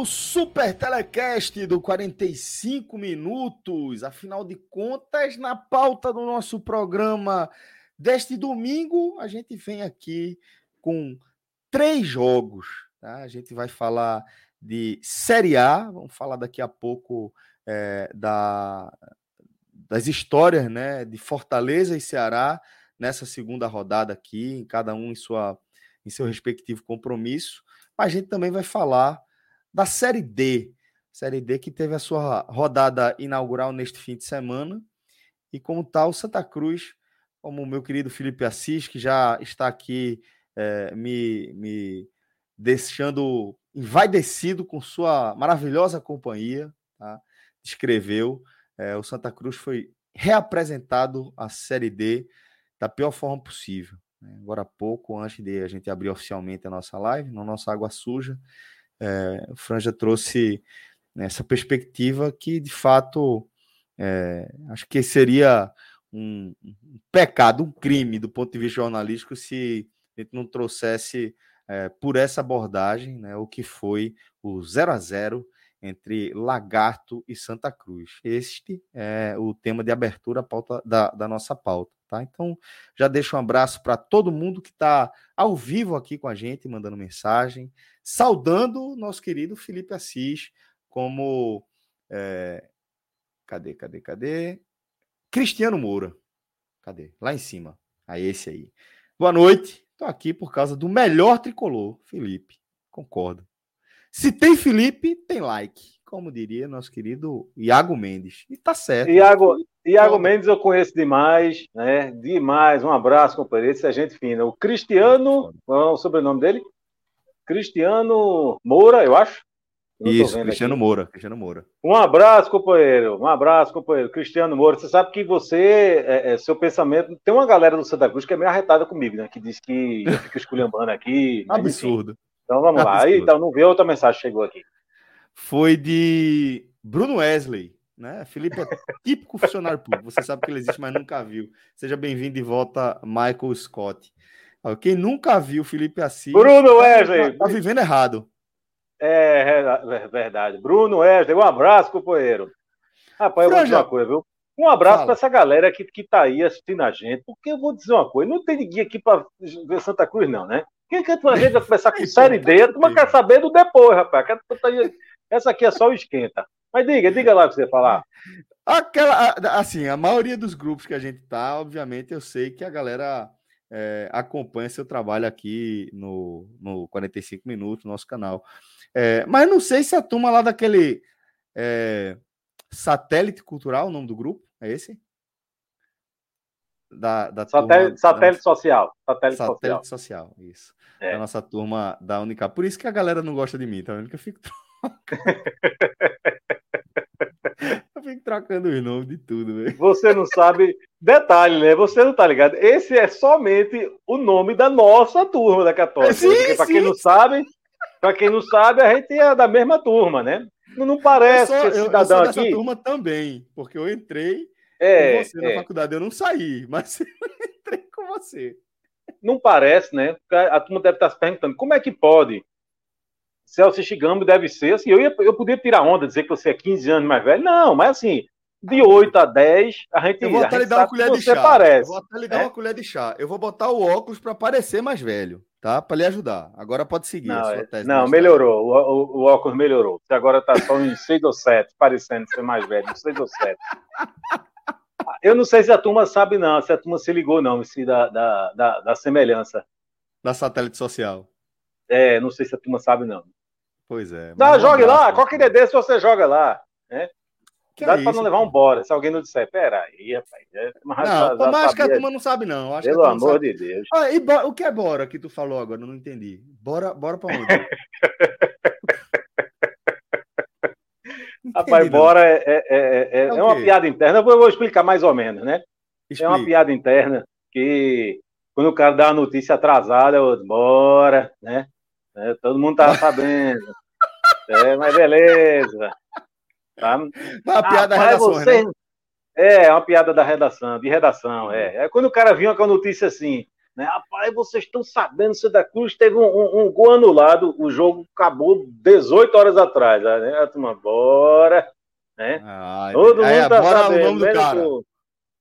O Super Telecast do 45 minutos. Afinal de contas, na pauta do nosso programa deste domingo, a gente vem aqui com três jogos. Tá? A gente vai falar de Série A, vamos falar daqui a pouco é, da, das histórias né, de Fortaleza e Ceará nessa segunda rodada aqui, cada um em, sua, em seu respectivo compromisso a gente também vai falar da Série D. Série D que teve a sua rodada inaugural neste fim de semana. E como tal, Santa Cruz, como o meu querido Felipe Assis, que já está aqui é, me, me deixando envaidecido com sua maravilhosa companhia, tá? descreveu. É, o Santa Cruz foi reapresentado à Série D da pior forma possível. Né? Agora há pouco, antes de a gente abrir oficialmente a nossa live, no nossa Água Suja, é, o Franja trouxe essa perspectiva que, de fato, é, acho que seria um, um, pecado, um crime do ponto de vista jornalístico se a gente não trouxesse é, por essa abordagem né, o que foi o 0 a 0 entre Lagarto e Santa Cruz. Este é o tema de abertura pauta, da, da nossa pauta. Tá? Então, já deixo um abraço para todo mundo que está ao vivo aqui com a gente, mandando mensagem, saudando o nosso querido Felipe Assis, como. É... Cadê, cadê, cadê? Cristiano Moura. Cadê? Lá em cima. Aí, esse aí. Boa noite. Estou aqui por causa do melhor tricolor, Felipe. Concordo. Se tem Felipe, tem like como diria nosso querido Iago Mendes. E tá certo. Iago, Iago Mendes eu conheço demais, né? Demais. Um abraço, companheiro. Esse é gente fina. O Cristiano, qual é o sobrenome dele? Cristiano Moura, eu acho. Isso, Cristiano aqui. Moura. Cristiano Moura. Um abraço, companheiro. Um abraço, companheiro. Cristiano Moura. Você sabe que você, é, é, seu pensamento. Tem uma galera do Santa Cruz que é meio arretada comigo, né? Que diz que eu fico esculhambando aqui. Absurdo. Então vamos Absurdo. lá. Aí, então, não vê outra mensagem chegou aqui foi de Bruno Wesley. Né? Felipe é típico funcionário público. Você sabe que ele existe, mas nunca viu. Seja bem-vindo de volta, Michael Scott. Quem nunca viu Felipe Assis. Bruno tá Wesley! Tá, tá vivendo errado. É, é, é, verdade. Bruno Wesley, um abraço, companheiro. Rapaz, eu vou dizer uma coisa, viu? Um abraço para essa galera que, que tá aí assistindo a gente, porque eu vou dizer uma coisa: não tem ninguém aqui para ver Santa Cruz, não, né? Quem quer a gente vai começar com Série D? A turma quer saber do depois, rapaz. Essa aqui é só o esquenta. Mas diga, diga lá o que você falar. Aquela, assim, a maioria dos grupos que a gente tá, obviamente, eu sei que a galera é, acompanha seu trabalho aqui no, no 45 Minutos, nosso canal. É, mas não sei se a turma lá daquele é, Satélite Cultural, o nome do grupo, é esse? Da, da satélite, turma, satélite da, social. Satélite, satélite social. social. isso. É. Da nossa turma da Unicap. Por isso que a galera não gosta de mim, tá vendo? Que eu fico Eu fico trocando os nomes de tudo, velho. Você não sabe. Detalhe, né? Você não tá ligado. Esse é somente o nome da nossa turma da Católica. Sim, porque, pra quem não sabe, para quem não sabe, a gente é da mesma turma, né? Não, não parece eu sou, esse cidadão eu, eu sou dessa turma também, porque eu entrei é, com você é. na faculdade. Eu não saí, mas eu entrei com você. Não parece, né? A turma deve estar se perguntando como é que pode Celso Shigambo deve ser, assim, eu, ia, eu podia tirar onda, dizer que você é 15 anos mais velho. Não, mas assim, de 8 a 10, a gente Eu vou até lhe dar uma colher de chá. Parece, eu vou até lhe dar é? uma colher de chá. Eu vou botar o óculos para parecer mais velho, tá? Para lhe ajudar. Agora pode seguir não, a sua é, tese. Não, melhorou. O, o, o, óculos melhorou. Você agora tá só em 6 ou 7, parecendo ser mais velho, 6 ou 7. eu não sei se a turma sabe, não, se a turma se ligou, não, se da, da, da, da semelhança. Da satélite social. É, não sei se a turma sabe, não. Pois é. Não, jogue lá, qualquer ideia desse você joga lá. Né? Que Dá é para não levar um bora. Se alguém não disser, peraí, rapaz. É, mas não, já, acho que a turma não sabe, não. Acho Pelo amor sabe. de Deus. Ah, e o que é bora que tu falou agora? Não entendi. Bora, bora para onde? Rapaz, bora é, é, é, é, uma piada interna. Eu vou explicar mais ou menos, né? Explica. É uma piada interna que quando o cara dá uma notícia atrasada, eu bora, né? todo mundo tá sabendo. É, mas beleza. Tá? Uma piada da redação, você... né? É, é uma piada da redação, de redação, é. É quando o cara vinha com a notícia assim, né? Rapaz, vocês estão sabendo, da Cruz teve um, um, um, gol anulado, o jogo acabou 18 horas atrás, né? A turma, bora, né? Ah, Todo mundo tá bora sabendo. O nome do cara.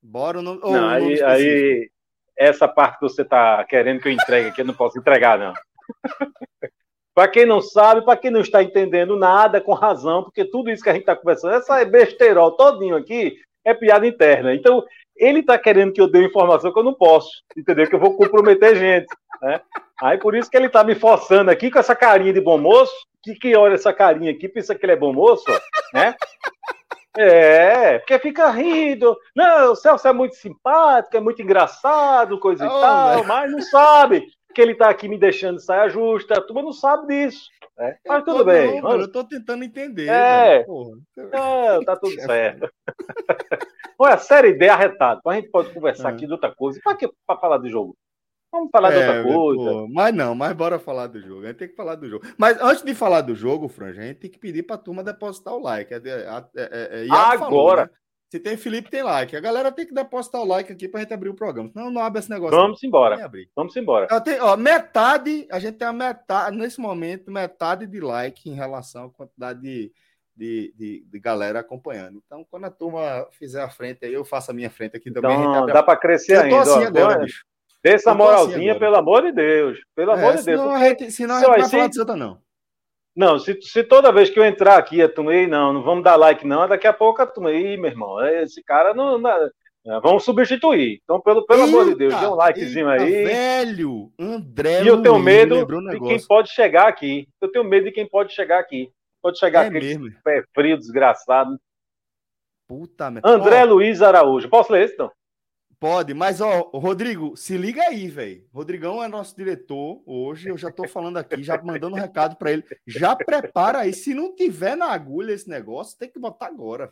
Bora o nome, não, o nome aí, aí, essa parte que você tá querendo que eu entregue aqui, eu não posso entregar, não. para quem não sabe, para quem não está entendendo nada, com razão, porque tudo isso que a gente está conversando, essa besteirol todinho aqui, é piada interna. Então, ele está querendo que eu dê informação que eu não posso, entendeu? Que eu vou comprometer gente. Né? Aí por isso que ele está me forçando aqui com essa carinha de bom moço, que que olha essa carinha aqui, pensa que ele é bom moço, né? É, porque fica rindo. Não, o Celso é muito simpático, é muito engraçado, coisa oh, e tal, mas não sabe que ele está aqui me deixando saia justa. A turma não sabe disso. Né? Mas tudo bem. Não, eu estou tentando entender. É, é tá tudo certo. Olha, série D arretado. A gente pode conversar é. aqui de outra coisa. Para que para falar do jogo? Vamos falar é, de outra coisa. Pô, mas não, mas bora falar do jogo. A gente tem que falar do jogo. Mas antes de falar do jogo, Franja, a gente tem que pedir para a turma depositar o like. É, é, é, é Agora. Falou, né? Se tem Felipe, tem like. A galera tem que depositar o like aqui para a gente abrir o programa. Senão não abre esse negócio. Vamos embora. Vamos embora. Tenho, ó, metade, a gente tem a metade, nesse momento, metade de like em relação à quantidade de, de, de, de galera acompanhando. Então, quando a turma fizer a frente aí, eu faço a minha frente aqui também. Então, dá para crescer eu ainda. Eu tô assim ó, agora, bicho. Dê essa assim moralzinha, assim pelo amor de Deus. Pelo é, amor de Deus. Senão a gente, senão a gente vai falar de Santa, não. Não, se, se toda vez que eu entrar aqui, a turma, não, não vamos dar like, não, daqui a pouco a turma, aí, meu irmão, esse cara não. não vamos substituir. Então, pelo, pelo eita, amor de Deus, dê um likezinho eita, aí. Velho, André. E eu tenho medo de quem pode chegar aqui. Eu tenho medo de quem pode chegar aqui. Pode chegar é aqui, mesmo. pé frio, desgraçado. Puta merda. André oh. Luiz Araújo. Posso ler esse, não? Pode, mas ó, Rodrigo, se liga aí, velho. Rodrigão é nosso diretor hoje. Eu já tô falando aqui, já mandando um recado para ele. Já prepara aí. Se não tiver na agulha esse negócio, tem que botar agora.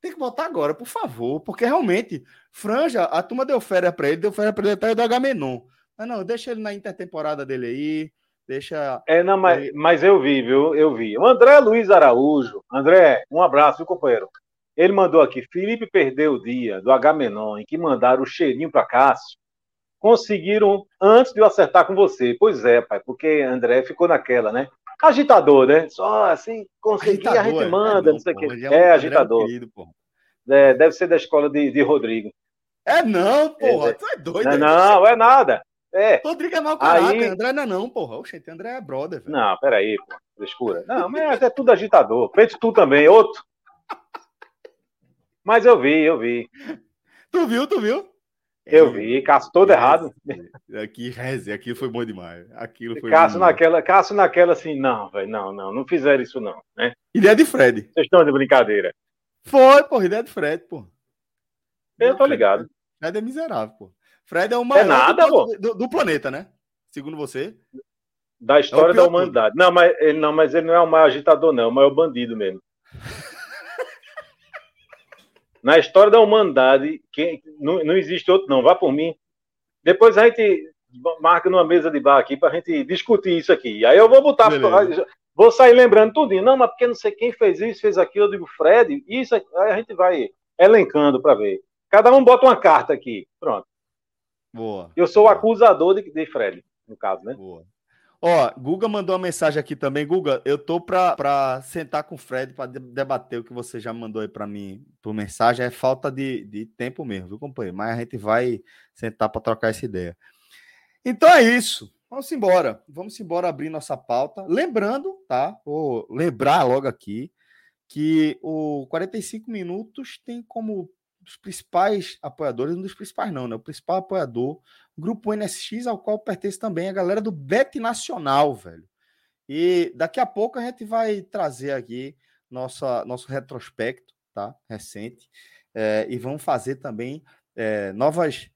Tem que botar agora, por favor, porque realmente, Franja, a turma deu férias para ele, deu férias para ele até do Agamenon. Mas não, deixa ele na intertemporada dele aí. Deixa. É, não, mas, mas eu vi, viu? Eu vi. O André Luiz Araújo. André, um abraço, viu, companheiro? Ele mandou aqui: Felipe perdeu o dia do H-Menon em que mandaram o cheirinho para Cássio. Conseguiram antes de eu acertar com você. Pois é, pai, porque André ficou naquela, né? Agitador, né? Só assim, conseguir, a gente é. manda, é, não sei o quê. É, um é agitador. Querido, é, deve ser da escola de, de Rodrigo. É não, porra. É, tu é doido. Não, não, é nada. É. Rodrigo é mau caráter. Aí... André não é não, porra. Oxe, André é brother. Velho. Não, peraí, pô. Frescura. Não, mas é tudo agitador. Feito tu também, outro. Mas eu vi, eu vi. Tu viu, tu viu? Eu é, vi, Cássio todo é, errado. Aqui, reze, aquilo foi bom demais. Aquilo foi Cássio naquela, Cássio naquela assim, não, velho, não, não, não fizeram isso não, né? Ideia de Fred. Vocês estão de brincadeira. Foi, pô, ideia de Fred, pô. Eu tô ligado. Fred é miserável, pô. Fred é o maior é nada, do, do, do, planeta, né? Segundo você. Da história é da humanidade. Não mas, ele, não, mas ele não é o maior agitador, não, é o maior bandido mesmo. Na história da humanidade, quem, não, não existe outro, não. Vá por mim. Depois a gente marca numa mesa de bar aqui para a gente discutir isso aqui. Aí eu vou botar, Beleza. vou sair lembrando tudinho. Não, mas porque não sei quem fez isso, fez aquilo. Eu digo, Fred, isso aí a gente vai elencando para ver. Cada um bota uma carta aqui. Pronto. Boa. Eu sou o acusador de, de Fred, no caso, né? Boa. Ó, Guga mandou uma mensagem aqui também. Guga, eu tô para sentar com o Fred para debater o que você já mandou aí para mim por mensagem. É falta de, de tempo mesmo, viu, companheiro? Mas a gente vai sentar para trocar essa ideia. Então é isso. Vamos embora. Vamos embora abrir nossa pauta. Lembrando, tá? Vou lembrar logo aqui que o 45 minutos tem como dos principais apoiadores, um dos principais não, né? O principal apoiador, grupo NSX, ao qual pertence também a galera do Bet Nacional, velho. E daqui a pouco a gente vai trazer aqui nossa, nosso retrospecto, tá? Recente. É, e vamos fazer também é, novas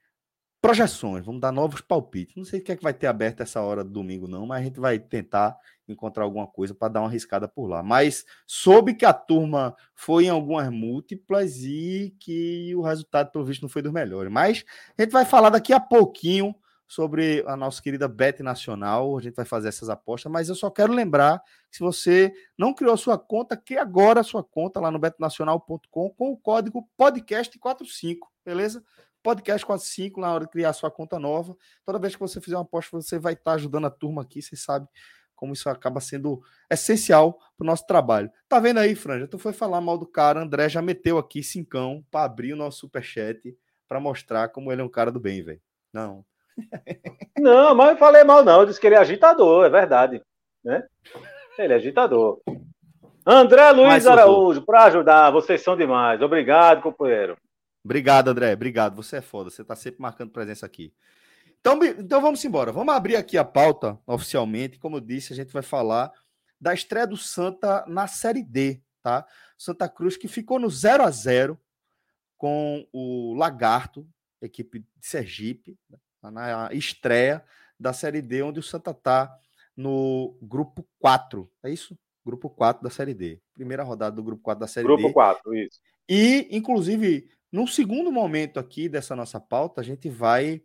projeções, vamos dar novos palpites. Não sei o que é que vai ter aberto essa hora do domingo, não, mas a gente vai tentar encontrar alguma coisa para dar uma arriscada por lá. Mas soube que a turma foi em algumas múltiplas e que o resultado, pelo visto, não foi dos melhores. Mas a gente vai falar daqui a pouquinho sobre a nossa querida Bet Nacional. A gente vai fazer essas apostas, mas eu só quero lembrar que se você não criou a sua conta, que agora a sua conta lá no betnacional.com com o código podcast45, beleza? Podcast 45 na hora de criar sua conta nova. Toda vez que você fizer uma aposta, você vai estar ajudando a turma aqui, você sabe como isso acaba sendo essencial para o nosso trabalho. Tá vendo aí, Franja? Tu foi falar mal do cara, André já meteu aqui cincão para abrir o nosso superchat para mostrar como ele é um cara do bem, velho. Não. Não, mas eu falei mal não, eu disse que ele é agitador, é verdade, né? Ele é agitador. André Luiz Araújo, para ajudar, vocês são demais. Obrigado, companheiro. Obrigado, André. Obrigado. Você é foda. Você está sempre marcando presença aqui. Então, então vamos embora. Vamos abrir aqui a pauta oficialmente. Como eu disse, a gente vai falar da estreia do Santa na Série D, tá? Santa Cruz que ficou no 0 a 0 com o Lagarto, equipe de Sergipe, na estreia da Série D, onde o Santa tá no grupo 4. É isso? Grupo 4 da Série D. Primeira rodada do grupo 4 da Série grupo D. Grupo 4, isso. E, inclusive, num segundo momento aqui dessa nossa pauta, a gente vai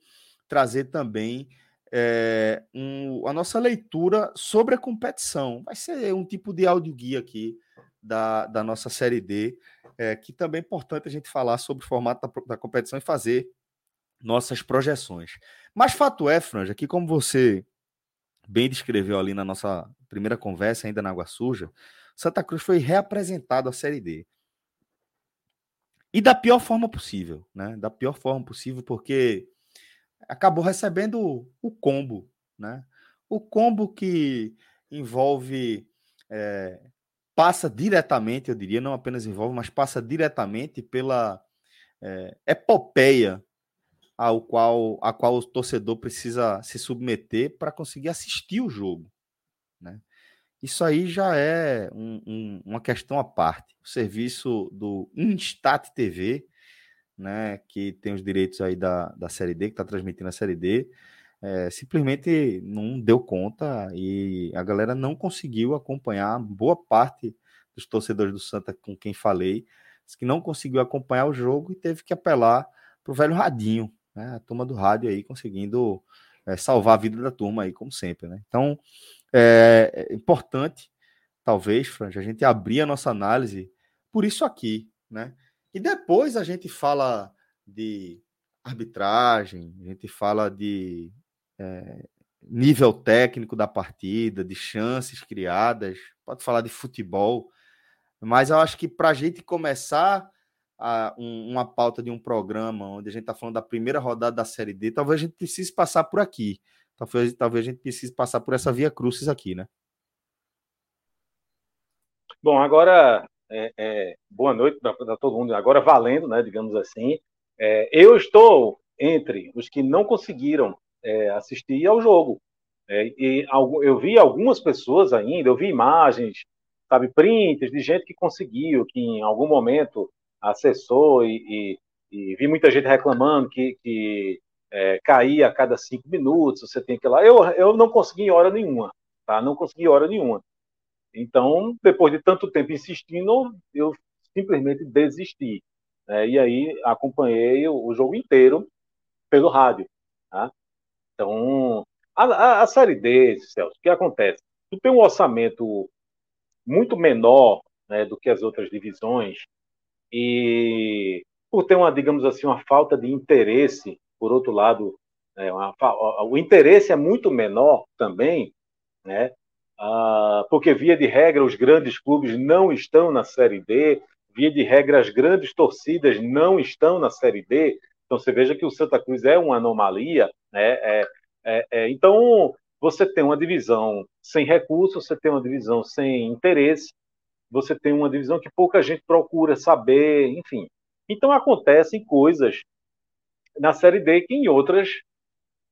trazer também é, um, a nossa leitura sobre a competição. Vai ser um tipo de audioguia aqui da, da nossa Série D, é, que também é importante a gente falar sobre o formato da, da competição e fazer nossas projeções. Mas fato é, Franja, que como você bem descreveu ali na nossa primeira conversa, ainda na Água Suja, Santa Cruz foi reapresentado à Série D. E da pior forma possível, né? Da pior forma possível, porque acabou recebendo o combo, né? O combo que envolve, é, passa diretamente, eu diria, não apenas envolve, mas passa diretamente pela é, epopeia ao qual, a qual o torcedor precisa se submeter para conseguir assistir o jogo, né? Isso aí já é um, um, uma questão à parte. O serviço do Instat TV, né, que tem os direitos aí da, da Série D, que está transmitindo a Série D, é, simplesmente não deu conta e a galera não conseguiu acompanhar. Boa parte dos torcedores do Santa com quem falei, que não conseguiu acompanhar o jogo e teve que apelar para o velho radinho, né, a turma do rádio aí conseguindo é, salvar a vida da turma aí, como sempre. Né? Então, é, é importante, talvez, Franja, a gente abrir a nossa análise por isso aqui, né? E depois a gente fala de arbitragem, a gente fala de é, nível técnico da partida, de chances criadas, pode falar de futebol, mas eu acho que para a gente começar a, um, uma pauta de um programa onde a gente está falando da primeira rodada da Série D, talvez a gente precise passar por aqui. Talvez, talvez a gente precise passar por essa via crucis aqui, né? Bom, agora é, é, boa noite para todo mundo. Agora valendo, né, digamos assim. É, eu estou entre os que não conseguiram é, assistir ao jogo. É, e eu vi algumas pessoas ainda, eu vi imagens, sabe, prints de gente que conseguiu, que em algum momento acessou e, e, e vi muita gente reclamando que, que é, caía a cada cinco minutos, você tem que ir lá. Eu, eu não consegui hora nenhuma, tá? Não consegui hora nenhuma. Então, depois de tanto tempo insistindo, eu simplesmente desisti. Né? E aí acompanhei o, o, jogo inteiro pelo rádio. Tá? Então, a, a, a, Série D, Celso, o que acontece? Tu tem um orçamento muito menor né, do que as outras divisões e por ter uma, digamos assim, uma falta de interesse, por outro lado, é, uma, o interesse é muito menor também, né? Ah, porque, via de regra, os grandes clubes não estão na Série D, via de regra, as grandes torcidas não estão na Série D. Então, você veja que o Santa Cruz é uma anomalia. Né? É, é, é, então, você tem uma divisão sem recursos, você tem uma divisão sem interesse, você tem uma divisão que pouca gente procura saber, enfim. Então acontecem coisas na Série D que em outras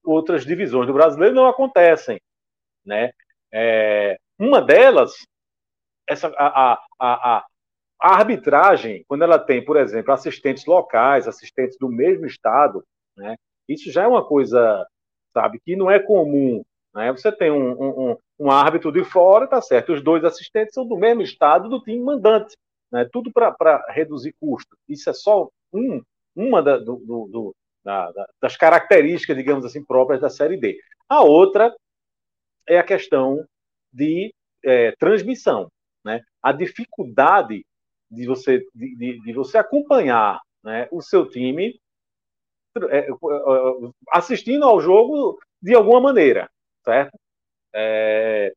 outras divisões do brasileiro não acontecem, né? É, uma delas, essa a, a, a, a arbitragem, quando ela tem, por exemplo, assistentes locais, assistentes do mesmo estado, né? Isso já é uma coisa, sabe, que não é comum. Né? Você tem um, um, um árbitro de fora, tá certo? Os dois assistentes são do mesmo estado do time mandante. Né? Tudo para reduzir custo. Isso é só um, uma da, do, do, da, da, das características, digamos assim, próprias da Série D. A outra é a questão de é, transmissão. Né? A dificuldade de você, de, de, de você acompanhar né, o seu time é, é, assistindo ao jogo de alguma maneira, certo? É,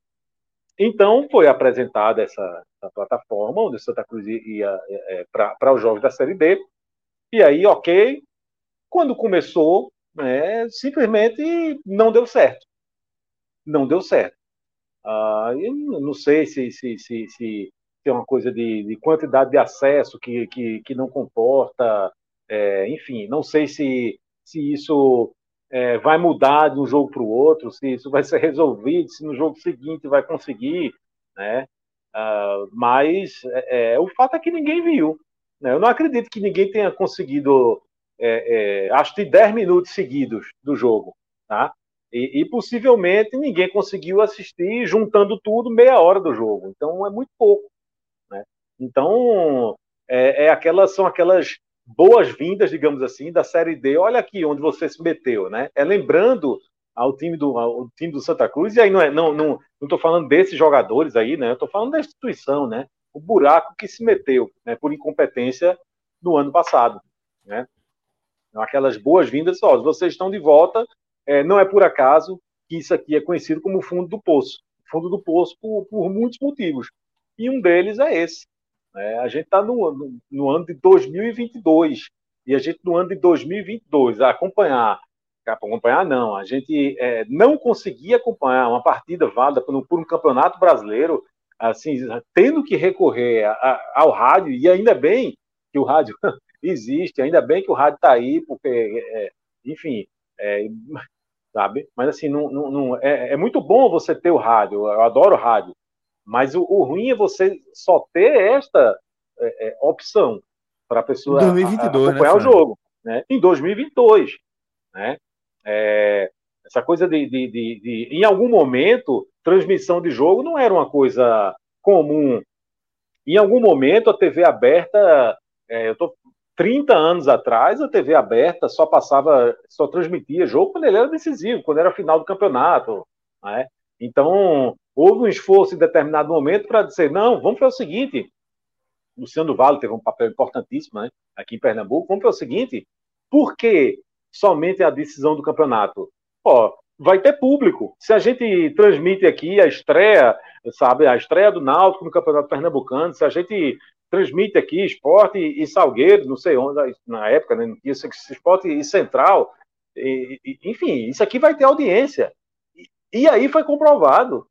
então foi apresentada essa, essa, plataforma onde Santa Cruz ia é para os jogos da Série D. E aí, ok, quando começou, né, simplesmente não deu certo. Não deu certo. Ah, eu não sei se, se, se, se tem uma coisa de, de, quantidade de acesso que, que, que não comporta é, enfim, não sei se, se isso é, vai mudar de um jogo para o outro, se isso vai ser resolvido, se no jogo seguinte vai conseguir, né? Uh, mas é, é, o fato é que ninguém viu. Né? Eu não acredito que ninguém tenha conseguido, é, é, acho que 10 minutos seguidos do jogo, tá? E, e, possivelmente ninguém conseguiu assistir juntando tudo meia hora do jogo. Então é muito pouco. Né? Então é, é aquelas são aquelas boas-vindas, digamos assim, da Série D. Olha aqui onde você se meteu, né? É lembrando ao time do, ao time do Santa Cruz, e aí não é, não, não, não tô falando desses jogadores aí, né? Eu tô falando da instituição, né? O buraco que se meteu, né? Por incompetência no ano passado, né? Aquelas boas-vindas, ó, vocês estão de volta, é, não é por acaso que isso aqui é conhecido como fundo do poço. Fundo do poço por, por muitos motivos. E um deles é esse, é, a gente está no, no, no, ano de 2022 e a gente no ano de 2022 a acompanhar, acompanhar não, a gente é, não conseguia acompanhar uma partida válida por, por, um campeonato brasileiro, assim, tendo que recorrer a, a, ao rádio. E ainda bem que o rádio existe, ainda bem que o rádio está aí, porque, é, enfim, é, sabe? Mas assim, não, não, não é, é, muito bom você ter o rádio, eu adoro o rádio, mas o, o ruim é você só ter esta é, é, opção para a pessoa 2022, acompanhar né, o jogo. Né? Em 2022. Né? É, essa coisa de, de, de, de, em algum momento, transmissão de jogo não era uma coisa comum. Em algum momento, a TV aberta, é, eu tô 30 anos atrás, a TV aberta só passava, só transmitia jogo quando ele era decisivo, quando era final do campeonato. Né? Então, houve um esforço em determinado momento para dizer: não, vamos fazer o seguinte. Luciano Vale teve um papel importantíssimo né, aqui em Pernambuco. Vamos fazer o seguinte: por que somente a decisão do campeonato? Ó, vai ter público. Se a gente transmite aqui a estreia, sabe, a estreia do Náutico no Campeonato Pernambucano, se a gente transmite aqui esporte e Salgueiro, não sei onde, na época, né, isso, esporte e Central, e, e, enfim, isso aqui vai ter audiência. E, aí foi comprovado?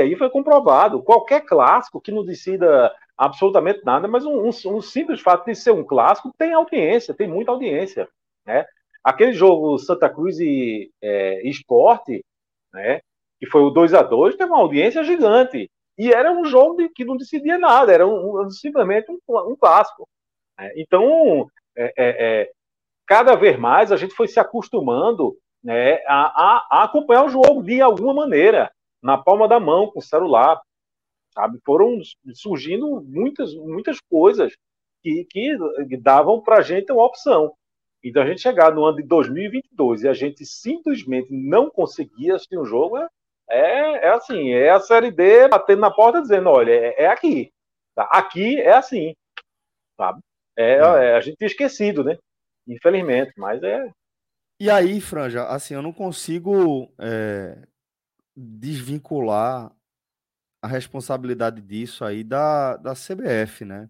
Aí foi comprovado. Qualquer clássico que não decida absolutamente nada, mas um, um, um, simples fato de ser um clássico tem audiência, tem muita audiência. Né? Aquele jogo Santa Cruz e é, Esporte, né, que foi o 2 a 2 teve uma audiência gigante. E era um jogo de, que não decidia nada, era um, simplesmente um, clássico. Né? Então, é, é, é, cada vez mais a gente foi se acostumando né, a, a, a acompanhar o jogo de alguma maneira na palma da mão, com o celular, sabe? Foram surgindo muitas, muitas coisas que, que davam para a gente uma opção. Então, a gente chegar no ano de 2022 e a gente simplesmente não conseguia assistir um jogo, é, é, é assim, é a Série D batendo na porta dizendo, olha, é, é aqui. Tá? Aqui é assim, sabe? É, é, a gente tinha esquecido, né? Infelizmente, mas é... E aí, Franja, assim, eu não consigo é, desvincular a responsabilidade disso aí da, da CBF, né?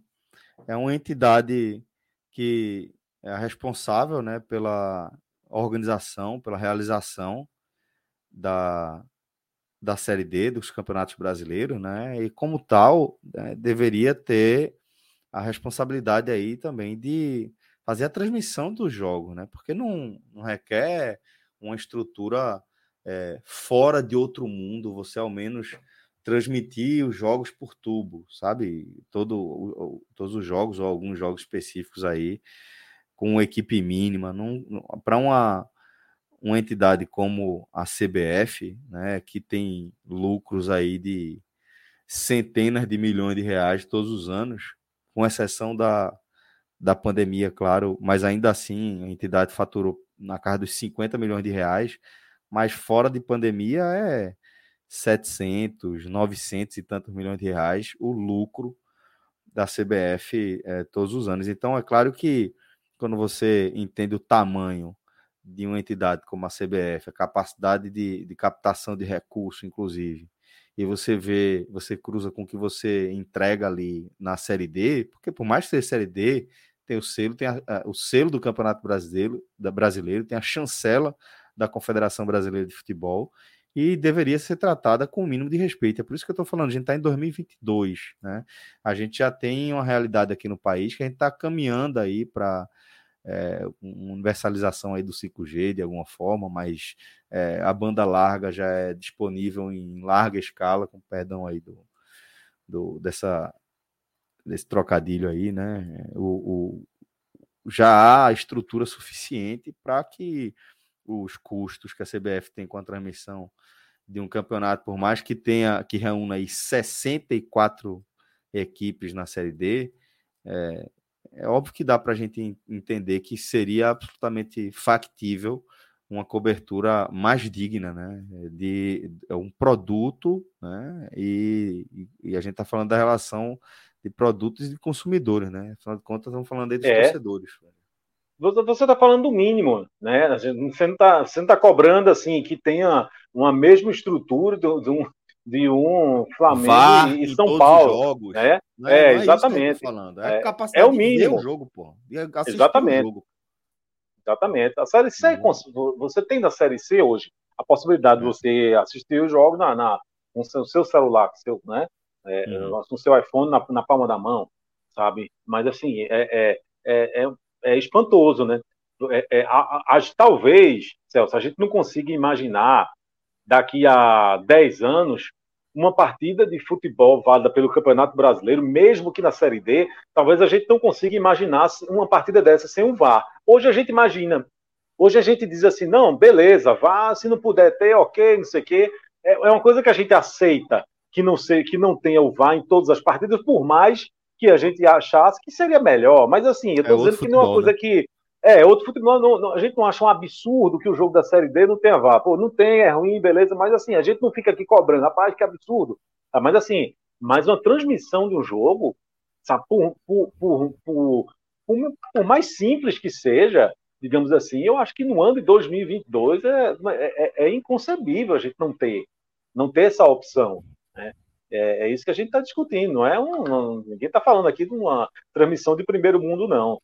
É uma entidade que é responsável, né, pela organização, pela realização da, da Série D dos campeonatos brasileiros, né? E como tal, né, deveria ter a responsabilidade aí também de fazer a transmissão do jogo, né? Porque não, não requer uma estrutura é, fora de outro mundo, você ao menos transmitir os jogos por tubo, sabe? Todo, todos os jogos ou alguns jogos específicos aí com equipe mínima, para uma uma entidade como a CBF, né, que tem lucros aí de centenas de milhões de reais todos os anos, com exceção da, da pandemia, claro, mas ainda assim a entidade faturou na casa dos 50 milhões de reais, mas fora de pandemia é 700, 900 e tantos milhões de reais o lucro da CBF é, todos os anos. Então é claro que quando você entende o tamanho de uma entidade como a CBF, a capacidade de, de captação de recursos, inclusive, e você vê, você cruza com o que você entrega ali na Série D, porque por mais que seja Série D, tem o selo, tem a, a, o selo do Campeonato Brasileiro, da brasileiro, tem a chancela da Confederação Brasileira de Futebol e deveria ser tratada com o mínimo de respeito. É por isso que eu estou falando, a gente está em 2022, né? A gente já tem uma realidade aqui no país que a gente está caminhando aí para é, uma universalização aí do 5G de alguma forma, mas é, a banda larga já é disponível em larga escala, com perdão aí do, do dessa desse trocadilho aí, né? O, o já há estrutura suficiente para que os custos que a CBF tem com a transmissão de um campeonato, por mais que tenha que reúna aí 64 equipes na Série D, é, é óbvio que dá para a gente entender que seria absolutamente factível uma cobertura mais digna, né? De é um produto, né? E, e a gente está falando da relação de produtos e de consumidores, né? Afinal de contas, estamos falando aí dos é. torcedores. Você está falando do mínimo, né? Você não está tá cobrando assim que tenha uma mesma estrutura de, um, de um Flamengo Vá e São Paulo. Jogos. Né? Não é, é, não é exatamente. falando. É, é, é, o mínimo. o jogo, pô. Exatamente. Jogo. Exatamente. A Série C, uhum. você tem na Série C hoje a possibilidade de é. você assistir o jogo na, na, com o seu, seu celular, seu, né? É, uhum. no seu iPhone na, na, palma da mão, sabe? Mas assim, é, é, é, é, espantoso, né? É, é, a, a, talvez, Celso, a gente não consiga imaginar daqui a 10 anos uma partida de futebol válida pelo Campeonato Brasileiro, mesmo que na Série D, talvez a gente não consiga imaginar uma partida dessa sem um VAR. Hoje a gente imagina. Hoje a gente diz assim, não, beleza, vá, se não puder ter, ok, não sei o quê. É, é uma coisa que a gente aceita que não, sei, que não tenha o VAR em todas as partidas, por mais que a gente achasse que seria melhor. Mas assim, eu estou é dizendo que não é uma coisa né? que é, outro futebol, não, não, a gente não acha um absurdo que o jogo da Série D não tenha VAR. Pô, não tem, é ruim, beleza, mas assim, a gente não fica aqui cobrando, rapaz, que absurdo. Ah, mas assim, mas uma transmissão de um jogo, sabe, por, por, por, por, por mais simples que seja, digamos assim, eu acho que no ano de 2022 é, é, é inconcebível a gente não ter, não ter essa opção. Né? É, é, isso que a gente está discutindo, não é um, não, ninguém está falando aqui de uma transmissão de primeiro mundo, não.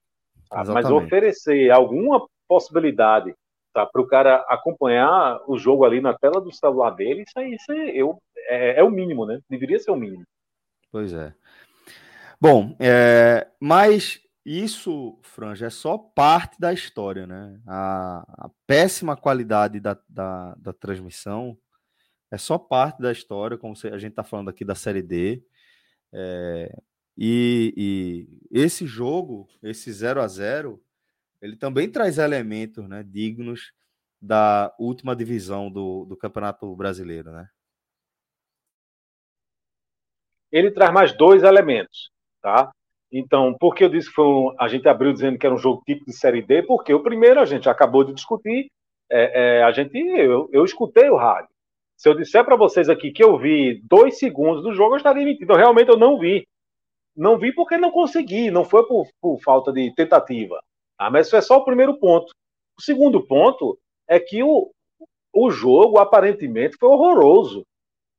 Tá? Mas oferecer alguma possibilidade tá, para o cara acompanhar o jogo ali na tela do celular dele, isso aí, isso aí eu, é, é, o mínimo, né? Deveria ser o mínimo. Pois é. Bom, é, mas isso, Franja, é só parte da história, né? A, a péssima qualidade da, da, da, transmissão é só parte da história, como a gente está falando aqui da Série D. É, e, e, esse jogo, esse 0 a 0 ele também traz elementos né, dignos da última divisão do, do Campeonato Brasileiro, né? Ele traz mais dois elementos, tá? Então, por que eu disse que um, a gente abriu dizendo que era um jogo tipo de Série D? Porque o primeiro a gente acabou de discutir, é, é, a gente, eu, eu escutei o rádio. Se eu disser para vocês aqui que eu vi dois segundos do jogo, eu estaria mentindo. Realmente eu não vi. Não vi porque não consegui, não foi por, por falta de tentativa. Tá? Mas isso é só o primeiro ponto. O segundo ponto é que o, o jogo aparentemente foi horroroso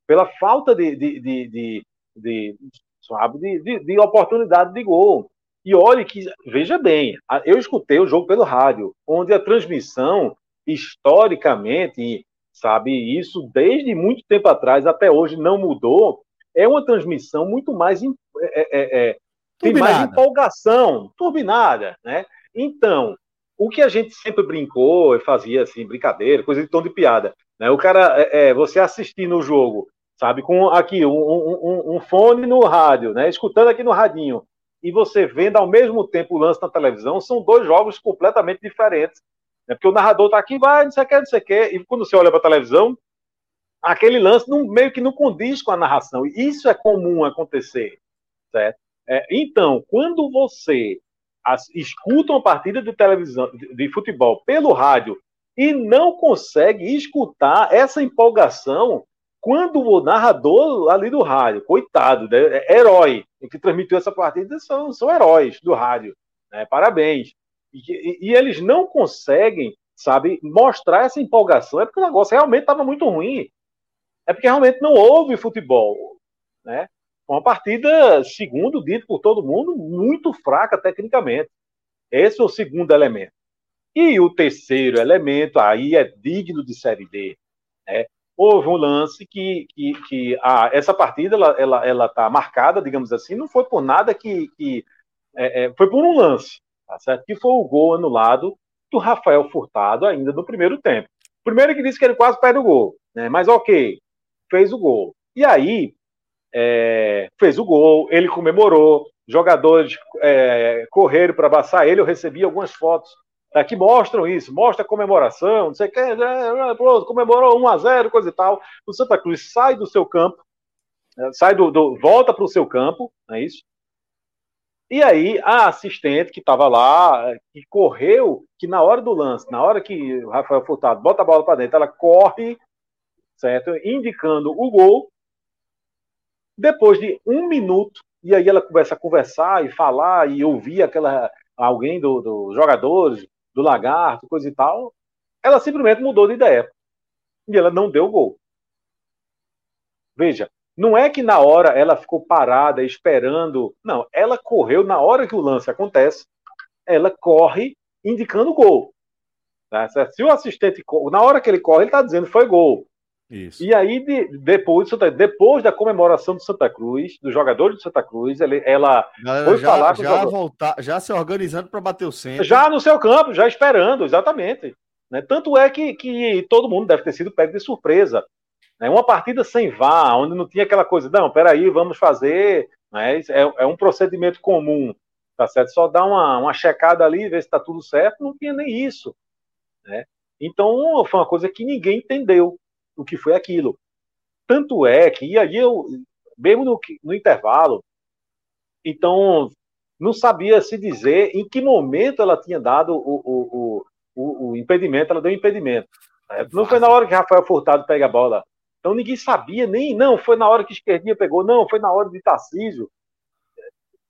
pela falta de, de, de, de, sabe, de, de, oportunidade de gol. E olhe que, veja bem, eu escutei o jogo pelo rádio, onde a transmissão, historicamente, sabe, isso desde muito tempo atrás até hoje não mudou, é uma transmissão muito mais é, é, é, tem mais empolgação, turbinada, né? Então, o que a gente sempre brincou e fazia assim, brincadeira, coisa de tom de piada, né? O cara, é, é você assistindo o jogo, sabe, com aqui um, um, um, fone no rádio, né? Escutando aqui no radinho, e você vendo ao mesmo tempo o lance na televisão, são dois jogos completamente diferentes. Né? Porque o narrador tá aqui, vai, não sei o que, não sei o que, e quando você olha para a televisão, aquele lance não, meio que não condiz com a narração. Isso é comum acontecer, certo? É, então, quando você as, escuta uma partida de televisão, de, de, futebol pelo rádio e não consegue escutar essa empolgação quando o narrador ali do rádio, coitado, né, é herói, que transmitiu essa partida são, são heróis do rádio, né, parabéns. E, e, eles não conseguem, sabe, mostrar essa empolgação, é porque o negócio realmente estava muito ruim, é porque realmente não houve futebol, né? Uma partida, segundo dito por todo mundo, muito fraca tecnicamente. Esse é o segundo elemento. E o terceiro elemento, aí é digno de Série D. Né? Houve um lance que, que, que ah, essa partida ela está ela, ela tá marcada, digamos assim, não foi por nada que. que é, é, foi por um lance, tá certo? que foi o gol anulado do Rafael Furtado ainda no primeiro tempo. Primeiro que disse que ele quase perde o gol, né? mas ok, fez o gol. E aí, é, fez o gol, ele comemorou, jogadores é, correram para abraçar ele, eu recebi algumas fotos tá, que mostram isso, mostra a comemoração, não sei o que, né, comemorou 1 a 0 coisa e tal. O Santa Cruz sai do seu campo, é, sai do, do volta para o seu campo, não é isso? E aí a assistente que estava lá, que correu, que na hora do lance, na hora que o Rafael Furtado bota a bola para dentro, ela corre, certo? Indicando o gol, depois de um minuto, e aí ela começa a conversar e falar e ouvir aquela alguém dos do jogadores, do lagarto, coisa e tal, ela simplesmente mudou de ideia. E ela não deu gol. Veja, não é que na hora ela ficou parada esperando. Não, ela correu na hora que o lance acontece, ela corre indicando gol. Tá? Se o assistente, na hora que ele corre, ele está dizendo foi gol. Isso. E aí, de, depois, depois da comemoração do Santa Cruz, dos jogadores do Santa Cruz, ele, ela Galera, foi já, falar com já, voltar, já se organizando para bater o centro. Já no seu campo, já esperando, exatamente. Né? Tanto é que, que todo mundo deve ter sido pego de surpresa. Né? Uma partida sem vá, onde não tinha aquela coisa, não, peraí, vamos fazer. Né? É, é um procedimento comum, tá certo? Só dar uma, uma checada ali, ver se está tudo certo, não tinha nem isso. Né? Então, foi uma coisa que ninguém entendeu o que foi aquilo. Tanto é que, e aí eu, mesmo no, no intervalo, então não sabia se dizer em que momento ela tinha dado o, o, o, o impedimento, ela deu impedimento. Não foi na hora que Rafael Furtado pega a bola. Então ninguém sabia, nem, não, foi na hora que Esquerdinha pegou, não, foi na hora de Tarcísio,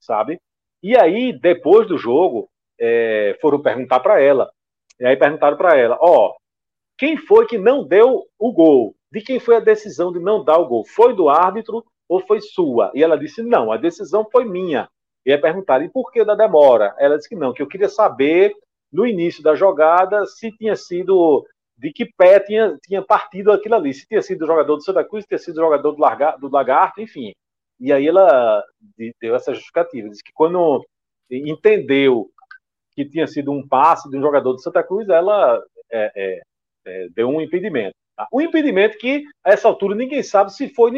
sabe? E aí, depois do jogo, é, foram perguntar para ela. E aí perguntaram para ela, ó, quem foi que não deu o gol? De quem foi a decisão de não dar o gol? Foi do árbitro ou foi sua? E ela disse: não, a decisão foi minha. E aí perguntaram: e por que da demora? Ela disse que não, que eu queria saber no início da jogada se tinha sido de que pé tinha, tinha partido aquilo ali, se tinha sido jogador do Santa Cruz, se tinha sido jogador do, Larga, do Lagarto, enfim. E aí ela deu essa justificativa, disse que quando entendeu que tinha sido um passe de um jogador do Santa Cruz, ela é, é, é, deu um impedimento. Tá? Um impedimento que, a essa altura, ninguém sabe se foi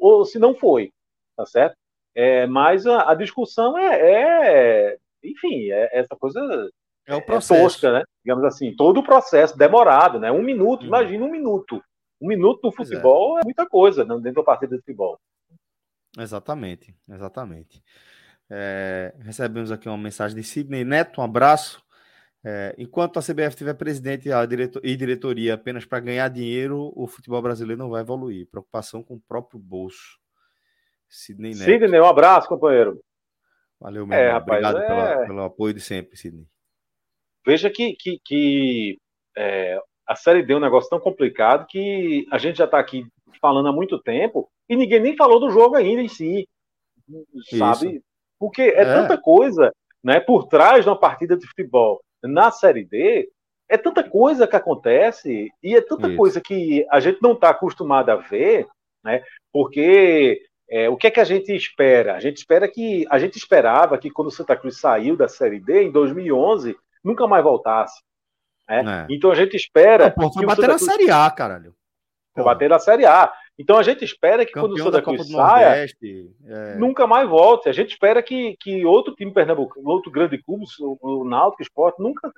ou se não foi, tá certo? É, mas a, a discussão é, é, enfim, é essa coisa é o processo. É tosca, né? Digamos assim, todo o processo demorado, né? Um minuto, uhum. imagina um minuto. Um minuto no é. futebol é. é muita coisa né? dentro da partida de futebol. Exatamente, exatamente. É, recebemos aqui uma mensagem de Sidney Neto, um abraço. É, enquanto a CBF tiver presidente e diretoria apenas para ganhar dinheiro, o futebol brasileiro não vai evoluir. Preocupação com o próprio bolso. Sidney Neto. Sidney, um abraço, companheiro. Valeu, meu é, irmão. Rapaz, Obrigado é... pela, pelo apoio de sempre, Sidney. Veja que, que, que é, a Série D é um negócio tão complicado que a gente já está aqui falando há muito tempo e ninguém nem falou do jogo ainda em si. Sabe? Isso. Porque é, é tanta coisa né, por trás de uma partida de futebol na Série D, é tanta coisa que acontece e é tanta Isso. coisa que a gente não está acostumado a ver, né? Porque é, o que é que a gente espera? A gente espera que a gente esperava que quando o Santa Cruz saiu da Série D em 2011 nunca mais voltasse. Né? É. Então a gente espera. Não, pô, foi bater na Cruz... Série A, caralho. Foi bater na Série A. Então a gente espera que Campeão quando o Santa Cruz saia, é... nunca mais volte. A gente espera que, que outro time pernambucano, outro grande clube, o, o Náutico Sport, nunca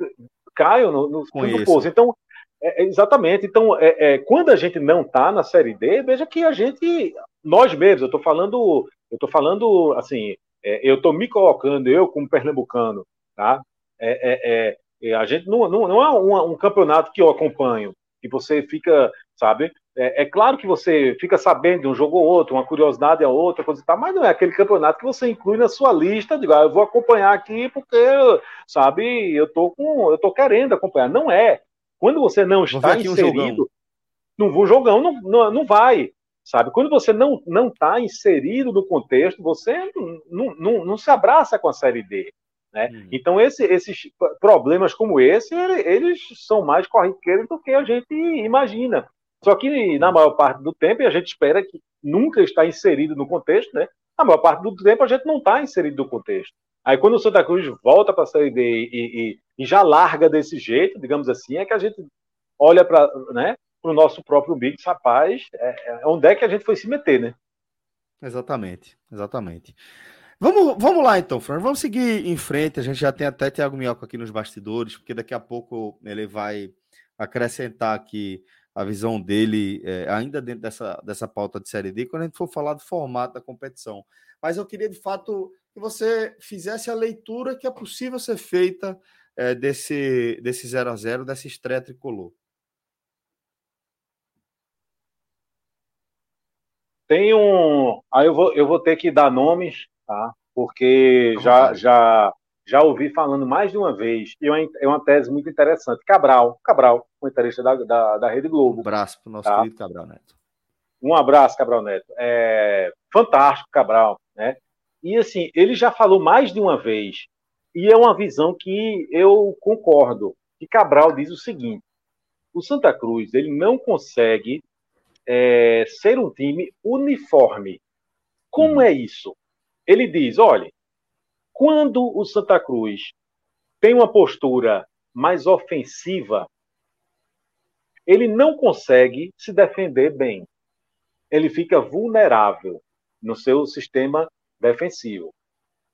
caiam no, no fundo do poço. Então, é, é, exatamente. Então, é, é, quando a gente não está na Série D, veja que a gente, nós mesmos, eu estou falando, eu estou falando assim, é, eu estou me colocando, eu como pernambucano, tá? É, a gente não, não, não é um, um campeonato que eu acompanho, que você fica, sabe? É, é, claro que você fica sabendo de um jogo ou outro, uma curiosidade é outra, coisa e tal, mas não é aquele campeonato que você inclui na sua lista, de ah, eu vou acompanhar aqui porque, sabe, eu tô com, eu tô querendo acompanhar. Não é. Quando você não está inserido, um não jogão, não, não, não vai, sabe? Quando você não não está inserido no contexto, você não, não, não se abraça com a série D. Né? Hum. Então, esse, esses problemas como esse, eles são mais corriqueiros do que a gente imagina. Só que na maior parte do tempo, e a gente espera que nunca está inserido no contexto, né? Na maior parte do tempo a gente não está inserido no contexto. Aí quando o Santa Cruz volta para a Série D e, e, e, já larga desse jeito, digamos assim, é que a gente olha para né, o nosso próprio umbigo rapaz, é, é, onde é que a gente foi se meter, né? Exatamente, exatamente. Vamos, vamos lá então, Fran. Vamos seguir em frente. A gente já tem até Thiago Minhoca aqui nos bastidores, porque daqui a pouco ele vai acrescentar aqui a visão dele, é, ainda dentro dessa, dessa pauta de Série D, quando a gente for falar do formato da competição. Mas eu queria, de fato, que você fizesse a leitura que é possível ser feita é, desse, desse 0 a 0 dessa estreia tricolor. Tem um. Aí eu vou, eu vou ter que dar nomes, tá? Porque já, já já ouvi falando mais de uma vez, e é, é uma tese muito interessante. Cabral, Cabral, comentarista da, da, da Rede Globo. Um abraço para o nosso tá? querido Cabral Neto. Um abraço, Cabral Neto. É fantástico, Cabral, né? E assim, ele já falou mais de uma vez, e é uma visão que eu concordo. Que Cabral diz o seguinte: o Santa Cruz ele não consegue é, ser um time uniforme. Como hum. é isso? Ele diz: olha, quando o Santa Cruz tem uma postura mais ofensiva, ele não consegue se defender bem. Ele fica vulnerável no seu sistema defensivo.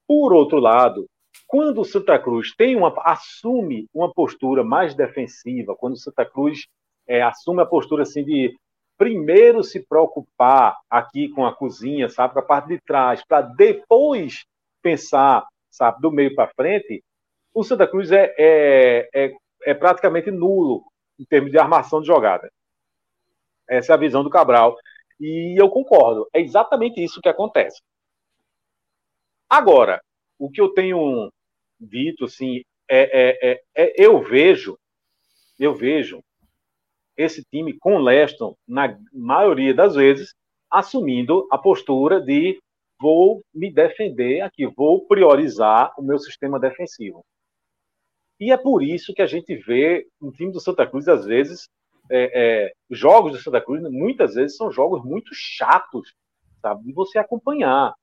Por outro lado, quando o Santa Cruz tem uma, assume uma postura mais defensiva, quando o Santa Cruz é, assume a postura assim de primeiro se preocupar aqui com a cozinha, sabe, com a parte de trás, para depois pensar sabe, do meio para frente, o Santa Cruz é, é, é, é, praticamente nulo em termos de armação de jogada. Essa é a visão do Cabral. E eu concordo, é exatamente isso que acontece. Agora, o que eu tenho dito, assim, é, é, é, é eu vejo, eu vejo esse time com Leston, na maioria das vezes, assumindo a postura de vou me defender aqui, vou priorizar o meu sistema defensivo. E é por isso que a gente vê um time do Santa Cruz, às vezes, é, é, jogos do Santa Cruz, muitas vezes são jogos muito chatos, sabe, de você acompanhar.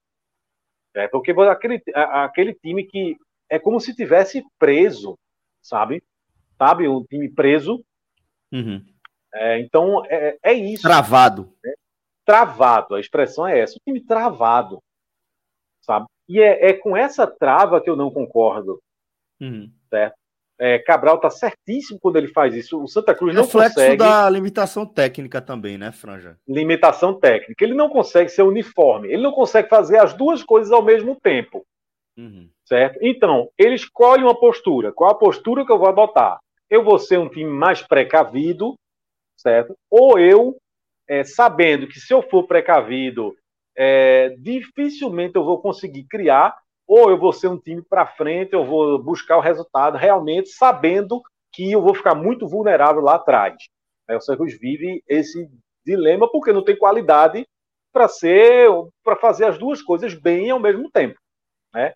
É, porque aquele, aquele time que é como se tivesse preso, sabe? Sabe, um time preso. Uhum. É, então, é, é isso. Travado. Né? Travado, a expressão é essa. Um time travado sabe? E é, é com essa trava que eu não concordo, uhum. certo? É, Cabral tá certíssimo quando ele faz isso. O Santa Cruz não Reflexo consegue. da limitação técnica também, né, Franja? Limitação técnica. Ele não consegue ser uniforme. Ele não consegue fazer as duas coisas ao mesmo tempo. Uhum. Certo? Então, ele escolhe uma postura. Qual a postura que eu vou adotar? Eu vou ser um time mais precavido, certo? Ou eu, é, sabendo que se eu for precavido, é, dificilmente eu vou conseguir criar, ou eu vou ser um time para frente, eu vou buscar o resultado realmente sabendo que eu vou ficar muito vulnerável lá atrás. É, o Santos vive esse dilema porque não tem qualidade para ser, para fazer as duas coisas bem ao mesmo tempo, né?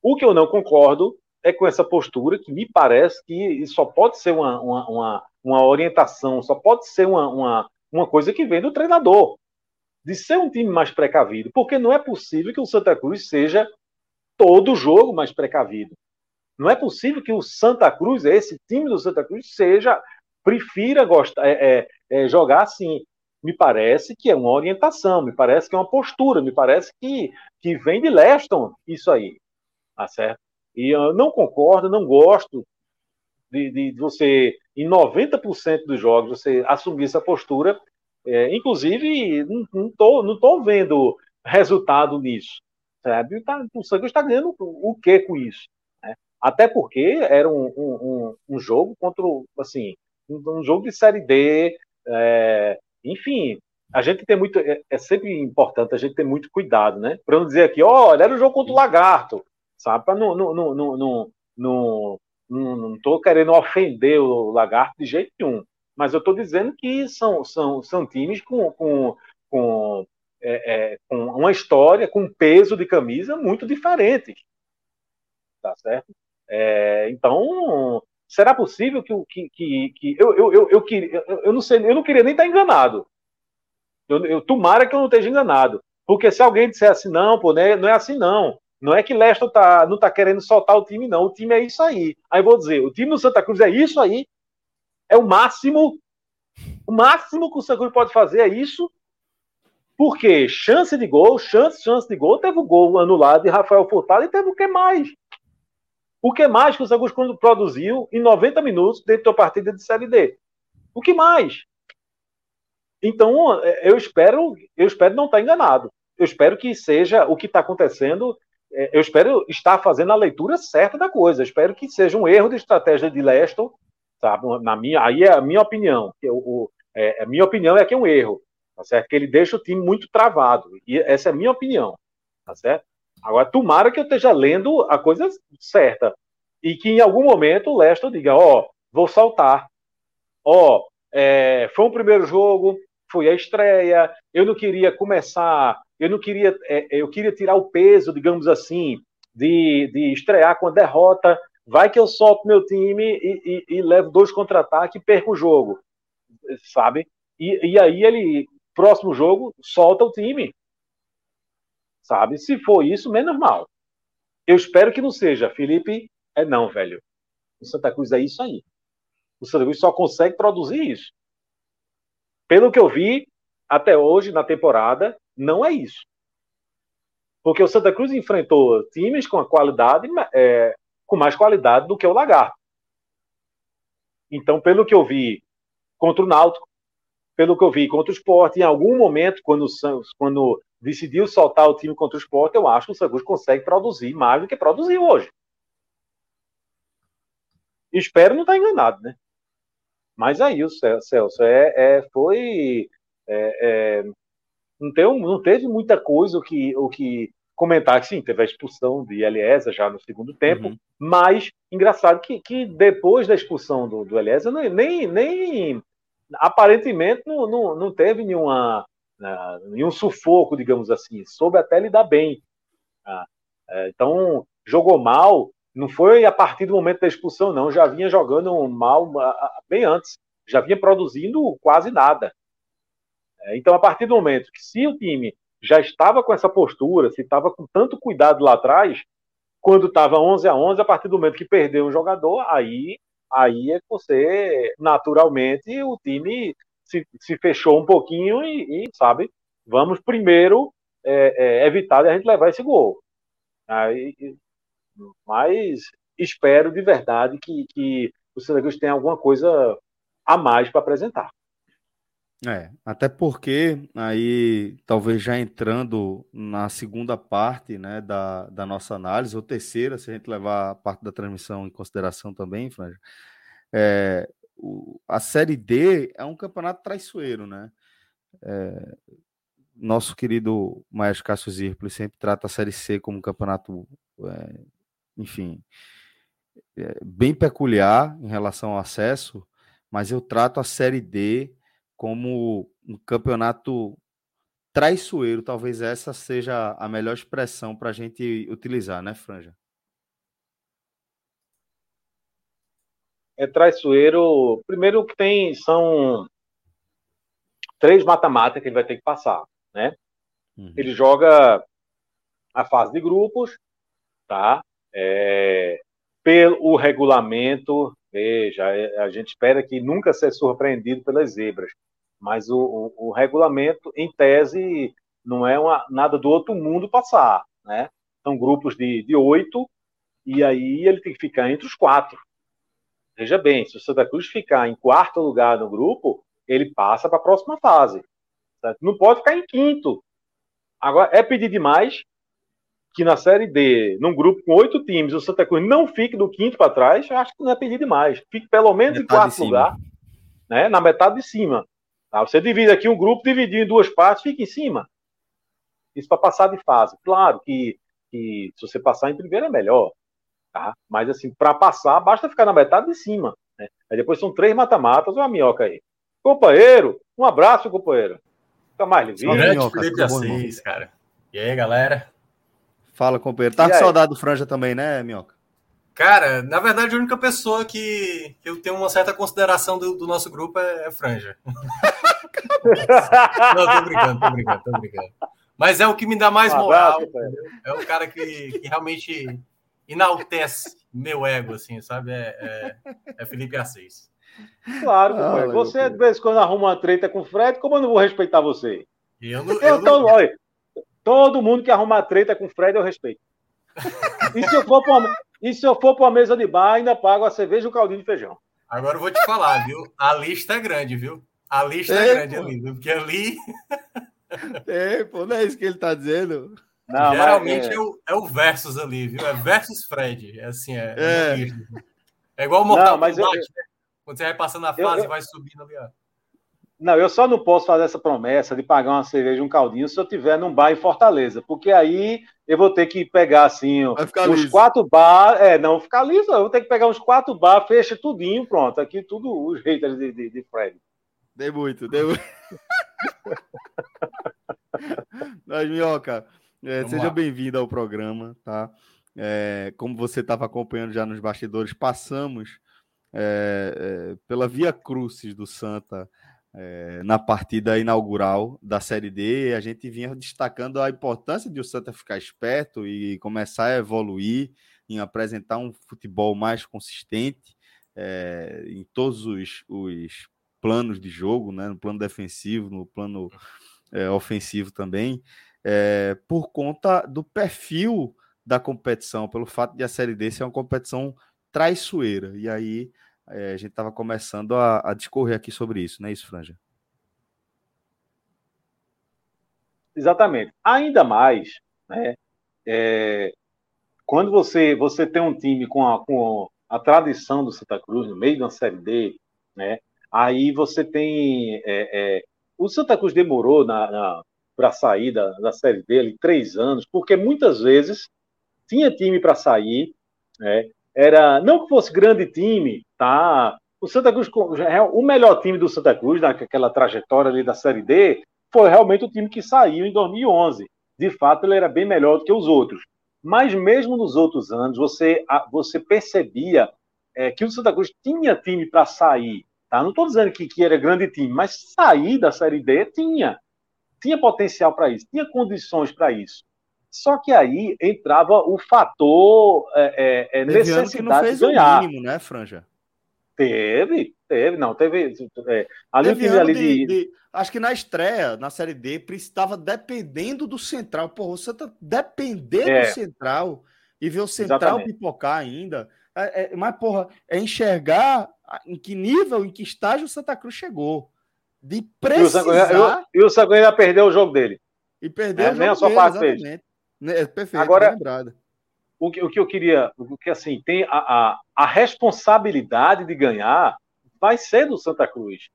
O que eu não concordo é com essa postura que me parece que só pode ser uma, uma, uma, uma orientação, só pode ser uma, uma, uma coisa que vem do treinador. de ser um time mais precavido, porque não é possível que o Santa Cruz seja todo jogo mais precavido. Não é possível que o Santa Cruz, esse time do Santa Cruz, seja prefira gostar, é, é, é, jogar assim. Me parece que é uma orientação, me parece que é uma postura, me parece que, que vem de Leston isso aí, tá certo? E eu não concordo, não gosto de, de você, em 90% dos jogos, você assumir essa postura. É, inclusive, não estou não tô vendo resultado nisso. Sabe? Tá, o Santos está ganhando o que com isso? Né? Até porque era um, um, um, jogo contra, assim, um, jogo de Série D, é, enfim, a gente tem muito, é, é, sempre importante a gente ter muito cuidado, né? Para não dizer aqui, olha, era um jogo contra o Lagarto, sabe? Para não, não, não, não, não, não estou querendo ofender o Lagarto de jeito nenhum, mas eu estou dizendo que são, são, são times com, com, com, é, é, com uma história, com um peso de camisa muito diferente. Tá certo? É, então, será possível que, que, que, que eu, eu, eu, eu, queria, eu, eu, não sei, eu não queria nem estar enganado. Eu, eu tomara que eu não esteja enganado. Porque se alguém disser assim, não, pô, não é, não é assim não. Não é que Leston tá, não está querendo soltar o time, não. O time é isso aí. Aí vou dizer, o time do Santa Cruz é isso aí. É o máximo. O máximo que o Santa Cruz pode fazer é isso. Porque chance de gol, chance, chance de gol, teve o gol anulado de Rafael Furtado e teve o que mais? O que mais que o Santa Cruz produziu em 90 minutos dentro da partida de Série D? O que mais? Então, eu espero, eu espero não estar enganado. Eu espero que seja o que está acontecendo é, eu espero estar fazendo a leitura certa da coisa. Espero que seja um erro de estratégia de Leston, sabe? Na minha, aí é a minha opinião. Que o, é, a minha opinião é que é um erro, tá certo? Que ele deixa o time muito travado. E essa é a minha opinião, tá certo? Agora, tomara que eu esteja lendo a coisa certa e que em algum momento o Leston diga: ó, oh, vou saltar. Ó, oh, é, foi um primeiro jogo, foi a estreia. Eu não queria começar eu não queria, é, eu queria tirar o peso, digamos assim, de, de estrear com a derrota. Vai que eu solto meu time e, e, e levo dois contra-ataques e perco o jogo, sabe? E, e aí ele, próximo jogo, solta o time, sabe? Se for isso, menos mal. Eu espero que não seja. Felipe, é não, velho. O Santa Cruz é isso aí. O Santa Cruz só consegue produzir isso. Pelo que eu vi até hoje na temporada, não é isso. Porque o Santa Cruz enfrentou times com a qualidade, é, com mais qualidade do que o Lagarto. Então, pelo que eu vi contra o Náutico, pelo que eu vi contra o Sport, em algum momento, quando quando decidiu soltar o time contra o Sport, eu acho que o Santa Cruz consegue produzir mais do que produziu hoje. Espero não estar enganado, né? Mas aí, o Celso, é, é, foi é, é não, tem, não teve muita coisa o que, o que comentar. Sim, teve a expulsão de Eliezer já no segundo tempo, uhum. mas engraçado que, que depois da expulsão do, do Eliezer, nem, nem aparentemente não, não, não teve nenhuma, uh, nenhum sufoco, digamos assim, soube até lidar bem. Uh, então, jogou mal, não foi a partir do momento da expulsão, não, já vinha jogando mal bem antes, já vinha produzindo quase nada. É, então, a partir do momento que se o time já estava com essa postura, se estava com tanto cuidado lá atrás, quando estava 11 a 11, a partir do momento que perdeu um jogador, aí, aí é que você, naturalmente, o time se, se fechou um pouquinho e, e sabe, vamos primeiro é, é, evitar de a gente levar esse gol. Aí, mas espero de verdade que, que o Santa Cruz tenha alguma coisa a mais para apresentar. É, até porque aí, talvez já entrando na segunda parte né, da, da nossa análise, ou terceira, se a gente levar a parte da transmissão em consideração também, Franja, é, o, a Série D é um campeonato traiçoeiro, né? É, nosso querido Maestro Cássio Zirpoli sempre trata a Série C como um campeonato, é, enfim, é, bem peculiar em relação ao acesso, mas eu trato a Série D como um campeonato traiçoeiro, talvez essa seja a melhor expressão para a gente utilizar, né, Franja? É traiçoeiro. Primeiro que tem são três mata-mata que ele vai ter que passar, né? Uhum. Ele joga a fase de grupos, tá? É, pelo regulamento, veja, é, a gente espera que nunca seja surpreendido pelas zebras, mas o, o, o regulamento, em tese, não é uma, nada do outro mundo passar, né? São grupos de, de oito, e aí ele tem que ficar entre os quatro. Veja bem, se o Santa Cruz ficar em quarto lugar no grupo, ele passa para a próxima fase. Certo? Não pode ficar em quinto. Agora, é pedir demais que na Série D, num grupo com oito times, o Santa Cruz não fique do quinto para trás, acho que não é pedir demais. Fique pelo menos metade em quarto lugar, né, na metade de cima. Tá? Você divide aqui um grupo, dividir em duas partes, fica em cima. Isso para passar de fase. Claro que, que se você passar em primeiro é melhor. Tá? Mas assim, para passar, basta ficar na metade de cima. Né? Aí depois são três mata-matas, uma minhoca aí. Companheiro, um abraço, companheiro. Fica mais livinho. Grande Felipe Assis, cara. E aí, galera? Fala, companheiro. Tá com saudade do Franja também, né, Minhoca? Cara, na verdade, a única pessoa que, eu tenho uma certa consideração do, do nosso grupo é, é Franja. Não, tô brincando, tô brincando, tô brincando. Mas é o que me dá mais moral. É o cara que, que realmente enaltece meu ego, assim, sabe? É, é, é Felipe Assis. Claro, ah, Você, de vez em quando, arruma uma treta com o Fred, como eu não vou respeitar você? Eu não. Eu, eu não... Olha, Todo mundo que arruma treta com o Fred, eu respeito. E se eu for para uma, e se eu for para uma mesa de bar, ainda pago a cerveja e o caldinho de feijão. Agora eu vou te falar, viu? A lista é grande, viu? A lista é, é grande pô. ali, viu? Porque ali. É, pô, não é isso que ele tá dizendo. Não, Geralmente é... É, o, é o versus ali, viu? É versus Fred. É assim, é. É, é igual o Mortal Kombat, eu... né? Quando você vai passando a fase, eu... vai subindo ali, ó. Não, eu só não posso fazer essa promessa de pagar uma cerveja, um caldinho, se eu tiver num bar em Fortaleza, porque aí eu vou ter que pegar assim uns liso. quatro bar, é, não ficar liso, eu vou ter que pegar uns quatro bar, fecha tudinho, pronto, aqui tudo os haters de, de, de Fred. Dei muito, dei muito. Mas, Minhoca, é, seja bem-vindo ao programa, tá? É, como você estava acompanhando já nos bastidores, passamos é, é pela Via Crucis do Santa é, na partida inaugural da Série D, a gente vinha destacando a importância de o Santa ficar esperto e começar a evoluir em apresentar um futebol mais consistente é, em todos os, os, planos de jogo, né, no plano defensivo, no plano é, ofensivo também, por conta do perfil da competição, pelo fato de a Série D ser uma competição traiçoeira. E aí é, a gente estava começando a, a, discorrer aqui sobre isso, não é isso, Franja? Exatamente. Ainda mais, né? É, quando você, você tem um time com a, com a tradição do Santa Cruz no meio da Série D, né? Aí você tem. É, é, o Santa Cruz demorou na, na para sair da, da Série D ali, três anos, porque muitas vezes tinha time para sair, né? Era não que fosse grande time, tá? O Santa Cruz, é o melhor time do Santa Cruz naquela trajetória ali da Série D, foi realmente o time que saiu em 2011. De fato, ele era bem melhor do que os outros. Mas mesmo nos outros anos, você, você percebia é, que o Santa Cruz tinha time para sair. Tá? Não estou dizendo que, que era grande time, mas sair da Série D tinha. Tinha potencial para isso, tinha condições para isso. Só que aí entrava o fator é, é, é necessidade de ganhar. Mínimo, né, Franja? Teve, teve, não, teve. É, ali teve ali de, de... de, Acho que na estreia, na Série D, estava dependendo do Central. Pô, você tá dependendo é. do Central e ver o Central Exatamente. pipocar ainda. É, é, mas, porra, é enxergar em que nível, em que estágio o Santa Cruz chegou. De precisar... E o Sanguinha perdeu o jogo dele. E perdeu é, o jogo nem a sua parte fez. Né, é perfeito, Agora, lembrado. O que, o que eu queria, o que assim, tem a, a, a responsabilidade de ganhar vai ser do Santa Cruz,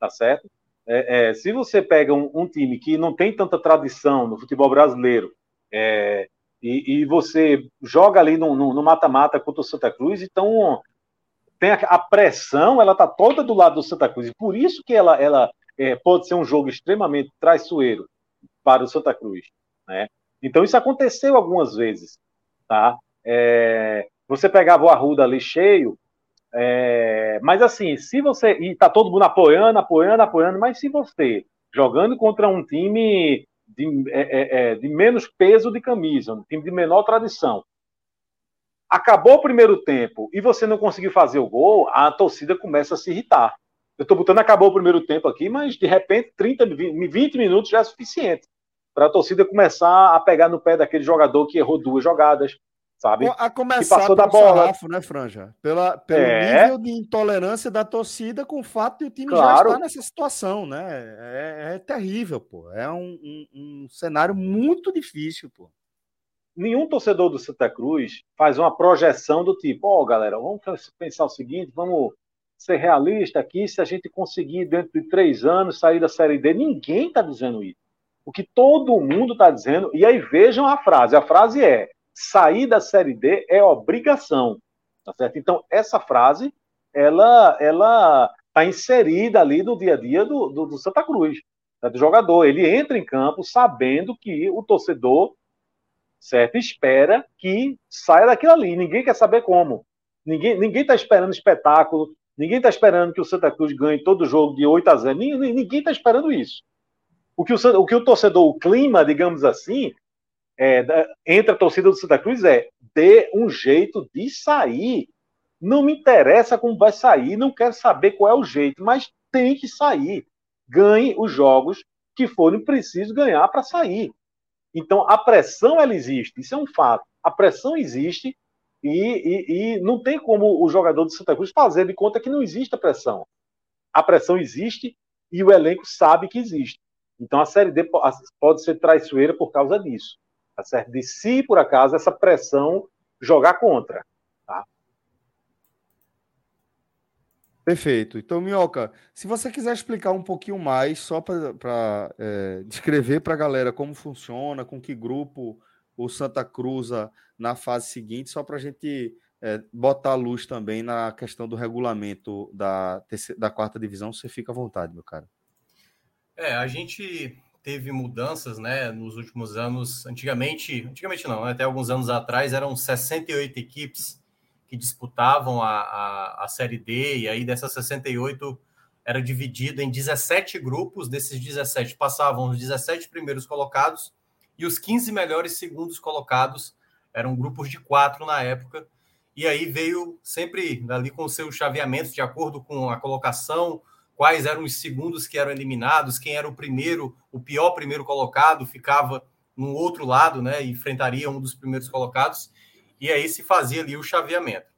tá certo? É, é, se você pega um, um, time que não tem tanta tradição no futebol brasileiro é, e, e, você joga ali no mata-mata contra o Santa Cruz, então tem a, a, pressão, ela tá toda do lado do Santa Cruz, e por isso que ela, ela é, pode ser um jogo extremamente traiçoeiro para o Santa Cruz, né? Então isso aconteceu algumas vezes, tá? É, você pegava o Arruda ali cheio, é, mas assim, se você e tá todo mundo apoiando, apoiando, apoiando, mas se você jogando contra um time de, é, é, é, de menos peso de camisa, um time de menor tradição. Acabou o primeiro tempo e você não conseguiu fazer o gol, a torcida começa a se irritar. Eu estou botando acabou o primeiro tempo aqui, mas de repente 30, 20 minutos já é suficiente para a torcida começar a pegar no pé daquele jogador que errou duas jogadas, sabe? A começar passou da bola. Sarrafo, né, Franja? Pela, pelo é... nível de intolerância da torcida com o fato de o time claro. já estar nessa situação, né? É, é terrível, pô. É um, um, um, cenário muito difícil, pô. Nenhum torcedor do Santa Cruz faz uma projeção do tipo, ó, oh, galera, vamos pensar o seguinte, vamos ser realista aqui, se a gente conseguir dentro de três anos sair da Série D, ninguém está dizendo isso. O que todo mundo está dizendo, e aí vejam a frase, a frase é, sair da Série D é obrigação, tá certo? Então, essa frase, ela ela está inserida ali no dia a dia do, do, do Santa Cruz, tá? do jogador. Ele entra em campo sabendo que o torcedor, certo, espera que saia daquilo ali. Ninguém quer saber como. Ninguém está esperando espetáculo. Ninguém está esperando que o Santa Cruz ganhe todo jogo de 8 a 0. Ninguém está esperando isso. O que o, o que o torcedor, o clima, digamos assim, é, entre a torcida do Santa Cruz é dê um jeito de sair. Não me interessa como vai sair, não quero saber qual é o jeito, mas tem que sair. Ganhe os jogos que forem precisos ganhar para sair. Então a pressão ela existe, isso é um fato. A pressão existe e, e, e não tem como o jogador do Santa Cruz fazer de conta que não existe a pressão. A pressão existe e o elenco sabe que existe. Então a Série D pode ser traiçoeira por causa disso tá certo? De se, por acaso, essa pressão jogar contra. Tá? Perfeito. Então, Minhoca, se você quiser explicar um pouquinho mais, só para é, descrever para a galera como funciona, com que grupo o Santa Cruza na fase seguinte, só para a gente é, botar a luz também na questão do regulamento da, da quarta divisão, você fica à vontade, meu cara. É, a gente teve mudanças, né, nos últimos anos. Antigamente, antigamente não, né, até alguns anos atrás eram 68 equipes que disputavam a, a, a Série D, e aí dessas 68 era dividido em 17 grupos, desses 17 passavam os 17 primeiros colocados e os 15 melhores segundos colocados eram grupos de quatro na época. E aí veio sempre ali com o seu chaveamento de acordo com a colocação, quais eram os segundos que eram eliminados, quem era o primeiro, o pior primeiro colocado, ficava no outro lado, né, enfrentaria um dos primeiros colocados, e aí se fazia ali o chaveamento.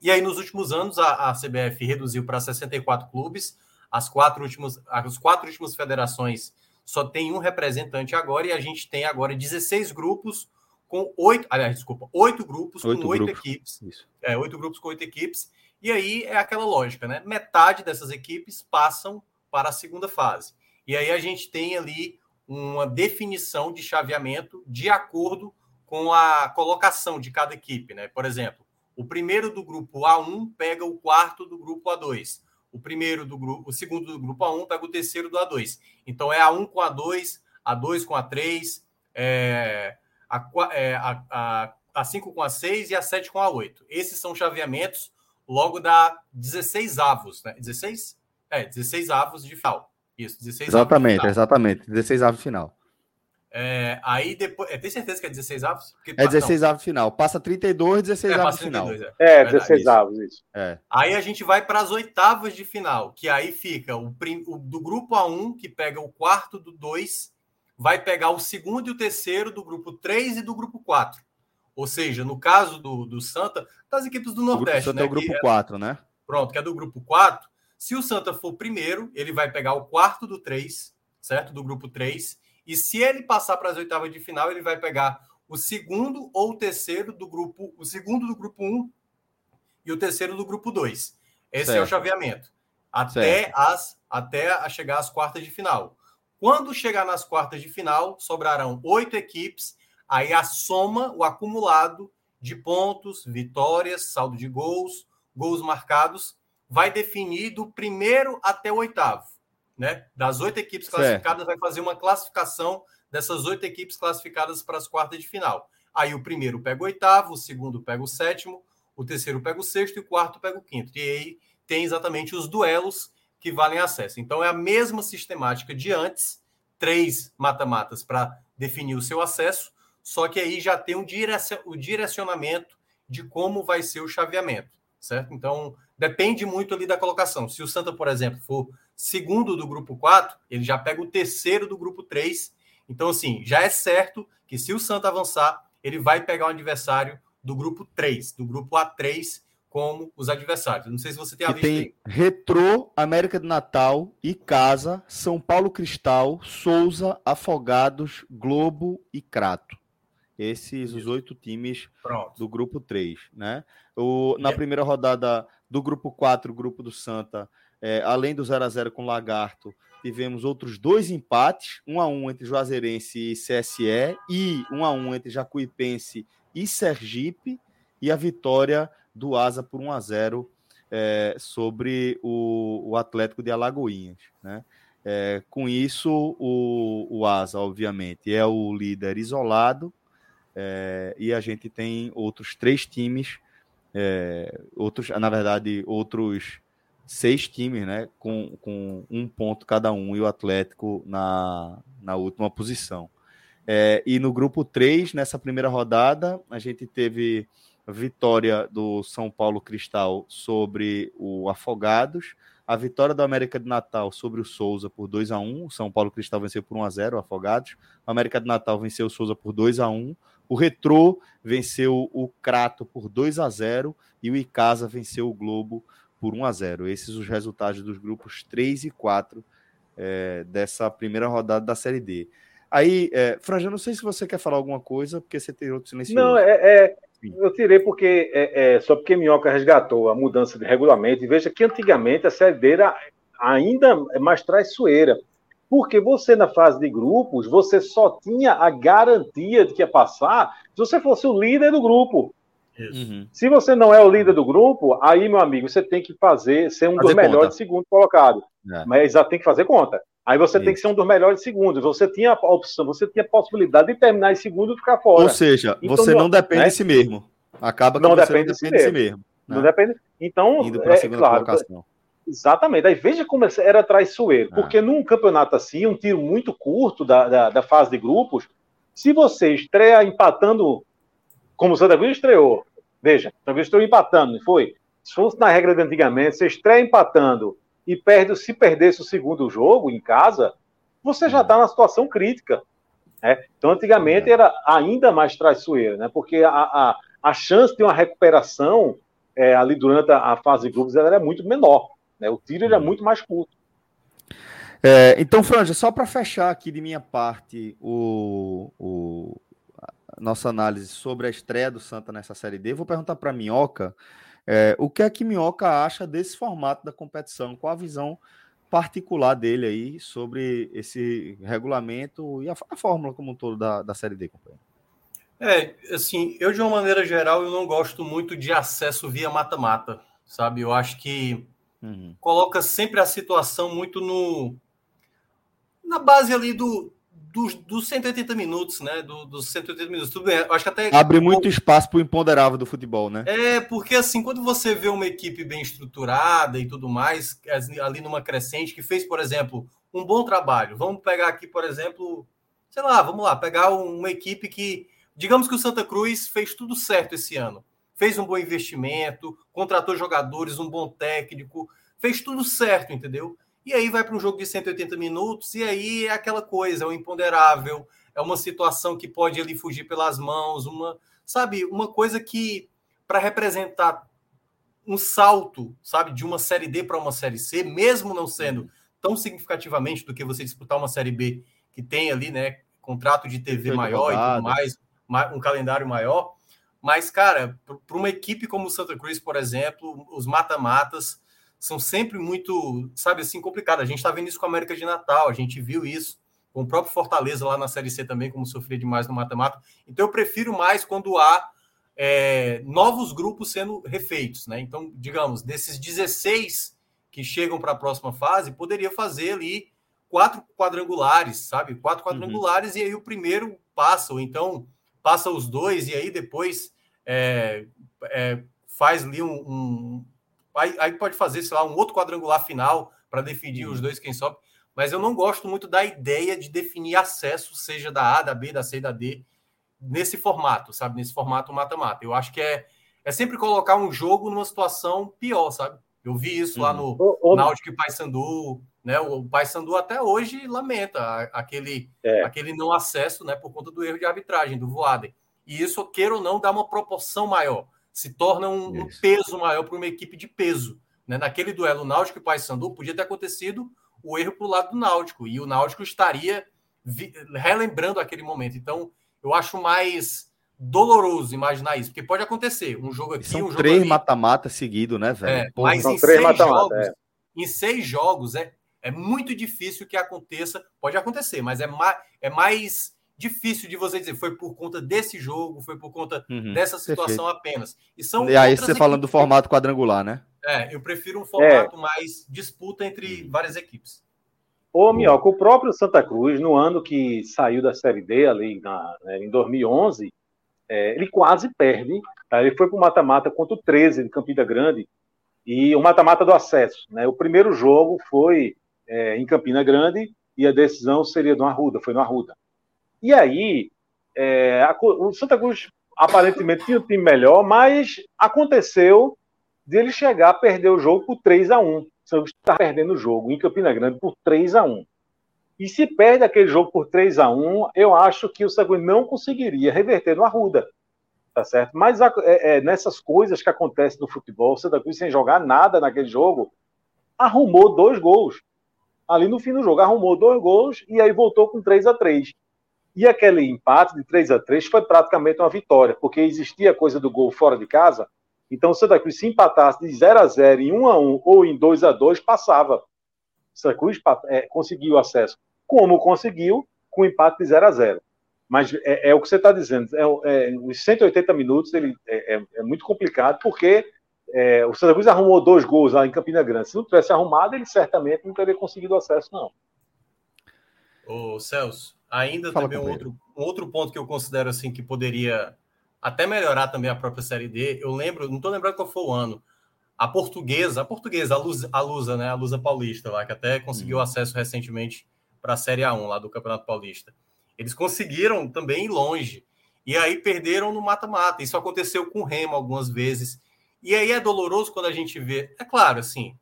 E aí, nos últimos anos, a, a CBF reduziu para 64 clubes, as quatro, últimas, as quatro últimas federações só tem um representante agora, e a gente tem agora 16 grupos com oito, aliás, desculpa, oito grupos oito com oito grupos. equipes. Isso. É, oito grupos com oito equipes, e aí é aquela lógica, né? Metade dessas equipes passam para a segunda fase. E aí a gente tem ali uma definição de chaveamento de acordo com a colocação de cada equipe, né? Por exemplo, o primeiro do grupo A1 pega o quarto do grupo A2. O primeiro do grupo, o segundo do grupo A1 pega o terceiro do A2. Então é A1 com A2, A2 com A3, é, a, é, a, a, A5 com A6 e A7 com A8. Esses são chaveamentos logo dá 16 avos, né? 16? É, 16 avos de final. Isso, 16 Exatamente, avos exatamente. 16 avos final. É, aí depois. É, tem certeza que é 16 avos? Porque, é 16 não. avos final. Passa 32, 16 é, avos 32, final. É, é 16 avos, isso. É. Aí a gente vai para as oitavas de final, que aí fica o, prim, o, do grupo A1, que pega o quarto do 2, vai pegar o segundo e o terceiro do grupo 3 e do grupo 4. Ou seja, no caso do, do Santa, das equipes do Nordeste. O grupo Santa né, é o grupo 4, é, né? Pronto, que é do grupo 4. Se o Santa for primeiro, ele vai pegar o quarto do 3, certo? Do grupo 3. E se ele passar para as oitavas de final, ele vai pegar o segundo ou o terceiro do grupo, o segundo do grupo 1 e o terceiro do grupo 2. Esse certo. é o chaveamento. Até, as, até a chegar às quartas de final. Quando chegar nas quartas de final, sobrarão oito equipes Aí a soma, o acumulado de pontos, vitórias, saldo de gols, gols marcados, vai definir do primeiro até o oitavo. Né? Das oito equipes classificadas, certo. vai fazer uma classificação dessas oito equipes classificadas para as quartas de final. Aí o primeiro pega o oitavo, o segundo pega o sétimo, o terceiro pega o sexto e o quarto pega o quinto. E aí tem exatamente os duelos que valem acesso. Então é a mesma sistemática de antes, três mata-matas para definir o seu acesso, só que aí já tem um o direcionamento de como vai ser o chaveamento, certo? Então depende muito ali da colocação. Se o Santa, por exemplo, for segundo do grupo 4, ele já pega o terceiro do grupo 3. Então, assim, já é certo que se o Santa avançar, ele vai pegar um adversário do grupo 3, do grupo A3, como os adversários. Não sei se você tem a tem aí. Retrô, América de Natal, Icasa, São Paulo Cristal, Souza, Afogados, Globo e Crato. Esses os oito times Pronto. do grupo 3, né? O, na primeira rodada do grupo 4, o grupo do Santa, é, além do 0 a 0 com Lagarto, tivemos outros dois empates, um a um entre Juazeirense e CSE e um a um entre Jacuipense e Sergipe e a vitória do Asa por 1 a 0 é, sobre o, o, Atlético de Alagoinhas. Né? É, com isso, o, o Asa, obviamente, é o líder isolado é, e a gente tem outros três times, é, outros, na verdade, outros seis times, né, com, com um ponto cada um e o Atlético na, na última posição. É, e no grupo 3, nessa primeira rodada, a gente teve vitória do São Paulo Cristal sobre o Afogados, a vitória do América de Natal sobre o Souza por 2 a 1 o São Paulo Cristal venceu por 1 a 0 o Afogados, o América de Natal venceu o Souza por 2 a 1 o Retrô venceu o Crato por 2 a 0 e o Icasa venceu o Globo por 1 a 0 Esses os resultados dos grupos 3 e 4 é, dessa primeira rodada da Série D. Aí, é, Franja, não sei se você quer falar alguma coisa, porque você tem outro silencioso. Não, é, é eu tirei porque é, é, só porque Minhoca resgatou a mudança de regulamento. E veja que antigamente a Série D era ainda mais traiçoeira. Porque você, na fase de grupos, você só tinha a garantia de que ia passar se você fosse o líder do grupo. Uhum. Se você não é o líder do grupo, aí, meu amigo, você tem que fazer, ser um fazer dos melhores conta. segundo colocado. É. Mas já tem que fazer conta. Aí você Isso. tem que ser um dos melhores segundos. Você tinha a opção, você tinha a possibilidade de terminar em segundo e ficar fora. Ou seja, então, você não depende né? de si mesmo. Acaba que não depende, não depende de si mesmo. Né? Não depende. Então, Indo para a é, segunda claro, colocação. Exatamente. Aí veja como era traiçoeiro. Ah. Porque num campeonato assim, um tiro muito curto da, da, da, fase de grupos, se você estreia empatando, como o Santa Cruz estreou, veja, Santa Cruz estreou empatando, não foi? Se fosse na regra de antigamente, você estreia empatando e perde, se perdesse o segundo jogo em casa, você já está na situação crítica. Né? Então, antigamente é. era ainda mais traiçoeiro, né? porque a, a, a chance de uma recuperação é, ali durante a, a, fase de grupos era muito menor. Né? O tiro era uhum. muito mais curto. É, então, Franja, só para fechar aqui de minha parte o, o, a nossa análise sobre a estreia do Santa nessa Série D, vou perguntar para a Minhoca é, o que é que Minhoca acha desse formato da competição? Qual a visão particular dele aí sobre esse regulamento e a, a fórmula como um todo da, da Série D, companheiro? É, assim, eu de uma maneira geral eu não gosto muito de acesso via mata-mata, sabe? Eu acho que uhum. coloca sempre a situação muito no na base ali do dos, dos 180 minutos, né? Do, dos 180 minutos. Tudo bem, acho que até. Abre muito espaço para o imponderável do futebol, né? É, porque assim, quando você vê uma equipe bem estruturada e tudo mais, ali numa crescente, que fez, por exemplo, um bom trabalho. Vamos pegar aqui, por exemplo, sei lá, vamos lá, pegar uma equipe que. Digamos que o Santa Cruz fez tudo certo esse ano. Fez um bom investimento, contratou jogadores, um bom técnico, fez tudo certo, entendeu? E aí vai para um jogo de 180 minutos, e aí é aquela coisa, é o imponderável, é uma situação que pode ali fugir pelas mãos, uma, sabe, uma coisa que para representar um salto, sabe, de uma série D para uma série C, mesmo não sendo tão significativamente do que você disputar uma série B que tem ali, né, contrato de TV maior e tudo mais, um calendário maior. Mas, cara, para uma equipe como o Santa Cruz, por exemplo, os mata-matas são sempre muito, sabe assim, complicadas. A gente está vendo isso com a América de Natal, a gente viu isso com o próprio Fortaleza lá na Série C também, como sofria demais no mata-mata. Então eu prefiro mais quando há é, novos grupos sendo refeitos, né? Então, digamos, desses 16 que chegam para a próxima fase, poderia fazer ali quatro quadrangulares, sabe? Quatro uhum. quadrangulares, uhum. e aí o primeiro passa, ou então passa os dois, e aí depois é, é, faz ali um, um, Aí, aí pode fazer, sei lá, um outro quadrangular final para definir os dois quem sobe. Mas eu não gosto muito da ideia de definir acesso, seja da A, da B, da C, da D, nesse formato, sabe? Nesse formato mata-mata. Eu acho que é, é sempre colocar um jogo numa situação pior, sabe? Eu vi isso lá no uhum. Náutico e Paysandu, né? O Paysandu até hoje lamenta aquele, é. aquele não acesso, né? Por conta do erro de arbitragem do Voaden. E isso, queira ou não, dá uma proporção maior, se torna um, um peso maior para uma equipe de peso. Né? Naquele duelo Náutico e Paysandu, podia ter acontecido o erro para o lado do Náutico, e o Náutico estaria relembrando aquele momento. Então, eu acho mais doloroso imaginar isso, porque pode acontecer um jogo aqui, São um jogo três mata-mata seguido, né, velho? É, mas em seis, jogos, é. em seis jogos é, é muito difícil que aconteça. Pode acontecer, mas é mais, é mais difícil de você dizer foi por conta desse jogo, foi por conta uhum, dessa situação perfeito. apenas. E são e aí você falando do formato quadrangular, né? É, eu prefiro um formato é. mais disputa entre várias equipes. Ô, Minhoca, o próprio Santa Cruz, no ano que saiu da Série D, ali na, né, em 2011, é, ele quase perde. Tá? Ele foi para o mata-mata contra o 13 de Campina Grande e o mata-mata do acesso. Né? O primeiro jogo foi é, em Campina Grande e a decisão seria no Arruda, foi no Arruda. E aí, é, a, o Santa Cruz aparentemente tinha um time melhor, mas aconteceu de ele chegar a perder o jogo por 3 a 1 O Santa Cruz está perdendo o jogo em Campina Grande por 3 a 1 e se perde aquele jogo por 3 a 1 eu acho que o Sagui não conseguiria reverter no Arruda. Tá certo? Mas é, é, nessas coisas que acontecem no futebol, o Santa Cruz sem jogar nada naquele jogo, arrumou dois gols. Ali no fim do jogo, arrumou dois gols e aí voltou com 3 a 3 E aquele empate de 3 a 3 foi praticamente uma vitória, porque existia a coisa do gol fora de casa. Então, o Santa Cruz, se empatasse de 0 a 0 em 1 a 1 ou em 2 a 2 passava. O Santa Cruz é, conseguiu acesso como conseguiu com o empate de 0 a 0 Mas é, é o que você está dizendo, é, é, os 180 minutos ele, é, é, é muito complicado, porque é, o Santa Cruz arrumou dois gols lá em Campina Grande. Se não tivesse arrumado, ele certamente não teria conseguido acesso, não. Ô, Celso, ainda Fala também um outro, um outro ponto que eu considero assim que poderia até melhorar também a própria Série D. Eu lembro, não estou lembrando qual foi o ano, a portuguesa, a portuguesa, a Lusa, a Lusa, né, a Lusa Paulista lá, que até conseguiu hum. acesso recentemente para a Série A1 lá do Campeonato Paulista. Eles conseguiram também ir longe. E aí perderam no mata-mata. Isso aconteceu com o Remo algumas vezes. E aí é doloroso quando a gente vê. É claro, assim,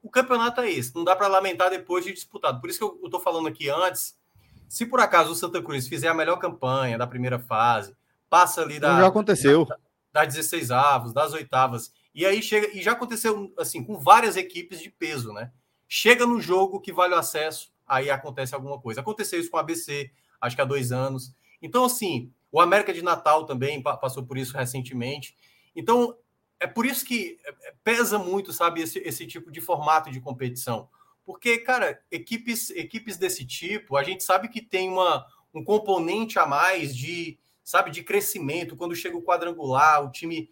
o campeonato é esse. Não dá para lamentar depois de disputado. Por isso que eu estou falando aqui antes. Se por acaso o Santa Cruz fizer a melhor campanha da primeira fase, passa ali da. Já aconteceu. Da, das 16 avos, das oitavas. E aí chega. E já aconteceu, assim, com várias equipes de peso, né? Chega no jogo que vale o acesso, aí acontece alguma coisa. Aconteceu isso com o ABC, acho que há dois anos. Então, assim, o América de Natal também passou por isso recentemente. Então, é por isso que é, é, pesa muito, sabe, esse, esse tipo de formato de competição. Porque, cara, equipes, equipes desse tipo, a gente sabe que tem uma, um componente a mais de, sabe, de crescimento. Quando chega o quadrangular, o time,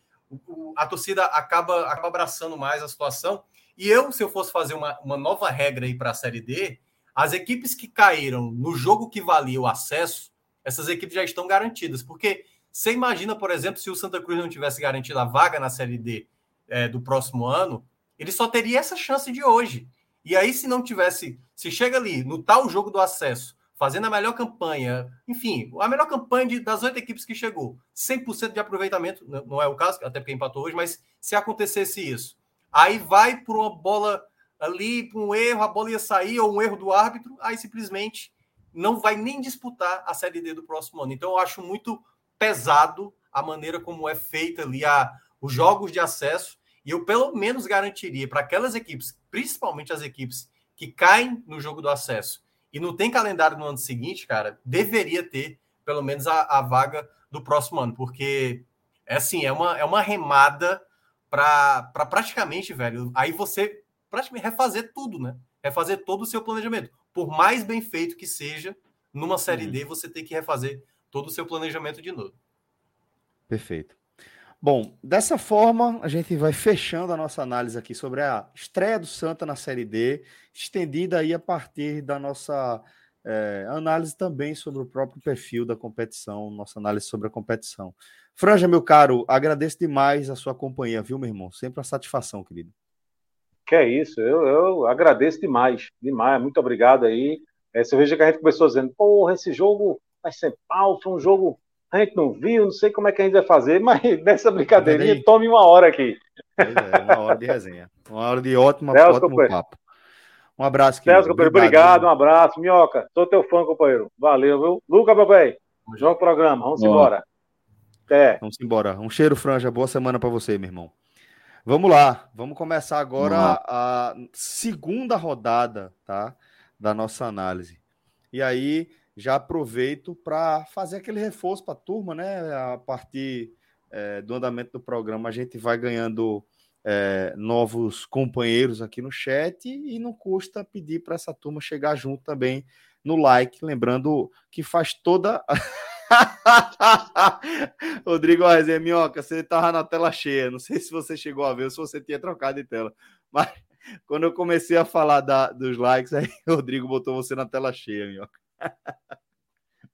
a torcida acaba, acaba abraçando mais a situação. E eu, se eu fosse fazer uma, uma nova regra aí para a Série D, as equipes que caíram no jogo que valia o acesso, essas equipes já estão garantidas. Porque você imagina, por exemplo, se o Santa Cruz não tivesse garantido a vaga na Série D é, do próximo ano, ele só teria essa chance de hoje. E aí, se não tivesse, se chega ali no tal jogo do acesso, fazendo a melhor campanha, enfim, a melhor campanha de, das oito equipes que chegou, 100% de aproveitamento, não é o caso, até porque empatou hoje, mas se acontecesse isso, aí vai por uma bola ali por um erro, a bola ia sair, ou um erro do árbitro, aí simplesmente não vai nem disputar a Série D do próximo ano. Então, eu acho muito pesado a maneira como é feita ali a, os jogos de acesso, e eu pelo menos garantiria para aquelas equipes, principalmente as equipes que caem no jogo do acesso e não tem calendário no ano seguinte, cara, deveria ter pelo menos a, a vaga do próximo ano, porque é assim, é uma, é uma remada para pra praticamente, velho. Aí você praticamente refazer tudo, né? Refazer todo o seu planejamento. Por mais bem feito que seja, numa série uhum. D você tem que refazer todo o seu planejamento de novo. Perfeito. Bom, dessa forma, a gente vai fechando a nossa análise aqui sobre a estreia do Santa na Série D, estendida aí a partir da nossa é, análise também sobre o próprio perfil da competição, nossa análise sobre a competição. Franja, meu caro, agradeço demais a sua companhia, viu, meu irmão? Sempre uma satisfação, querido. Que é isso, eu, eu agradeço demais, demais, muito obrigado aí. É, você veja que a gente começou dizendo, porra, esse jogo vai ser pau, foi um jogo, a gente não viu, não sei como é que a gente vai fazer, mas nessa brincadeirinha, tome uma hora aqui. É, uma hora de resenha, uma hora de ótimo, ótimo papo. Um abraço, querido. Celso, companheiro, obrigado, obrigado, um abraço. Minhoca, sou teu fã, companheiro. Valeu, viu? Luca, meu bem, joga o programa, vamos embora. Até. Vamos embora. Um cheiro, Franja. Boa semana para você, meu irmão. Vamos lá, vamos começar agora a segunda rodada, tá? Da nossa análise. E aí, já aproveito para fazer aquele reforço para a turma, né? A partir é, do andamento do programa, a gente vai ganhando é, novos companheiros aqui no chat e não custa pedir para essa turma chegar junto também no like, lembrando que faz toda Rodrigo Resenha Minhoca, você tava na tela cheia. Não sei se você chegou a ver ou se você tinha trocado de tela. Mas quando eu comecei a falar da, dos likes, aí o Rodrigo botou você na tela cheia, Minhoca.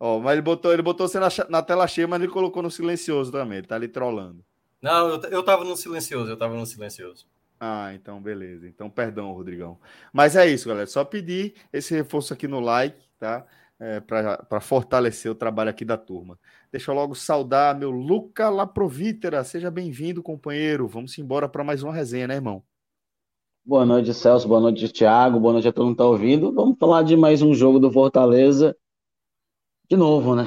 Ó, mas ele botou, ele botou você na, na, tela cheia, mas ele colocou no silencioso também. Ele tá ali trolando. Não, eu, eu tava no silencioso, eu tava no silencioso. Ah, então beleza. Então perdão, Rodrigão. Mas é isso, galera. Só pedir esse reforço aqui no like, tá? é, para fortalecer o trabalho aqui da turma. Deixa eu logo saudar meu Luca Laprovítera. Seja bem-vindo, companheiro. Vamos embora para mais uma resenha, né, irmão? Boa noite, Celso. Boa noite, Thiago. Boa noite a todo mundo que está ouvindo. Vamos falar de mais um jogo do Fortaleza. De novo, né?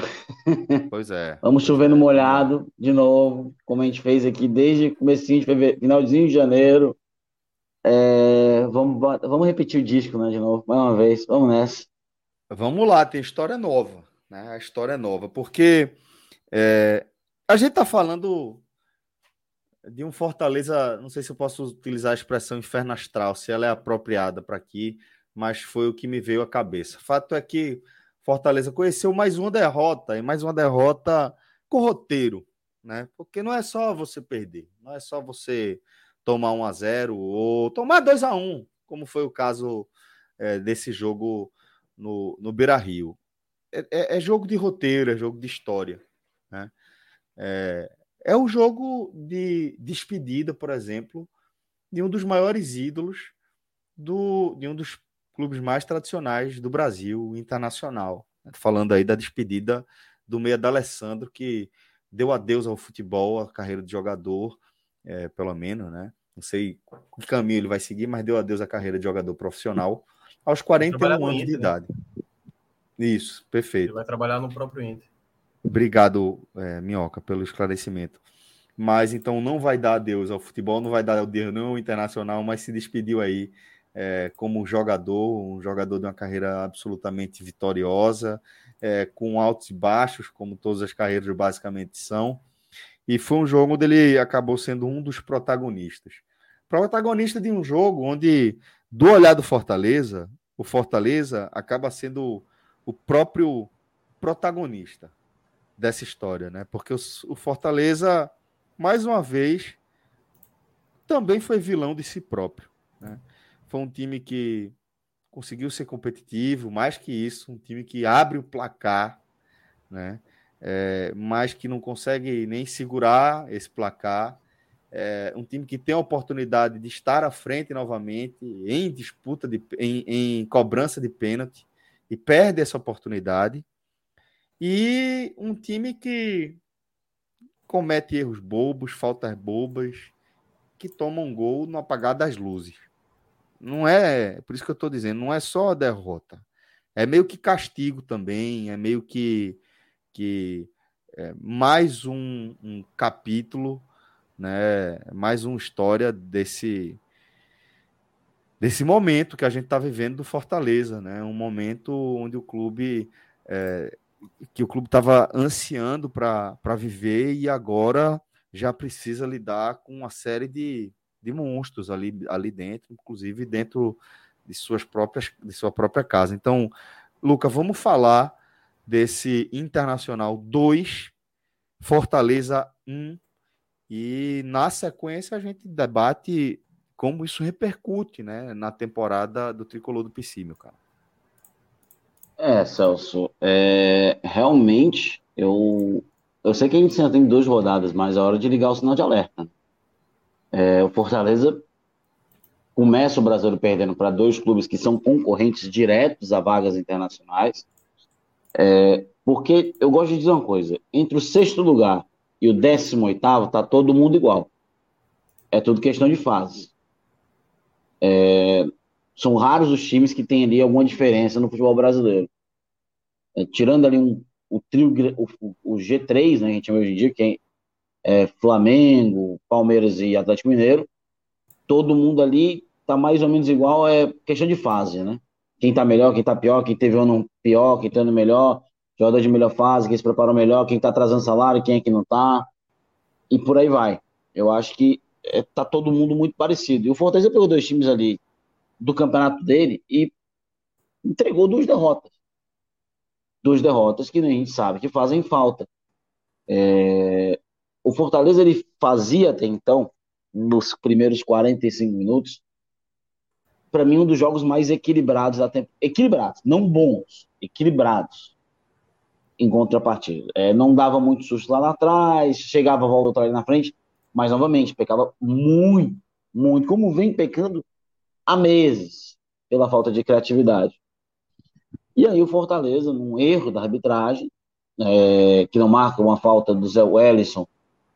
Pois é. Vamos chovendo é. molhado de novo, como a gente fez aqui desde comecinho de fevereiro, finalzinho de janeiro. É, vamos, vamos repetir o disco, né, de novo, mais uma vez. Vamos nessa. Vamos lá, tem história nova, né? A história é nova, porque é, a gente está falando de um Fortaleza, não sei se eu posso utilizar a expressão inferno astral, se ela é apropriada para aqui, mas foi o que me veio à cabeça. Fato é que Fortaleza conheceu mais uma derrota, e mais uma derrota com roteiro, né? Porque não é só você perder, não é só você tomar 1 a 0 ou tomar 2 a 1 como foi o caso é, desse jogo no, no Beira Rio. É, é, é, jogo de roteiro, é jogo de história. Né? É, é o jogo de despedida, por exemplo, de um dos maiores ídolos do, de um dos clubes mais tradicionais do Brasil, internacional. Falando aí da despedida do meia da Alessandro, que deu adeus ao futebol, à carreira de jogador, é, pelo menos, né? Não sei que caminho ele vai seguir, mas deu adeus à carreira de jogador profissional aos 41 anos Inter, de né? idade. Isso, perfeito. Ele vai trabalhar no próprio Inter. Obrigado, é, Minhoca, pelo esclarecimento. Mas então não vai dar adeus ao futebol, não vai dar adeus não ao internacional, mas se despediu aí é, como jogador, um jogador de uma carreira absolutamente vitoriosa, é, com altos e baixos, como todas as carreiras basicamente são. E foi um jogo onde ele acabou sendo um dos protagonistas. Protagonista de um jogo onde do olhar do Fortaleza, o Fortaleza acaba sendo o próprio protagonista dessa história, né? Porque o, Fortaleza, mais uma vez, também foi vilão de si próprio. Né? Foi um time que conseguiu ser competitivo, mais que isso, um time que abre o placar, né? É, mas que não consegue nem segurar esse placar é, um time que tem a oportunidade de estar à frente novamente em disputa, de, em, em cobrança de pênalti, e perde essa oportunidade. E um time que comete erros bobos, faltas bobas, que toma um gol no apagar das luzes. Não é, por isso que eu estou dizendo, não é só a derrota. É meio que castigo também, é meio que, que é, mais um, um capítulo né? Mais uma história desse desse momento que a gente está vivendo do Fortaleza, né? Um momento onde o clube é, que o clube estava ansiando para viver e agora já precisa lidar com uma série de, de monstros ali, ali dentro, inclusive dentro de suas próprias de sua própria casa. Então, Luca, vamos falar desse Internacional 2 Fortaleza 1 e na sequência a gente debate como isso repercute né, na temporada do tricolor do Pissímio, cara. É, Celso, é, realmente eu, eu sei que a gente ainda tem duas rodadas, mas é hora de ligar o sinal de alerta. É, o Fortaleza começa o Brasileiro perdendo para dois clubes que são concorrentes diretos a vagas internacionais. É, porque eu gosto de dizer uma coisa: entre o sexto lugar e o décimo oitavo, está todo mundo igual. É tudo questão de fase. É, são raros os times que têm ali alguma diferença no futebol brasileiro. É, tirando ali um, o trio, o, o, G3, né, a gente chama hoje em dia, que é, é Flamengo, Palmeiras e Atlético Mineiro, todo mundo ali tá mais ou menos igual, é questão de fase, né? Quem tá melhor, quem tá pior, quem teve ano pior, quem tá no melhor, jogador de melhor fase, quem se preparou melhor, quem tá atrasando salário, quem é que não tá, e por aí vai. Eu acho que é, tá todo mundo muito parecido. E o Fortaleza pegou dois times ali do campeonato dele e entregou duas derrotas. Duas derrotas que a gente sabe que fazem falta. É... O Fortaleza ele fazia até então, nos primeiros 45 minutos, para mim um dos jogos mais equilibrados da temporada. Equilibrados, não bons, equilibrados em contrapartida. É, não dava muito susto lá atrás, chegava a volta ali na frente, mas, novamente, pecava muito, muito, como vem pecando há meses, pela falta de criatividade. E aí o Fortaleza, num erro da arbitragem, é, que não marca uma falta do Zé Wellison,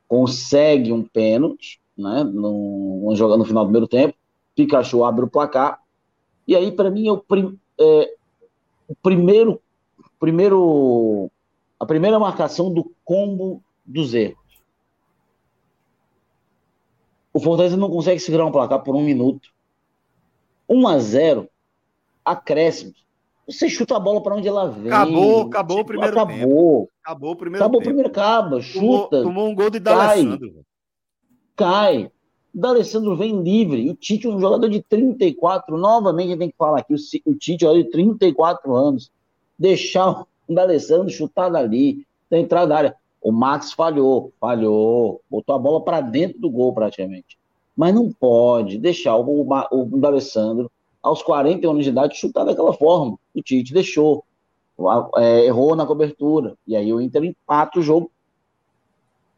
consegue um pênalti, né, no, no, no final do primeiro tempo, Pikachu abre o placar, e aí, para mim, é o, prim, é, o primeiro, primeiro, a primeira marcação do combo dos erros. O Fortaleza não consegue segurar um placar por um minuto. 1 a 0 acréscimo. Você chuta a bola para onde ela vem. Acabou, acabou o primeiro acabou. tempo. Acabou o primeiro Acabou o primeiro cabo, chuta. Tomou, tomou, um gol de D'Alessandro. Cai. D'Alessandro vem livre. E o Tite é um jogador de 34. Novamente, tem que falar aqui. O, o Tite é de 34 anos. Deixar o D'Alessandro chutar dali, da entrada da área. O Max falhou, falhou, botou a bola para dentro do gol praticamente. Mas não pode deixar o, o, o D'Alessandro, aos 40 anos de idade, chutar daquela forma. O Tite deixou, é, errou na cobertura. E aí o Inter empata o jogo.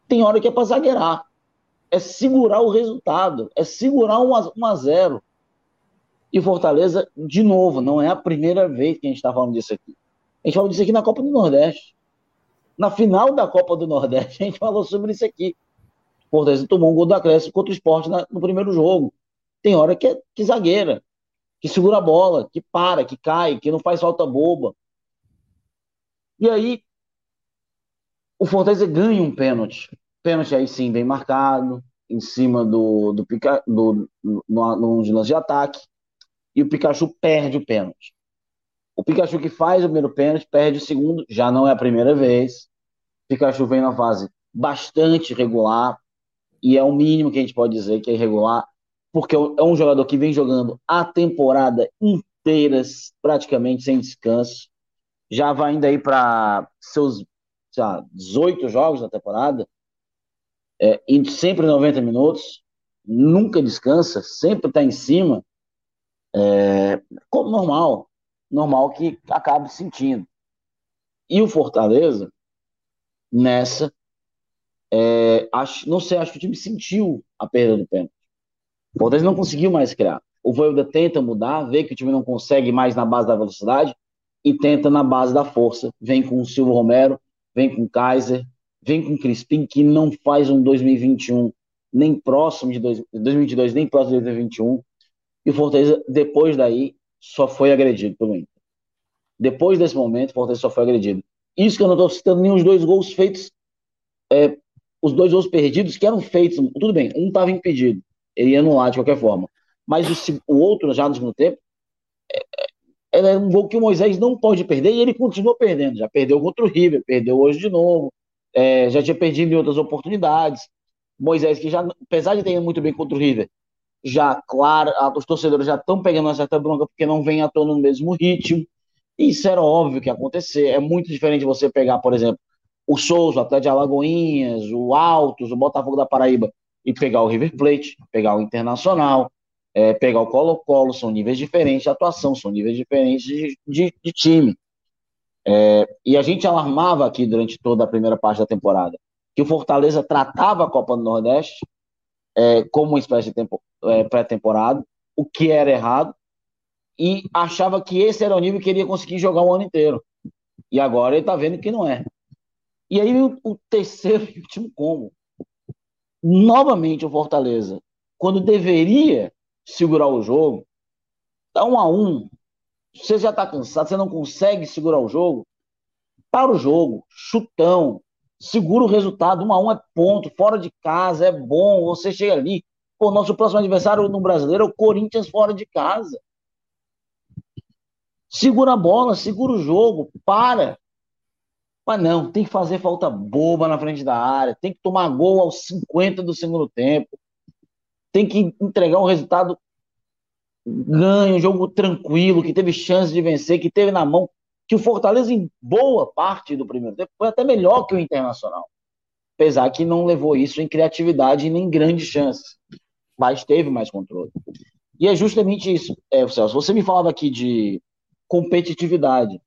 Tem hora que é para zagueirar. É segurar o resultado, é segurar um a, um a zero. E Fortaleza, de novo, não é a primeira vez que a gente está falando disso aqui. A gente falou disso aqui na Copa do Nordeste. Na final da Copa do Nordeste, a gente falou sobre isso aqui. Fortaleza tomou um gol do acréscimo contra o esporte na, no primeiro jogo. Tem hora que é que zagueira, que segura a bola, que para, que cai, que não faz falta boba. E aí, o Fortaleza ganha um pênalti. Pênalti aí sim, bem marcado, em cima do, do, do, no, no, no lance de ataque. E o Pikachu perde o pênalti. O Pikachu que faz o primeiro pênalti perde o segundo, já não é a primeira vez. O Pikachu vem na fase bastante regular, e é o mínimo que a gente pode dizer que é irregular, porque é um jogador que vem jogando a temporada inteira, praticamente sem descanso. Já vai ainda aí para seus lá, 18 jogos na temporada, é, sempre 90 minutos, nunca descansa, sempre está em cima, é, como normal normal que acabe sentindo. E o Fortaleza, nessa, é, acho, não sei, acho que o time sentiu a perda do pênalti. O Fortaleza não conseguiu mais criar. O Voivoda tenta mudar, vê que o time não consegue mais na base da velocidade e tenta na base da força. Vem com o Silvio Romero, vem com o Kaiser, vem com o Crispim, que não faz um 2021 nem próximo de dois, 2022, nem próximo de 2021. E o Fortaleza, depois daí, só foi agredido pelo Inter. Depois desse momento, o Fortaleza só foi agredido. Isso que eu não estou citando nem os dois gols feitos, é, os dois gols perdidos que eram feitos, tudo bem, um estava impedido, ele ia anular de qualquer forma. Mas o, o outro, já no segundo tempo, é, é, é um gol que o Moisés não pode perder e ele continua perdendo. Já perdeu contra o River, perdeu hoje de novo, é, já tinha perdido em outras oportunidades. Moisés, que já, apesar de ter ido muito bem contra o River, já, claro, os torcedores já estão pegando uma certa bronca porque não vem à tona no mesmo ritmo. Isso era óbvio que ia acontecer. É muito diferente você pegar, por exemplo, o Souza, o Atlético de Alagoinhas, o Altos, o Botafogo da Paraíba e pegar o River Plate, pegar o Internacional, é, pegar o Colo-Colo, são níveis diferentes de atuação, são níveis diferentes de, de, de time. É, e a gente alarmava aqui durante toda a primeira parte da temporada que o Fortaleza tratava a Copa do Nordeste é, como uma espécie de é, pré-temporada, o que era errado e achava que esse era o nível que ele ia conseguir jogar o ano inteiro. E agora ele está vendo que não é. E aí o, o terceiro e último combo. Novamente o Fortaleza, quando deveria segurar o jogo, tá um a um. Você já está cansado, você não consegue segurar o jogo. Para o jogo, chutão, segura o resultado. Um a um é ponto, fora de casa, é bom. Você chega ali. Pô, nosso próximo adversário no brasileiro é o Corinthians fora de casa. Segura a bola, segura o jogo, para. Mas não, tem que fazer falta boba na frente da área, tem que tomar gol aos 50 do segundo tempo, tem que entregar um resultado ganho, um jogo tranquilo, que teve chance de vencer, que teve na mão, que o Fortaleza, em boa parte do primeiro tempo, foi até melhor que o Internacional. Apesar que não levou isso em criatividade nem grandes chances, mas teve mais controle. E é justamente isso, é, Celso. Você me falava aqui de competitividade.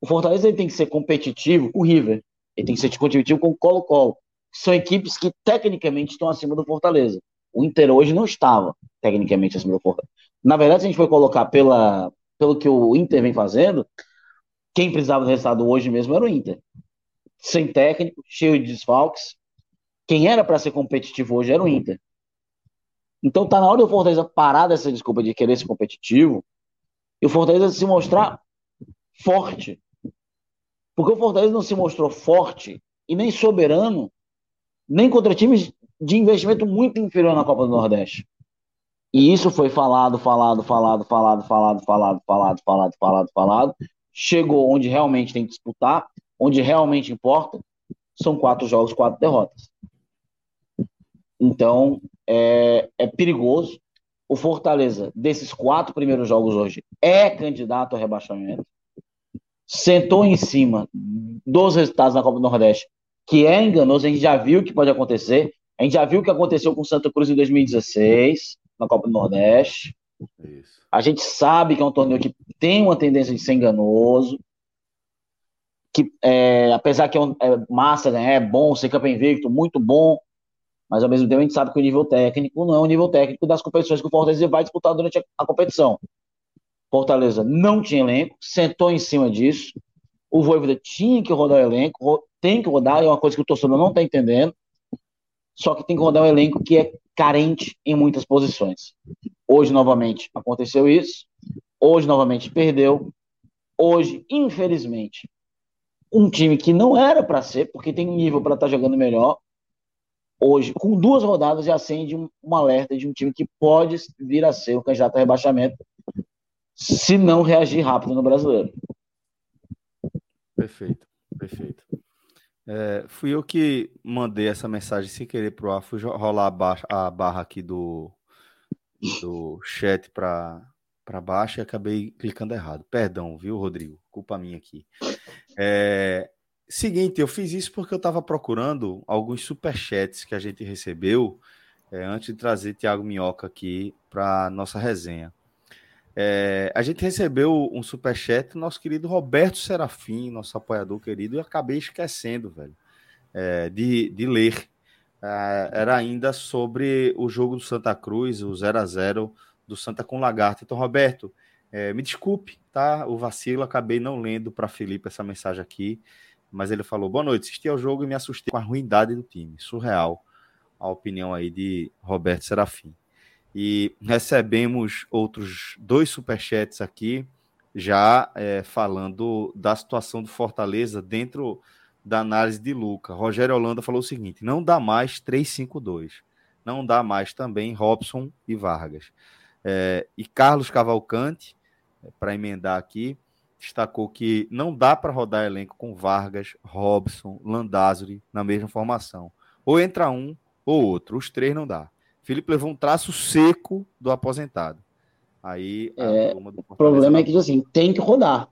O Fortaleza ele tem que ser competitivo com o River, ele tem que ser competitivo com o Colo-Colo. São equipes que tecnicamente estão acima do Fortaleza. O Inter hoje não estava tecnicamente acima do Fortaleza. Na verdade, se a gente for colocar pela, pelo que o Inter vem fazendo, quem precisava do resultado hoje mesmo era o Inter. Sem técnico, cheio de desfalques. Quem era para ser competitivo hoje era o Inter. Então tá na hora do Fortaleza parar dessa desculpa de querer ser competitivo e o Fortaleza se mostrar forte. Porque o Fortaleza não se mostrou forte e nem soberano, nem contra times de investimento muito inferior na Copa do Nordeste. E isso foi falado, falado, falado, falado, falado, falado, falado, falado, falado, falado. Chegou onde realmente tem que disputar, onde realmente importa. São quatro jogos, quatro derrotas. Então, é, é perigoso. O Fortaleza, desses quatro primeiros jogos hoje, é candidato ao rebaixamento. Sentou em cima dos resultados na Copa do Nordeste, que é enganoso. A gente já viu o que pode acontecer. A gente já viu o que aconteceu com o Santa Cruz em 2016, na Copa do Nordeste. Isso. A gente sabe que é um torneio que tem uma tendência de ser enganoso. Que, é, apesar que é, um, é massa, né, é bom ser campeão invicto, muito bom, mas ao mesmo tempo a gente sabe que o nível técnico não é o nível técnico das competições que o Fortaleza vai disputar durante a, a competição. Fortaleza não tinha elenco, sentou em cima disso. O Voivoda tinha que rodar o elenco, tem que rodar, é uma coisa que o torcedor não está entendendo. Só que tem que rodar um elenco que é carente em muitas posições. Hoje, novamente, aconteceu isso. Hoje, novamente, perdeu. Hoje, infelizmente, um time que não era para ser, porque tem nível para estar tá jogando melhor, hoje, com duas rodadas, já acende um, um, alerta de um time que pode vir a ser o candidato a rebaixamento se não reagir rápido no brasileiro. Perfeito, perfeito. É, fui eu que mandei essa mensagem sem querer pro ar, fui rolar a barra, a barra aqui do, do chat para para baixo e acabei clicando errado. Perdão, viu, Rodrigo? Culpa minha aqui. É, Seguinte, eu fiz isso porque eu estava procurando alguns superchats que a gente recebeu é, antes de trazer Tiago Minhoca aqui para nossa resenha. É, a gente recebeu um superchat do nosso querido Roberto Serafim, nosso apoiador querido, e acabei esquecendo, velho, é, de, de ler. É, era ainda sobre o jogo do Santa Cruz, o 0 a 0 do Santa com Lagarto. Então, Roberto, é, me desculpe, tá? O vacilo, acabei não lendo para Felipe essa mensagem aqui mas ele falou: boa noite, assisti ao jogo e me assustei com a ruindade do time. Surreal a opinião aí de Roberto Serafim. E recebemos outros dois superchats aqui, já é, falando da situação do Fortaleza dentro da análise de Luca. Rogério Holanda falou o seguinte: não dá mais 3-5-2. Não dá mais também Robson e Vargas. É, e Carlos Cavalcante, é, para emendar aqui, destacou que não dá para rodar elenco com Vargas, Robson, Landázuri na mesma formação. Ou entra um ou outro. Os três não dá. Felipe levou um traço seco do aposentado. Aí é, o problema é que assim, tem que rodar.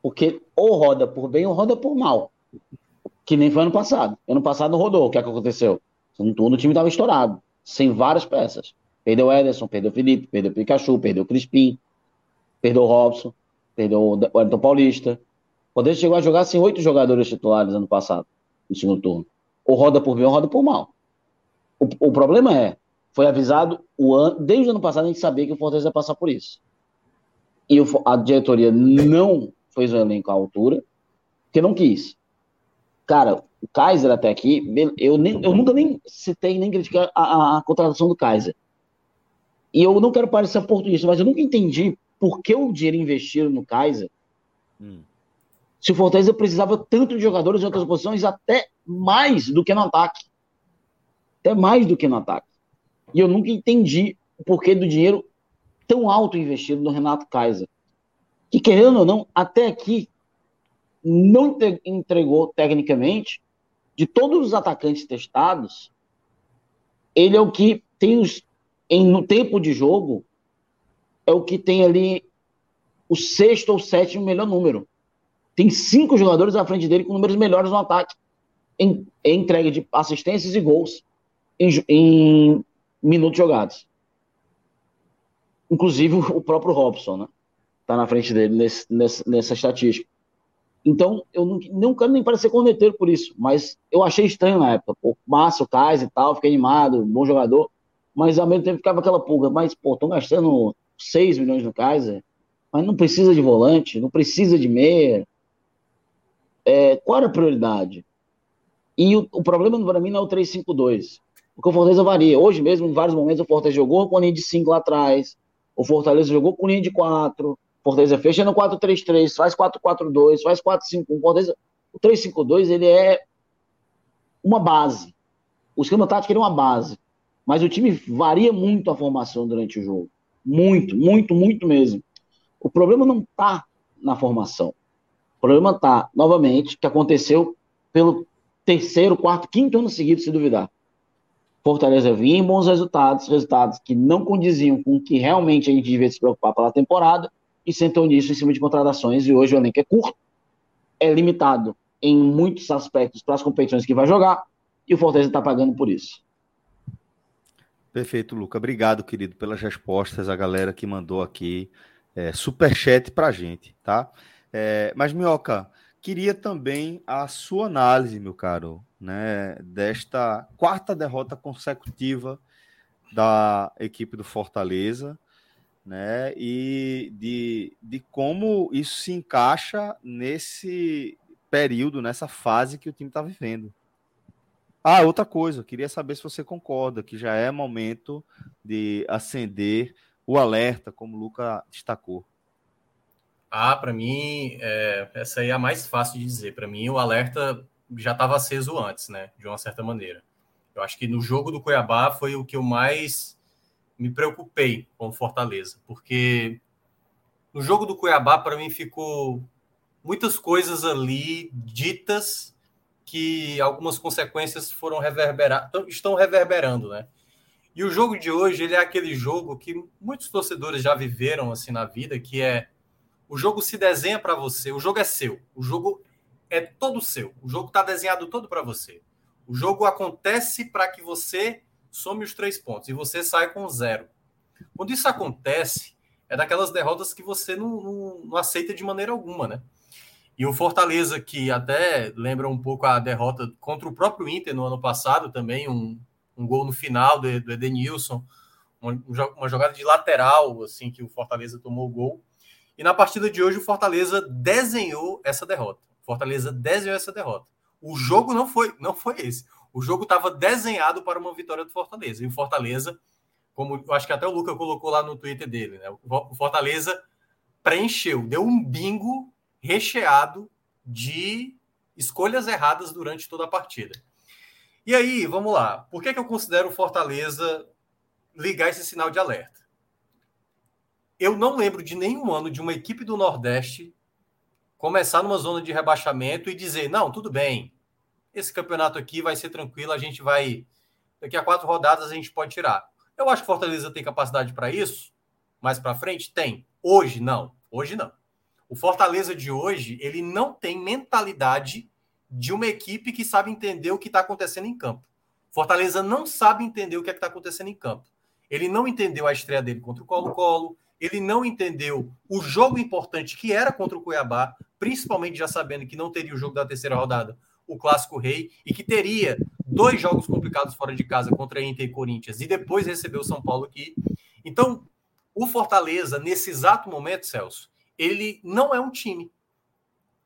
Porque ou roda por bem ou roda por mal. Que nem foi ano passado. Ano passado não rodou. O que, é que aconteceu? No turno o time estava estourado. Sem várias peças. Perdeu Ederson, perdeu Felipe, perdeu Pikachu, perdeu Crispim, perdeu Robson perdeu o Wellington Paulista. O Poder chegou a jogar sem oito jogadores titulares ano passado, no segundo turno. Ou roda por bem ou roda por mal. O, o problema é, foi avisado o ano, desde o ano passado a gente sabia que o Fortaleza ia passar por isso. E o, a diretoria não fez o elenco à altura, porque não quis. Cara, o Kaiser até aqui, eu, nem, eu nunca nem citei nem critiquei a, a, a, contratação do Kaiser. E eu não quero parecer oportunista, mas eu nunca entendi por que o dinheiro investido no Kaiser hum. se o Fortaleza precisava tanto de jogadores em outras posições, até mais do que no ataque. Até mais do que no ataque. E eu nunca entendi o porquê do dinheiro tão alto investido no Renato Kaiser. Que, querendo ou não, até aqui não entregou tecnicamente, de todos os atacantes testados, ele é o que tem os, em, no tempo de jogo, é o que tem ali o sexto ou sétimo melhor número. Tem cinco jogadores à frente dele com números melhores no ataque, em, em entrega de assistências e gols em, em minutos jogados. Inclusive o próprio Robson, né? Tá na frente dele nesse, nessa, nessa estatística. Então, eu não, não quero nem parecer corneteiro por isso, mas eu achei estranho na época. Pô, massa, o Kais e tal, fiquei animado, bom jogador, mas ao mesmo tempo ficava aquela pulga. Mas, pô, estão gastando 6 milhões no Kaiser, mas não precisa de volante, não precisa de meia. É, qual era a prioridade? E o, o problema para mim não é o 3-5-2. Porque o Fortaleza varia. Hoje mesmo, em vários momentos, o Fortaleza jogou com a linha de 5 lá atrás. O Fortaleza jogou com linha de 4. O Fortaleza fecha no 4-3-3, faz 4-4-2, faz 4-5-1. O Fortaleza, o 3-5-2, ele é uma base. O esquema tático é uma base. Mas o time varia muito a formação durante o jogo. Muito, muito, muito mesmo. O problema não está na formação. O problema está, novamente, que aconteceu pelo terceiro, quarto, quinto ano seguido, se duvidar. Fortaleza vinha em bons resultados, resultados que não condiziam com o que realmente a gente devia se preocupar pela temporada, e sentou nisso em cima de contratações, e hoje o elenco é curto, é limitado em muitos aspectos para as competições que vai jogar, e o Fortaleza está pagando por isso. Perfeito, Luca. Obrigado, querido, pelas respostas, a galera que mandou aqui é, para a gente, tá? É, mas, Minhoca, queria também a sua análise, meu caro, né, desta quarta derrota consecutiva da equipe do Fortaleza, né, e de, de como isso se encaixa nesse período, nessa fase que o time está vivendo. Ah, outra coisa, queria saber se você concorda que já é momento de acender o alerta, como o Luca destacou. Ah, para mim, é, essa aí é a mais fácil de dizer. Para mim, o alerta já estava aceso antes, né? De uma certa maneira. Eu acho que no jogo do Cuiabá foi o que eu mais me preocupei com o Fortaleza, porque no jogo do Cuiabá, para mim, ficou muitas coisas ali ditas que algumas consequências foram reverberar, estão reverberando, né? E o jogo de hoje, ele é aquele jogo que muitos torcedores já viveram assim na vida, que é o jogo se desenha para você, o jogo é seu, o jogo é todo seu. O jogo está desenhado todo para você. O jogo acontece para que você some os três pontos e você sai com zero. Quando isso acontece, é daquelas derrotas que você não, não, não, aceita de maneira alguma, né? E o Fortaleza, que até lembra um pouco a derrota contra o próprio Inter no ano passado, também um, um gol no final do, do Edenilson, uma, uma jogada de lateral, assim, que o Fortaleza tomou o gol. E na partida de hoje, o Fortaleza desenhou essa derrota. Fortaleza desenhou essa derrota. O jogo não foi, não foi esse. O jogo estava desenhado para uma vitória do Fortaleza. E o Fortaleza, como eu acho que até o Luca colocou lá no Twitter dele, né? O Fortaleza preencheu, deu um bingo recheado de escolhas erradas durante toda a partida. E aí, vamos lá. Por que, que eu considero o Fortaleza ligar esse sinal de alerta? Eu não lembro de nenhum ano de uma equipe do Nordeste começar numa zona de rebaixamento e dizer: não, tudo bem, esse campeonato aqui vai ser tranquilo, a gente vai. Daqui a quatro rodadas a gente pode tirar. Eu acho que Fortaleza tem capacidade para isso. Mais para frente? Tem. Hoje, não. Hoje, não. O Fortaleza de hoje, ele não tem mentalidade de uma equipe que sabe entender o que está acontecendo em campo. Fortaleza não sabe entender o que é está acontecendo em campo. Ele não entendeu a estreia dele contra o Colo-Colo, ele não entendeu o jogo importante que era contra o Cuiabá, principalmente já sabendo que não teria o jogo da terceira rodada, o Clássico Rei e que teria dois jogos complicados fora de casa contra Inter e Corinthians e depois recebeu o São Paulo aqui. Então, o Fortaleza, nesse exato momento, Celso, ele não é um time.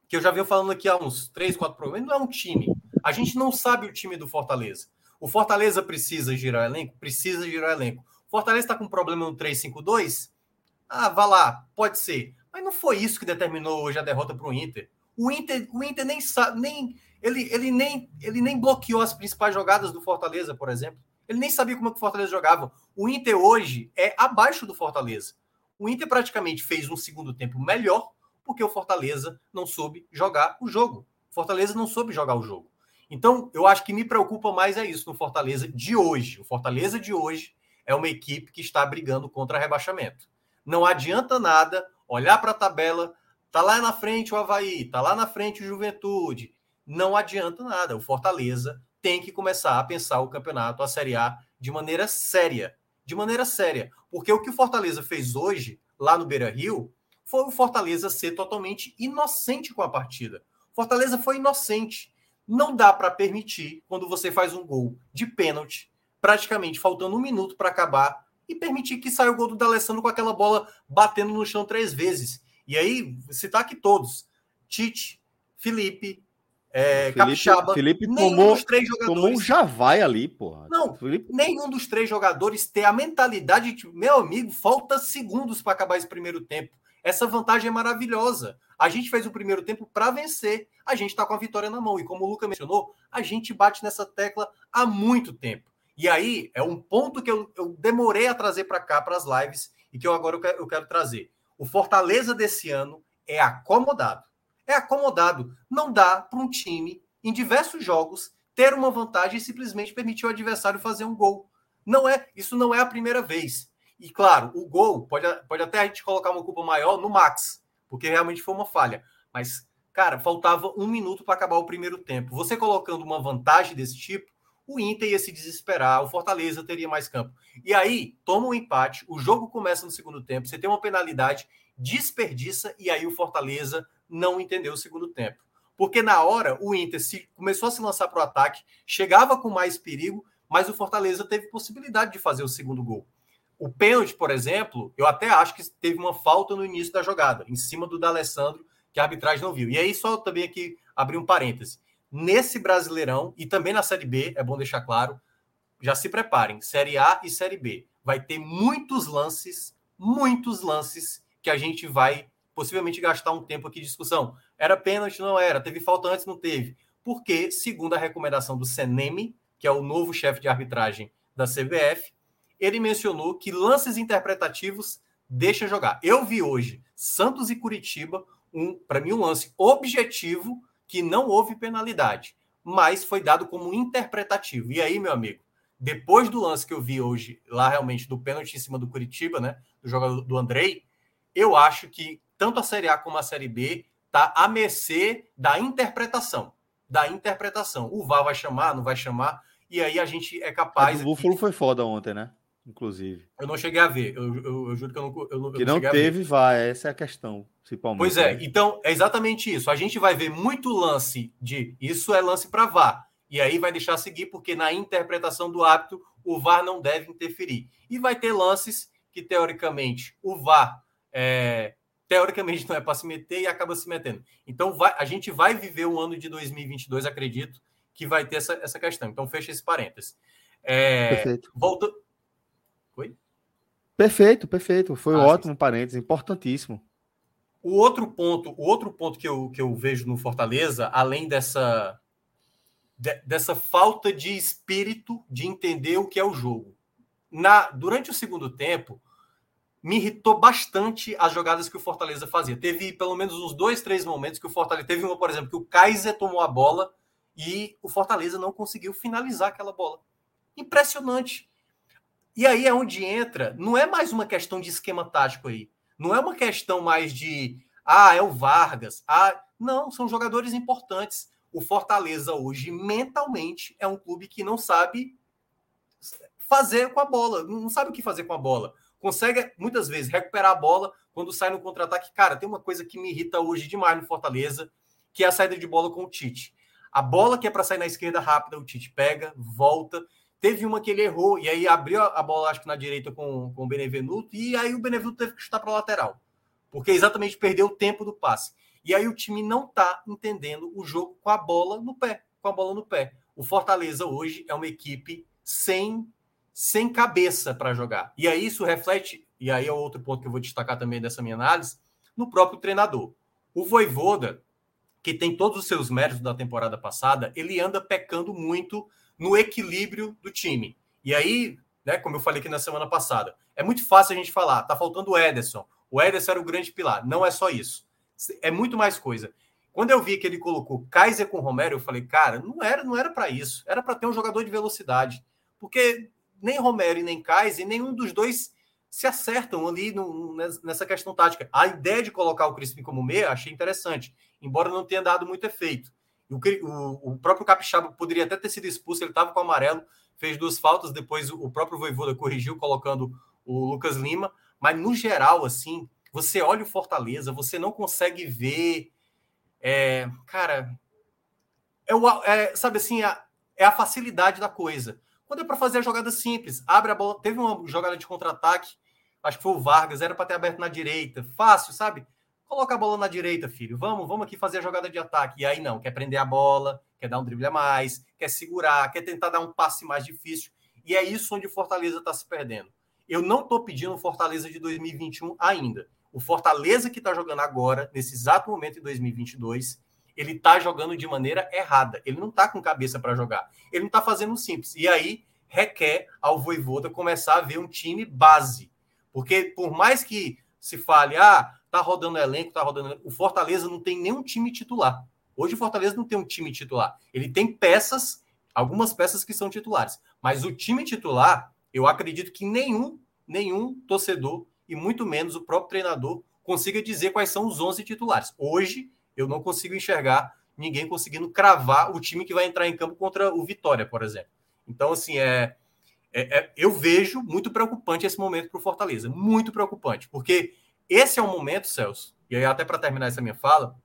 Que eu já venho falando aqui há uns três, quatro programas, não é um time. A gente não sabe o time do Fortaleza. O Fortaleza precisa girar elenco? Precisa girar elenco. Fortaleza está com problema no 3-5-2? Ah, vá lá, pode ser. Mas não foi isso que determinou hoje a derrota para o Inter. O Inter, o Inter nem sabe, nem ele, ele nem ele nem bloqueou as principais jogadas do Fortaleza, por exemplo. Ele nem sabia como é que o Fortaleza jogava. O Inter hoje é abaixo do Fortaleza. O Inter praticamente fez um segundo tempo melhor porque o Fortaleza não soube jogar o jogo. O Fortaleza não soube jogar o jogo. Então, eu acho que me preocupa mais é isso no Fortaleza de hoje. O Fortaleza de hoje é uma equipe que está brigando contra rebaixamento. Não adianta nada olhar para a tabela, tá lá na frente o Havaí, tá lá na frente o Juventude. Não adianta nada. O Fortaleza tem que começar a pensar o campeonato, a Série A, de maneira séria. De maneira séria. Porque o que o Fortaleza fez hoje, lá no Beira Rio, foi o Fortaleza ser totalmente inocente com a partida. Fortaleza foi inocente. Não dá para permitir, quando você faz um gol de pênalti, praticamente faltando um minuto para acabar, e permitir que saia o gol do D'Alessandro com aquela bola batendo no chão três vezes. E aí, citar aqui todos: Tite, Felipe, é, Felipe, Capixaba. Felipe tomou, dos três jogadores, tomou um javai ali, porra. Não, Felipe... nenhum dos três jogadores tem a mentalidade de, meu amigo, falta segundos para acabar esse primeiro tempo. Essa vantagem é maravilhosa. A gente fez o primeiro tempo para vencer. A gente está com a vitória na mão. E como o Luca mencionou, a gente bate nessa tecla há muito tempo. E aí é um ponto que eu, eu demorei a trazer para cá, para as lives, e que eu agora eu quero, eu quero trazer. O Fortaleza desse ano é acomodado é acomodado. Não dá para um time, em diversos jogos, ter uma vantagem e simplesmente permitir o adversário fazer um gol. Não é, isso não é a primeira vez. E claro, o gol pode, pode até a gente colocar uma culpa maior no Max, porque realmente foi uma falha. Mas, cara, faltava um minuto para acabar o primeiro tempo. Você colocando uma vantagem desse tipo, o Inter ia se desesperar, o Fortaleza teria mais campo. E aí, toma um empate, o jogo começa no segundo tempo, você tem uma penalidade, desperdiça, e aí o Fortaleza não entendeu o segundo tempo. Porque na hora o Inter se, começou a se lançar para o ataque, chegava com mais perigo, mas o Fortaleza teve possibilidade de fazer o segundo gol. O pênalti, por exemplo, eu até acho que teve uma falta no início da jogada, em cima do D'Alessandro, que a arbitragem não viu. E aí, só também aqui abrir um parêntese. Nesse Brasileirão e também na Série B, é bom deixar claro, já se preparem, Série A e Série B. Vai ter muitos lances, muitos lances que a gente vai possivelmente gastar um tempo aqui de discussão. Era pênalti? Não era. Teve falta antes? Não teve. Porque, segundo a recomendação do Seneme, que é o novo chefe de arbitragem da CBF, ele mencionou que lances interpretativos deixa jogar. Eu vi hoje Santos e Curitiba, um, para mim, um lance objetivo que não houve penalidade, mas foi dado como interpretativo. E aí, meu amigo, depois do lance que eu vi hoje, lá realmente do pênalti em cima do Curitiba, né, do jogador do Andrei, eu acho que tanto a Série A como a Série B está à mercê da interpretação. Da interpretação. O VAR vai chamar, não vai chamar, e aí a gente é capaz. O Búfalo foi foda ontem, né? Inclusive. Eu não cheguei a ver. Eu, eu, eu juro que eu não. Eu, eu que não, teve, vai. Essa é a questão, principalmente. Pois é, né? então é exatamente isso. A gente vai ver muito lance de. Isso é lance para VAR. E aí vai deixar seguir, porque na interpretação do hábito, o VAR não deve interferir. E vai ter lances que, teoricamente, o VAR é, teoricamente não é para se meter e acaba se metendo. Então vai, a gente vai viver o ano de 2022, acredito, que vai ter essa, essa questão. Então fecha esse parênteses. É, perfeito. Volta... Perfeito, perfeito. Foi ah, ótimo sim. parênteses, importantíssimo. O outro ponto, o outro ponto que eu, que eu vejo no Fortaleza, além dessa de, dessa falta de espírito de entender o que é o jogo. Na durante o segundo tempo, me irritou bastante as jogadas que o Fortaleza fazia. Teve pelo menos uns dois, três momentos que o Fortaleza. Teve uma, por exemplo, que o Kaiser tomou a bola e o Fortaleza não conseguiu finalizar aquela bola. Impressionante. E aí é onde entra. Não é mais uma questão de esquema tático aí. Não é uma questão mais de. Ah, é o Vargas. Ah, não, são jogadores importantes. O Fortaleza hoje, mentalmente, é um clube que não sabe fazer com a bola. Não sabe o que fazer com a bola consegue muitas vezes recuperar a bola quando sai no contra-ataque. Cara, tem uma coisa que me irrita hoje demais no Fortaleza, que é a saída de bola com o Tite. A bola que é para sair na esquerda rápida, o Tite pega, volta. Teve uma que ele errou, e aí abriu a bola, acho que na direita com, com o Benevenuto, e aí o Benevenuto teve que chutar para a lateral. Porque exatamente perdeu o tempo do passe. E aí o time não está entendendo o jogo com a bola no pé. Com a bola no pé. O Fortaleza hoje é uma equipe sem, sem cabeça para jogar. E aí isso reflete, e aí é outro ponto que eu vou destacar também dessa minha análise, no próprio treinador. O Voivoda, que tem todos os seus méritos da temporada passada, ele anda pecando muito no equilíbrio do time. E aí, né, como eu falei aqui na semana passada, é muito fácil a gente falar, tá faltando o Ederson. O Ederson era o grande pilar. Não é só isso. É muito mais coisa. Quando eu vi que ele colocou Kaiser com Romero, eu falei, cara, não era, não era para isso. Era para ter um jogador de velocidade. Porque nem Romero e nem Kaiser, nenhum dos dois se acertam ali no, nessa questão tática. A ideia de colocar o Crispim como meia achei interessante, embora não tenha dado muito efeito. O, o, próprio Capixaba poderia até ter sido expulso, ele estava com o amarelo, fez duas faltas, depois o próprio Voivoda corrigiu colocando o Lucas Lima, mas no geral, assim, você olha o Fortaleza, você não consegue ver. É, cara, é, o, é sabe assim, a, é a facilidade da coisa. Quando é para fazer a jogada simples, abre a bola. Teve uma jogada de contra-ataque acho que foi o Vargas, era para ter aberto na direita. Fácil, sabe? Coloca a bola na direita, filho. Vamos, vamos aqui fazer a jogada de ataque. E aí não, quer prender a bola, quer dar um drible a mais, quer segurar, quer tentar dar um passe mais difícil. E é isso onde o Fortaleza está se perdendo. Eu não estou pedindo o Fortaleza de 2021 ainda. O Fortaleza que está jogando agora, nesse exato momento em 2022, ele está jogando de maneira errada. Ele não está com cabeça para jogar. Ele não está fazendo simples. E aí requer ao Voivoda começar a ver um time base porque por mais que se fale, ah, tá rodando elenco, tá rodando elenco, o Fortaleza não tem nenhum time titular. Hoje o Fortaleza não tem um time titular. Ele tem peças, algumas peças que são titulares. Mas o time titular, eu acredito que nenhum, nenhum torcedor, e muito menos o próprio treinador, consiga dizer quais são os 11 titulares. Hoje, eu não consigo enxergar ninguém conseguindo cravar o time que vai entrar em campo contra o Vitória, por exemplo. Então, assim, é, é, é, eu vejo muito preocupante esse momento para o Fortaleza. Muito preocupante. Porque esse é um momento, Celso, e aí até para terminar essa minha fala,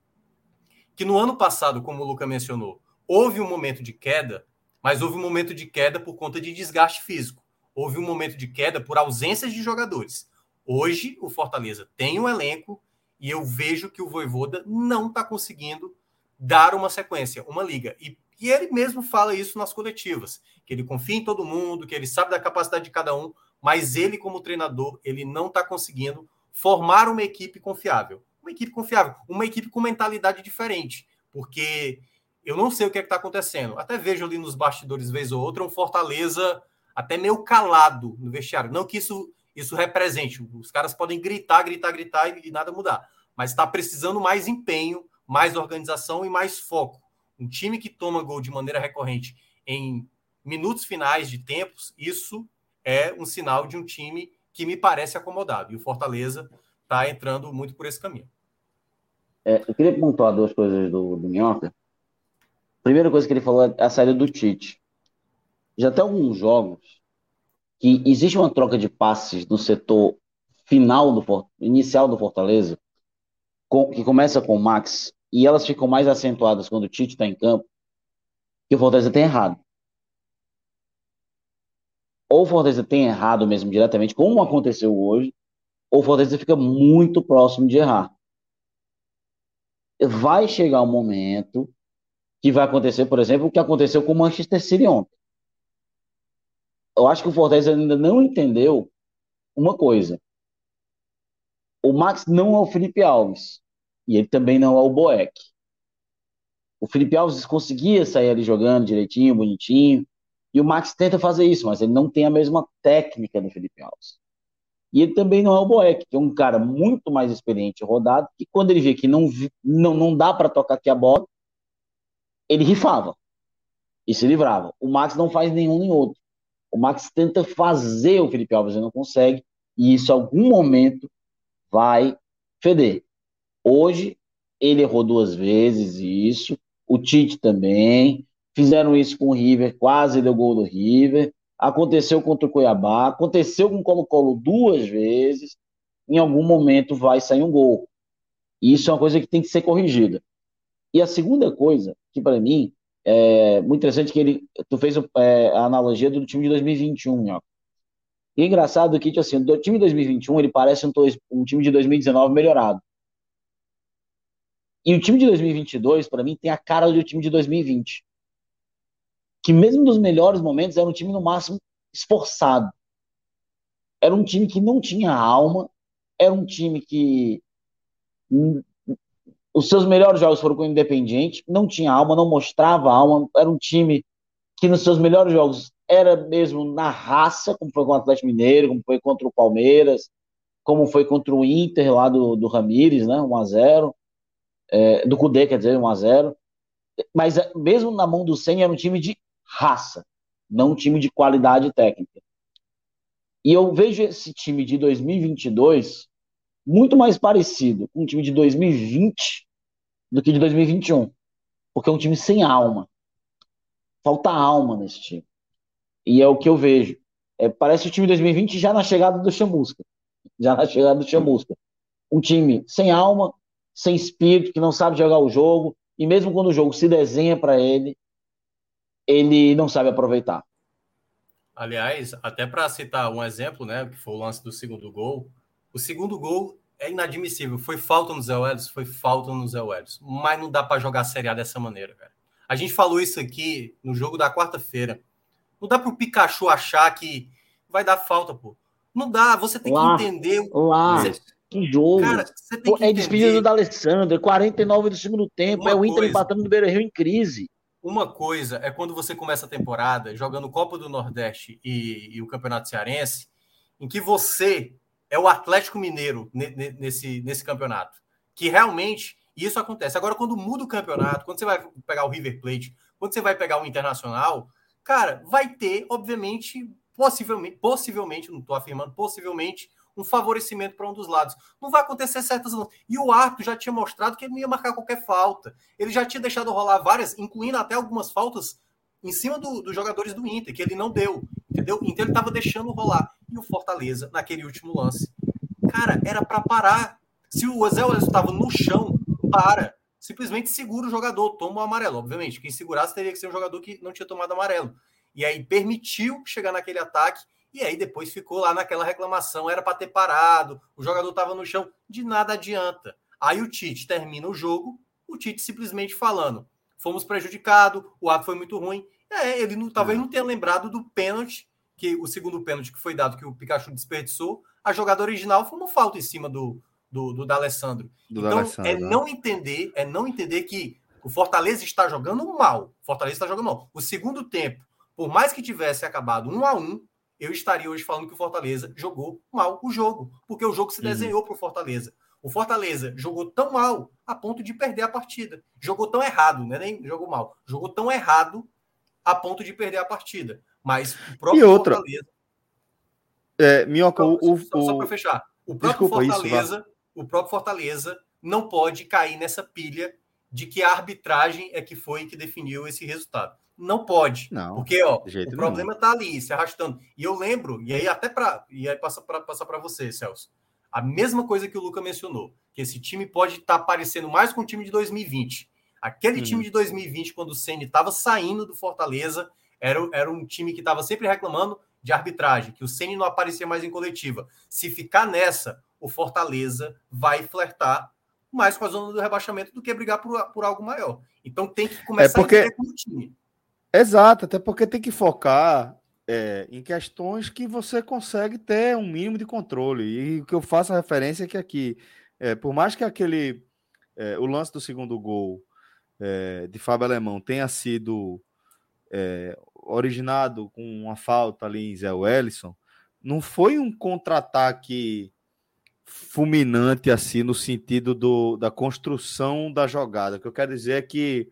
que no ano passado, como o Luca mencionou, houve um momento de queda, mas houve um momento de queda por conta de desgaste físico. Houve um momento de queda por ausências de jogadores. Hoje, o Fortaleza tem um elenco e eu vejo que o Voivoda não está conseguindo dar uma sequência, uma liga. E e ele mesmo fala isso nas coletivas, que ele confia em todo mundo, que ele sabe da capacidade de cada um, mas ele, como treinador, ele não está conseguindo formar uma equipe confiável. Uma equipe confiável, uma equipe com mentalidade diferente, porque eu não sei o que é está acontecendo. Até vejo ali nos bastidores, vez ou outra, um Fortaleza até meio calado no vestiário. Não que isso, isso represente, os caras podem gritar, gritar, gritar e, e nada mudar, mas está precisando mais empenho, mais organização e mais foco um time que toma gol de maneira recorrente em minutos finais de tempos, isso é um sinal de um time que me parece acomodado. E o Fortaleza está entrando muito por esse caminho. É, eu queria pontuar duas coisas do, do Minhoca. Primeira coisa que ele falou é a saída do Tite. Já tem alguns jogos que existe uma troca de passes no setor final do inicial do Fortaleza, com, que começa com o Max e elas ficam mais acentuadas quando o Tite está em campo, que o Fortaleza tem errado. Ou o Fortaleza tem errado mesmo diretamente, como aconteceu hoje, ou o Fortaleza fica muito próximo de errar. Vai chegar um momento que vai acontecer, por exemplo, o que aconteceu com o Manchester City ontem. Eu acho que o Fortaleza ainda não entendeu uma coisa. O Max não é o Felipe Alves. E ele também não é o Boeck. O Felipe Alves conseguia sair ali jogando direitinho, bonitinho. E o Max tenta fazer isso, mas ele não tem a mesma técnica do Felipe Alves. E ele também não é o Boeck, que é um cara muito mais experiente rodado, que quando ele vê que não, não, não dá para tocar aqui a bola, ele rifava e se livrava. O Max não faz nenhum nem outro. O Max tenta fazer o Felipe Alves e não consegue, e isso em algum momento vai feder. Hoje, ele errou duas vezes isso, o Tite também, fizeram isso com o River, quase deu gol do River, aconteceu contra o Cuiabá, aconteceu com o Colo-Colo duas vezes, em algum momento vai sair um gol. Isso é uma coisa que tem que ser corrigida. E a segunda coisa, que para mim É muito interessante que ele, tu fez é, a analogia do time de 2021, ó. E é engraçado que, tipo assim, o time de 2021, ele parece um, um time de 2019 melhorado. E o time de 2022, para mim, tem a cara do time de 2020. Que mesmo nos melhores momentos, era um time no máximo esforçado. Era um time que não tinha alma, era um time que os seus melhores jogos foram com o Independiente, não tinha alma, não mostrava alma, era um time que nos seus melhores jogos era mesmo na raça, como foi com o Atlético Mineiro, como foi contra o Palmeiras, como foi contra o Inter lá do, do Ramires, né, 1x0, é, do Cudê, quer dizer, 1x0, mas é, mesmo na mão do Senna era um time de raça, não um time de qualidade técnica. E eu vejo esse time de 2022 muito mais parecido com o time de 2020 do que de 2021. Porque é um time sem alma. Falta alma nesse time. E é o que eu vejo. É, parece o time de 2020 já na chegada do Chamusca. Já na chegada do Chamusca. Um time sem alma, sem espírito, que não sabe jogar o jogo. E mesmo quando o jogo se desenha para ele, ele não sabe aproveitar. Aliás, até para citar um exemplo, né, que foi o lance do segundo gol, o segundo gol é inadmissível. Foi falta no Zé Welles? Foi falta no Zé Welles. Mas não dá para jogar a Série A dessa maneira, cara. A gente falou isso aqui no jogo da quarta-feira. Não dá para o Pikachu achar que vai dar falta, pô. Não dá, você tem lá, que entender. Lá, você... que jogo. Cara, é despedida do Alessandro, 49 do segundo tempo, Uma é o Inter coisa... empatando no Beira Rio em crise. Uma coisa é quando você começa a temporada jogando Copa do Nordeste e, e o Campeonato Cearense, em que você é o Atlético Mineiro nesse, nesse campeonato. Que realmente isso acontece. Agora, quando muda o campeonato, quando você vai pegar o River Plate, quando você vai pegar o Internacional, cara, vai ter, obviamente, possivelmente, possivelmente, não estou afirmando, possivelmente, um favorecimento para um dos lados. Não vai acontecer certas. E o árbitro já tinha mostrado que ele não ia marcar qualquer falta. Ele já tinha deixado rolar várias, incluindo até algumas faltas em cima do, dos jogadores do Inter, que ele não deu. Entendeu? Então ele estava deixando rolar. E o Fortaleza, naquele último lance, cara, era para parar. Se o Zé estava no chão, para. Simplesmente segura o jogador, toma o amarelo. Obviamente, quem segurasse teria que ser um jogador que não tinha tomado amarelo. E aí permitiu chegar naquele ataque e aí depois ficou lá naquela reclamação, era para ter parado, o jogador estava no chão, de nada adianta. Aí o Tite termina o jogo, o Tite simplesmente falando: fomos prejudicados, o ato foi muito ruim. É, ele não, talvez é. não tenha lembrado do pênalti, que o segundo pênalti que foi dado, que o Pikachu desperdiçou. A jogada original foi uma falta em cima do, do, do D'Alessandro. Do então, D'Alessandro, é né? não entender, é não entender que o Fortaleza está jogando mal. O Fortaleza está jogando mal. O segundo tempo, por mais que tivesse acabado um a um, eu estaria hoje falando que o Fortaleza jogou mal o jogo, porque o jogo se uhum. desenhou para o Fortaleza. O Fortaleza jogou tão mal a ponto de perder a partida. Jogou tão errado, né? Nem jogou mal. Jogou tão errado a ponto de perder a partida. Mas o próprio e outra, Fortaleza. É, Minhoca, o, o, só, só para fechar. O próprio Desculpa, Fortaleza, isso, o próprio Fortaleza não pode cair nessa pilha de que a arbitragem é que foi que definiu esse resultado. Não pode. Não, porque ó, o problema está ali, se arrastando. E eu lembro, e aí até para e aí passa para passar para você, Celso. A mesma coisa que o Luca mencionou, que esse time pode estar tá parecendo mais com o time de 2020. Aquele time uhum. de 2020, quando o Ceni estava saindo do Fortaleza, era, era um time que estava sempre reclamando de arbitragem, que o Ceni não aparecia mais em coletiva. Se ficar nessa, o Fortaleza vai flertar mais com a zona do rebaixamento do que brigar por, por algo maior. Então tem que começar é porque... a entender como time. Exato, até porque tem que focar é, em questões que você consegue ter um mínimo de controle. E o que eu faço a referência é que aqui, é, por mais que aquele é, o lance do segundo gol é, de Fábio Alemão tenha sido é, originado com uma falta ali em Zé Wellison, não foi um contra-ataque fulminante assim no sentido do, da construção da jogada. O que eu quero dizer é que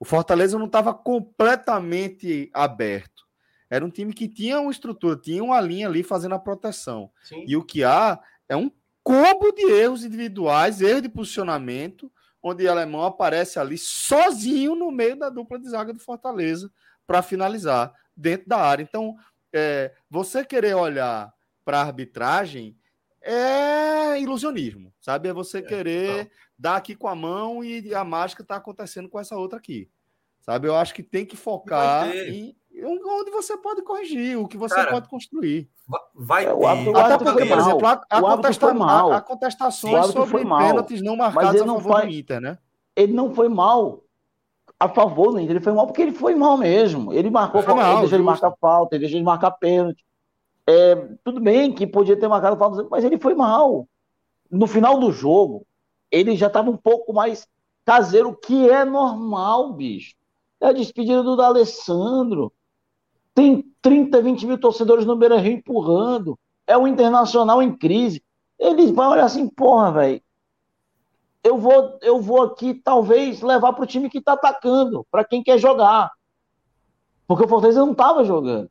o Fortaleza não estava completamente aberto. Era um time que tinha uma estrutura, tinha uma linha ali fazendo a proteção. Sim. E o que há é um combo de erros individuais, erro de posicionamento, onde o alemão aparece ali sozinho no meio da dupla de zaga do Fortaleza para finalizar dentro da área. Então, é, você querer olhar para a arbitragem é ilusionismo, sabe? É você é, dar aqui com a mão e a mágica está acontecendo com essa outra aqui. Sabe? Eu acho que tem que focar em onde você pode corrigir, o que você Cara, pode construir. Vai é, ter. Até porque, por exemplo, a, a, contesta a, a contestações sobre pênaltis não marcados a favor faz... do Inter, né? Ele não foi mal a favor do Inter, ele foi mal porque ele foi mal mesmo. Ele marcou, foi mal, ele deixou de marcar falta, ele deixou de marcar pênalti. É, tudo bem que podia ter marcado falta, mas ele foi mal. No final do jogo, ele já estava um pouco mais caseiro, que é normal, bicho. É a despedida do D'Alessandro. Tem 30, 20 mil torcedores no Beira Rio empurrando. É o Internacional em crise. Eles vão olhar assim, porra, velho. Eu vou, eu vou aqui, talvez, levar para o time que está atacando, para quem quer jogar. Porque o Fortaleza não estava jogando.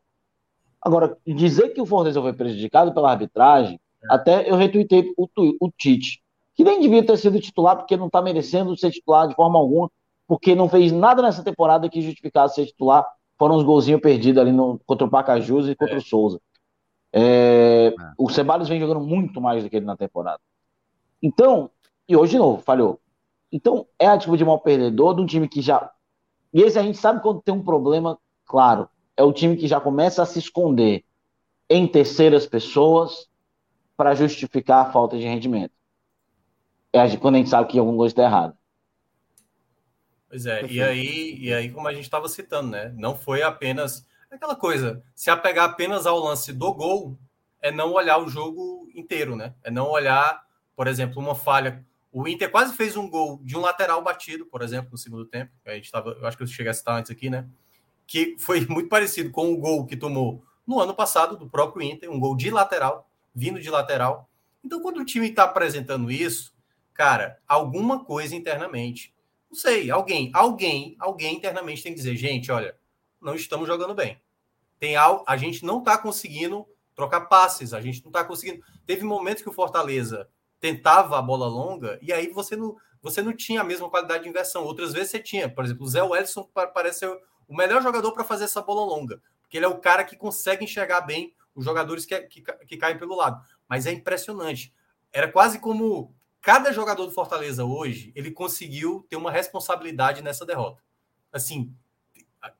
Agora, dizer que o Fortaleza foi prejudicado pela arbitragem, é. até eu retuitei o, o Tite, que nem devia ter sido titular, porque não está merecendo ser titular de forma alguma porque não fez nada nessa temporada que justificasse ser titular. Foram os golzinhos perdidos ali no, contra o Pacajus e contra é. o Souza. É, é. O Ceballos vem jogando muito mais do que ele na temporada. Então, e hoje de novo, falhou. Então, é a atitude de mal perdedor de um time que já. E esse a gente sabe quando tem um problema, claro. É o time que já começa a se esconder em terceiras pessoas para justificar a falta de rendimento. É quando a gente sabe que alguma coisa está errada. Pois é, e aí, e aí, como a gente estava citando, né? Não foi apenas aquela coisa, se apegar apenas ao lance do gol, é não olhar o jogo inteiro, né? É não olhar, por exemplo, uma falha. O Inter quase fez um gol de um lateral batido, por exemplo, no segundo tempo. A gente tava, eu acho que eu cheguei a citar antes aqui, né? Que foi muito parecido com o gol que tomou no ano passado do próprio Inter, um gol de lateral, vindo de lateral. Então, quando o time está apresentando isso, cara, alguma coisa internamente não sei, alguém, alguém, alguém internamente tem que dizer, gente, olha, não estamos jogando bem. Tem algo, a gente não está conseguindo trocar passes, a gente não está conseguindo. Teve momentos que o Fortaleza tentava a bola longa e aí você não, você não tinha a mesma qualidade de inversão. Outras vezes você tinha, por exemplo, o Zé Wellison parece ser o melhor jogador para fazer essa bola longa, porque ele é o cara que consegue enxergar bem os jogadores que, que, que caem pelo lado. Mas é impressionante. Era quase como cada jogador do Fortaleza hoje, ele conseguiu ter uma responsabilidade nessa derrota. Assim,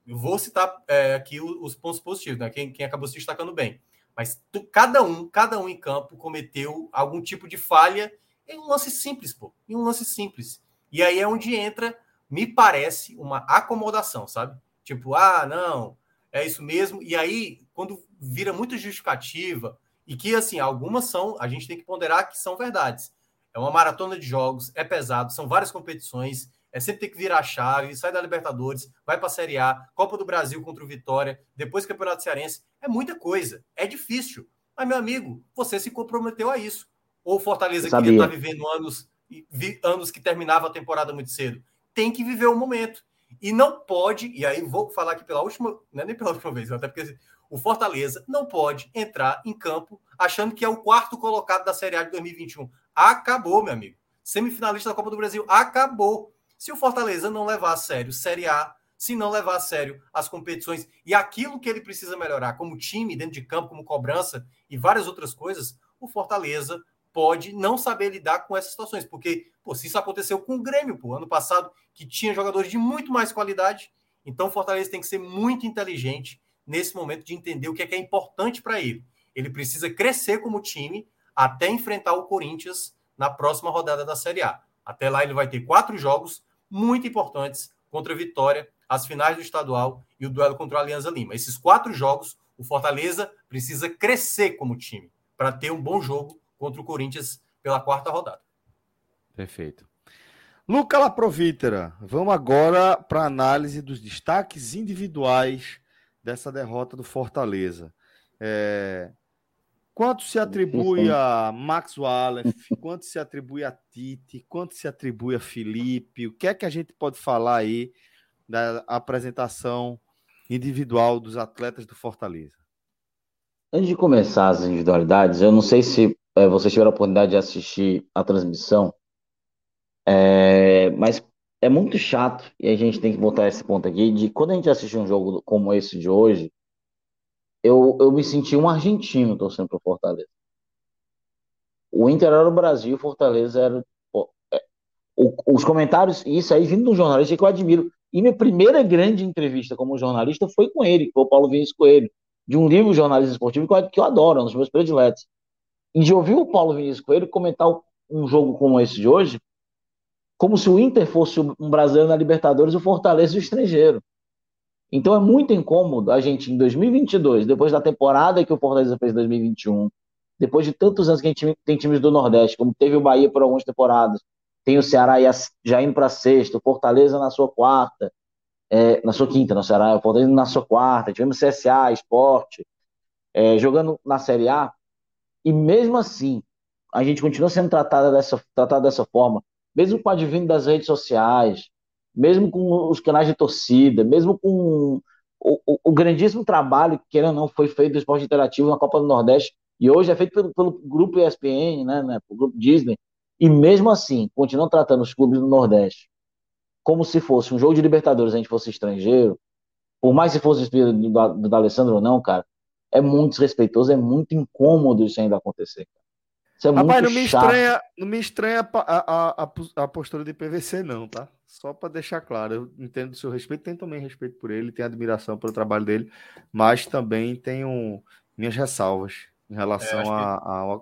eu vou citar é, aqui os, pontos positivos, né? Quem, quem acabou se destacando bem. Mas tu, cada um, cada um em campo cometeu algum tipo de falha em um lance simples, pô. Em um lance simples. E aí é onde entra, me parece, uma acomodação, sabe? Tipo, ah, não, é isso mesmo. E aí, quando vira muito justificativa, e que, assim, algumas são, a gente tem que ponderar que são verdades. É uma maratona de jogos, é pesado, são várias competições, é sempre ter que virar a chave, sai da Libertadores, vai para a Série A, Copa do Brasil contra o Vitória, depois Campeonato Cearense. É muita coisa, é difícil. Mas, meu amigo, você se comprometeu a isso. Ou Fortaleza, que está vivendo anos, anos que terminava a temporada muito cedo, tem que viver o momento. E não pode, e aí vou falar aqui pela última, não é nem pela última vez, até porque o Fortaleza não pode entrar em campo achando que é o quarto colocado da Série A de 2021. Acabou, meu amigo. Semifinalista da Copa do Brasil, acabou. Se o Fortaleza não levar a sério Série A, se não levar a sério as competições e aquilo que ele precisa melhorar como time, dentro de campo, como cobrança e várias outras coisas, o Fortaleza pode não saber lidar com essas situações. Porque, pô, se isso aconteceu com o Grêmio, pô, ano passado, que tinha jogadores de muito mais qualidade, então o Fortaleza tem que ser muito inteligente nesse momento de entender o que é, que é importante para ele. Ele precisa crescer como time até enfrentar o Corinthians na próxima rodada da Série A. Até lá ele vai ter quatro jogos muito importantes contra a Vitória, as finais do estadual e o duelo contra o Alianza Lima. Esses quatro jogos, o Fortaleza precisa crescer como time para ter um bom jogo contra o Corinthians pela quarta rodada. Perfeito. Luca Laprovítera, vamos agora para a análise dos destaques individuais dessa derrota do Fortaleza. É, Quanto se atribui a Max Wallace? Quanto se atribui a Tite? Quanto se atribui a Felipe? O que é que a gente pode falar aí da apresentação individual dos atletas do Fortaleza? Antes de começar as individualidades, eu não sei se é, vocês tiveram a oportunidade de assistir a transmissão, é, mas é muito chato, e a gente tem que botar esse ponto aqui, de quando a gente assiste um jogo como esse de hoje, eu, eu me senti um argentino torcendo pro Fortaleza. O Inter era o Brasil, o Fortaleza era. Pô, é, o, os comentários, isso aí vindo de um jornalista que eu admiro. E minha primeira grande entrevista como jornalista foi com ele, com o Paulo Vinícius Coelho, de um livro jornalismo esportivo que eu adoro, é um dos meus prediletos. E de ouvir o Paulo Vinícius Coelho comentar um jogo como esse de hoje, como se o Inter fosse um brasileiro na Libertadores e o Fortaleza o estrangeiro. Então é muito incômodo a gente, em 2022, depois da temporada que o Fortaleza fez em 2021, depois de tantos anos que a gente tem times do Nordeste, como teve o Bahia por algumas temporadas, tem o Ceará já indo para sexta, o Fortaleza na sua quarta, é, na sua quinta, no Ceará, o Fortaleza na sua quarta, tivemos CSA, Esporte, é, jogando na Série A, e mesmo assim, a gente continua sendo tratado dessa, tratado dessa forma, mesmo com o advindo das redes sociais, mesmo com os canais de torcida, mesmo com o, o, o grandíssimo trabalho que, querendo ou não, foi feito do esporte interativo na Copa do Nordeste, e hoje é feito pelo, pelo grupo ESPN, né, né, pelo grupo Disney, e mesmo assim, continuam tratando os clubes do Nordeste como se fosse um jogo de Libertadores, a gente fosse estrangeiro, por mais se fosse do, do, do Alessandro ou não, cara, é muito desrespeitoso, é muito incômodo isso ainda acontecer. Isso é Rapaz, não me chato. estranha, não me estranha a, a, a, postura de PVC, não, tá? Só para deixar claro, eu entendo o seu respeito, tenho também respeito por ele, tenho admiração pelo trabalho dele, mas também tenho minhas ressalvas em relação é, a,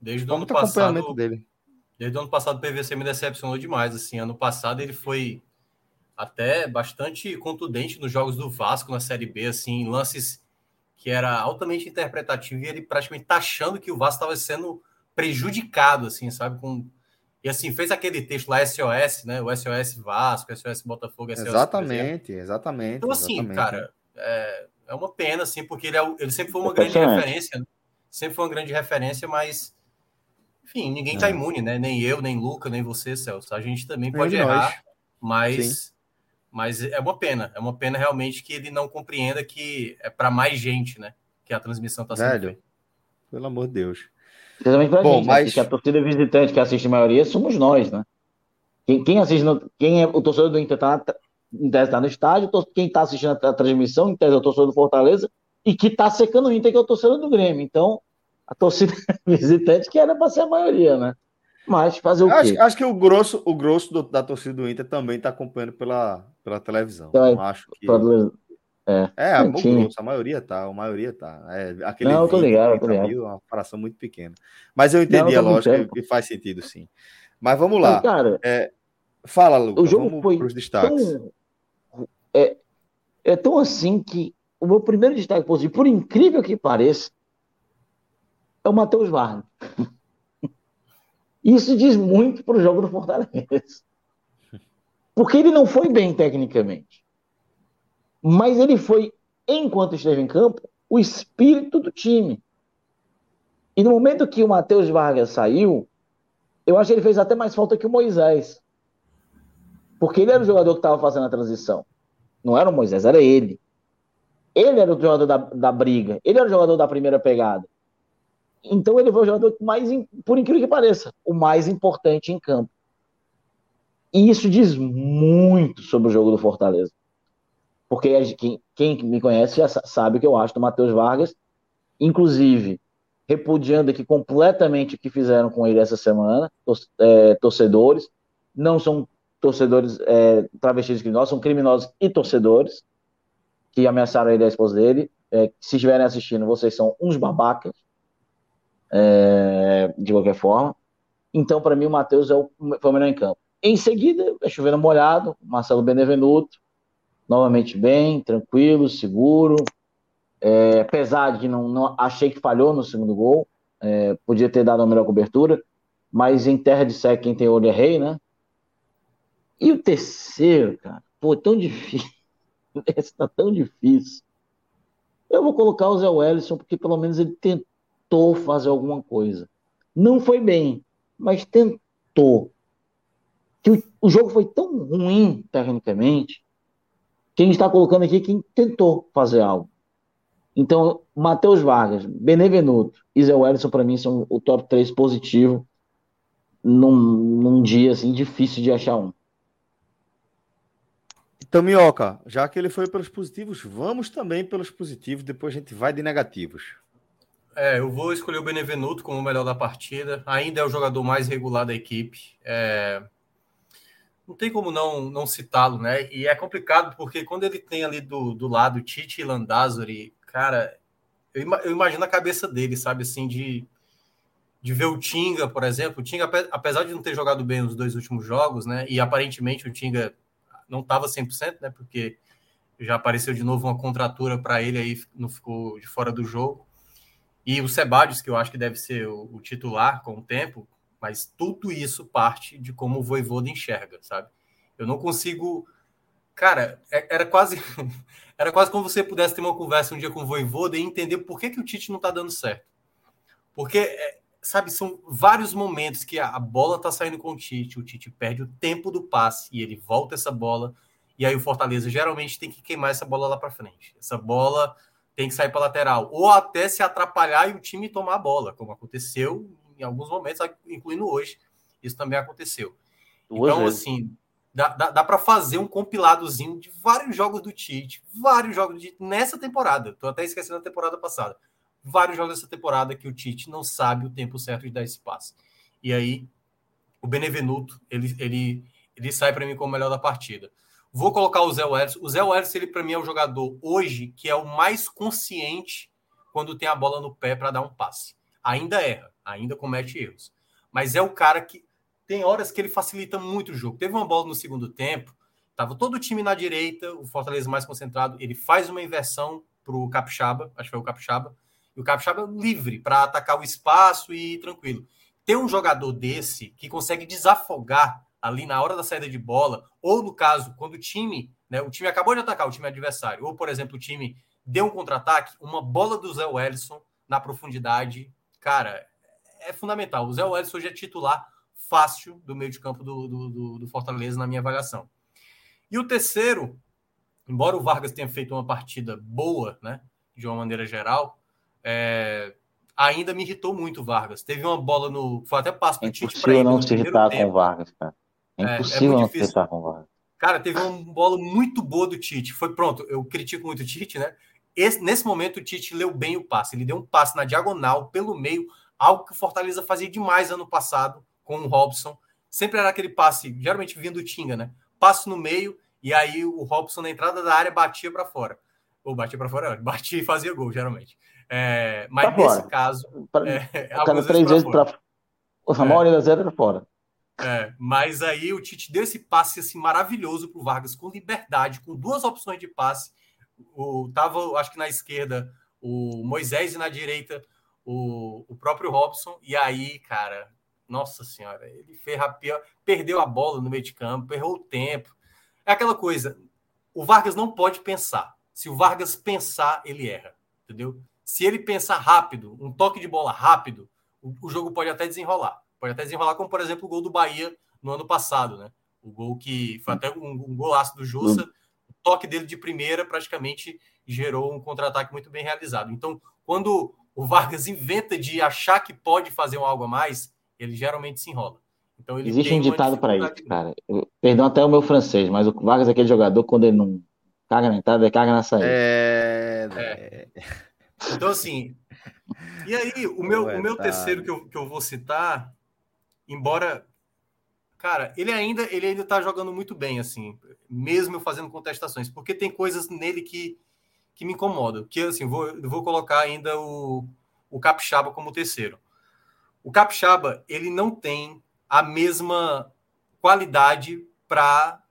desde o ano passado dele. Desde o ano passado o PVC me decepcionou demais, assim, ano passado ele foi até bastante contundente nos jogos do Vasco na Série B, assim, lances que era altamente interpretativo e ele praticamente tá achando que o Vasco estava sendo prejudicado, assim, sabe? Com... E assim, fez aquele texto lá, SOS, né? O SOS Vasco, SOS Botafogo, SOS. Exatamente, exatamente. Então, assim, exatamente. cara, é, é uma pena, assim, porque ele, é, ele sempre foi uma grande referência, né? sempre foi uma grande referência, mas, enfim, ninguém está imune, né? Nem eu, nem Luca, nem você, Celso. A gente também pode errar, mas, mas é uma pena. É uma pena realmente que ele não compreenda que é para mais gente, né? Que a transmissão está sendo Velho, feita. Pelo amor de Deus. Principalmente pra Bom, gente, né? mas... que a torcida visitante que assiste a maioria somos nós, né? Quem, quem assiste, no, quem é o torcedor do Inter tá, tese tá no estádio, quem está assistindo a, a, transmissão, em tese é o torcedor do Fortaleza, e que está secando o Inter, que é o torcedor do Grêmio. Então, a torcida visitante que era para ser a maioria, né? Mas fazer o acho, quê? Acho que o grosso, o grosso do, da torcida do Inter também está acompanhando pela, pela televisão. Então, é, acho que... É, é a, grosso, a maioria tá, a maioria tá. É, aquele não, eu tô ligado, eu tô ligado. Mil, é uma fração muito pequena. Mas eu entendi não, a lógica e faz sentido, sim. Mas vamos lá. Mas, cara, é, fala, Lucas, o jogo foi para os destaques. Tão, é, é tão assim que o meu primeiro destaque positivo, por incrível que pareça, é o Matheus Vargas. Isso diz muito para o jogo do Fortaleza. Porque ele não foi bem tecnicamente. Mas ele foi, enquanto esteve em campo, o espírito do time. E no momento que o Matheus Vargas saiu, eu acho que ele fez até mais falta que o Moisés. Porque ele era o jogador que estava fazendo a transição. Não era o Moisés, era ele. Ele era o jogador da, da briga. Ele era o jogador da primeira pegada. Então ele foi o jogador mais, por incrível que pareça, o mais importante em campo. E isso diz muito sobre o jogo do Fortaleza. Porque quem, quem me conhece já sabe que eu acho do Matheus Vargas, inclusive repudiando aqui completamente o que fizeram com ele essa semana, é, torcedores, não são torcedores é, travestidos criminosos, são criminosos e torcedores que ameaçaram ele e a esposa dele. É, se estiverem assistindo, vocês são uns babacas, é, de qualquer forma. Então, para mim, o Matheus é o, foi o melhor em campo. Em seguida, é chovendo molhado, Marcelo Benevenuto, novamente bem, tranquilo, seguro. É, apesar de não, não, achei que falhou no segundo gol, é, podia ter dado uma melhor cobertura, mas em terra de seca quem tem olho é rei, né? E o terceiro, cara, pô, tão difícil. Esse tá tão difícil. Eu vou colocar o Zé Wellison, porque pelo menos ele tentou fazer alguma coisa. Não foi bem, mas tentou. Que o, o jogo foi tão ruim, tecnicamente, quem está colocando aqui é quem tentou fazer algo. Então, Matheus Vargas, Benevenuto e Zé Wellison, para mim, são o top 3 positivo num, num dia assim, difícil de achar um. Então, Minhoca, já que ele foi pelos positivos, vamos também pelos positivos, depois a gente vai de negativos. É, eu vou escolher o Benevenuto como o melhor da partida. Ainda é o jogador mais regular da equipe. É... não tem como não, não citá-lo, né? E é complicado porque quando ele tem ali do, do lado Tite e Landázuri, cara, eu, eu, imagino a cabeça dele, sabe, assim, de, de ver o Tinga, por exemplo. O Tinga, apesar de não ter jogado bem nos dois últimos jogos, né? E aparentemente o Tinga não estava 100%, né? Porque já apareceu de novo uma contratura para ele aí, não ficou de fora do jogo. E o Sebadios, que eu acho que deve ser o, o titular com o tempo, mas tudo isso parte de como o Voivoda enxerga, sabe? Eu não consigo. Cara, é, era quase. Era quase como você pudesse ter uma conversa um dia com o Voivoda e entender por que, que o Tite não está dando certo. Porque, é, sabe, são vários momentos que a bola está saindo com o Tite, o Tite perde o tempo do passe e ele volta essa bola. E aí o Fortaleza geralmente tem que queimar essa bola lá para frente. Essa bola tem que sair para lateral, ou até se atrapalhar e o time tomar a bola, como aconteceu em alguns momentos, incluindo hoje. Isso também aconteceu. Duas então, vezes. assim, dá, dá, dá para fazer um compiladozinho de vários jogos do Tite, vários jogos de nessa temporada. Tô até esquecendo da temporada passada. Vários jogos dessa temporada que o Tite não sabe o tempo certo de dar esse passe. E aí, o Benevenuto, ele, ele, ele sai para mim como o melhor da partida. Vou colocar o Zé Welles. O Zé Welles, ele para mim é o jogador hoje que é o mais consciente quando tem a bola no pé para dar um passe. Ainda erra, ainda comete erros. Mas é o cara que tem horas que ele facilita muito o jogo. Teve uma bola no segundo tempo, tava todo o time na direita, o Fortaleza mais concentrado, ele faz uma inversão para o Capixaba, acho que foi o Capixaba, e o Capixaba livre para atacar o espaço e tranquilo. Ter um jogador desse que consegue desafogar ali na hora da saída de bola, ou no caso, quando o time, né, o time acabou de atacar o time adversário, ou por exemplo, o time deu um contra-ataque, uma bola do Zé Wellison na profundidade cara, é fundamental. O Zé Welles hoje é titular fácil do meio de campo do, do, do, Fortaleza, na minha avaliação. E o terceiro, embora o Vargas tenha feito uma partida boa, né, de uma maneira geral, é, ainda me irritou muito o Vargas. Teve uma bola no. Foi até passo para o Tite para ele. não se irritar tempo. com o Vargas, cara. É, é impossível é, é não se irritar com o Vargas. Cara, teve uma bola muito boa do Tite. Foi pronto, eu critico muito o Tite, né? Esse, nesse momento, o Tite leu bem o passe. Ele deu um passe na diagonal, pelo meio, algo que o Fortaleza fazia demais ano passado com o Robson. Sempre era aquele passe, geralmente vindo do Tinga, né? Passe no meio, e aí o Robson na entrada da área batia para fora. Ou batia para fora, batia e fazia gol, geralmente. É, mas pra nesse fora. caso. Pra, é, cada três vezes para. A maioria das vezes para fora. É, mas aí o Tite deu esse passe assim, maravilhoso para o Vargas, com liberdade, com duas opções de passe o, tava, acho que na esquerda, o Moisés e na direita o, o próprio Robson. E aí, cara, nossa senhora, ele fez pior, perdeu a bola no meio de campo, errou o tempo. É aquela coisa, o Vargas não pode pensar. Se o Vargas pensar, ele erra, entendeu? Se ele pensar rápido, um toque de bola rápido, o, o jogo pode até desenrolar. Pode até desenrolar, como por exemplo o gol do Bahia no ano passado, né? O gol que foi até um, um golaço do Jussa, toque dele de primeira praticamente gerou um contra-ataque muito bem realizado. Então, quando o Vargas inventa de achar que pode fazer um algo a mais, ele geralmente se enrola. Então, Existe um ditado para isso, cara. Eu, perdão até o meu francês, mas o Vargas é aquele jogador, quando ele não caga na entrada, ele caga na saída. É... é. Então, assim. E aí, o meu, o meu terceiro que eu, que eu vou citar, embora Cara, ele ainda ele ainda tá jogando muito bem, assim, mesmo fazendo contestações, porque tem coisas nele que, que me incomodam. Que assim, vou, vou colocar ainda o, o Capixaba como terceiro. O Capixaba, ele não tem a mesma qualidade para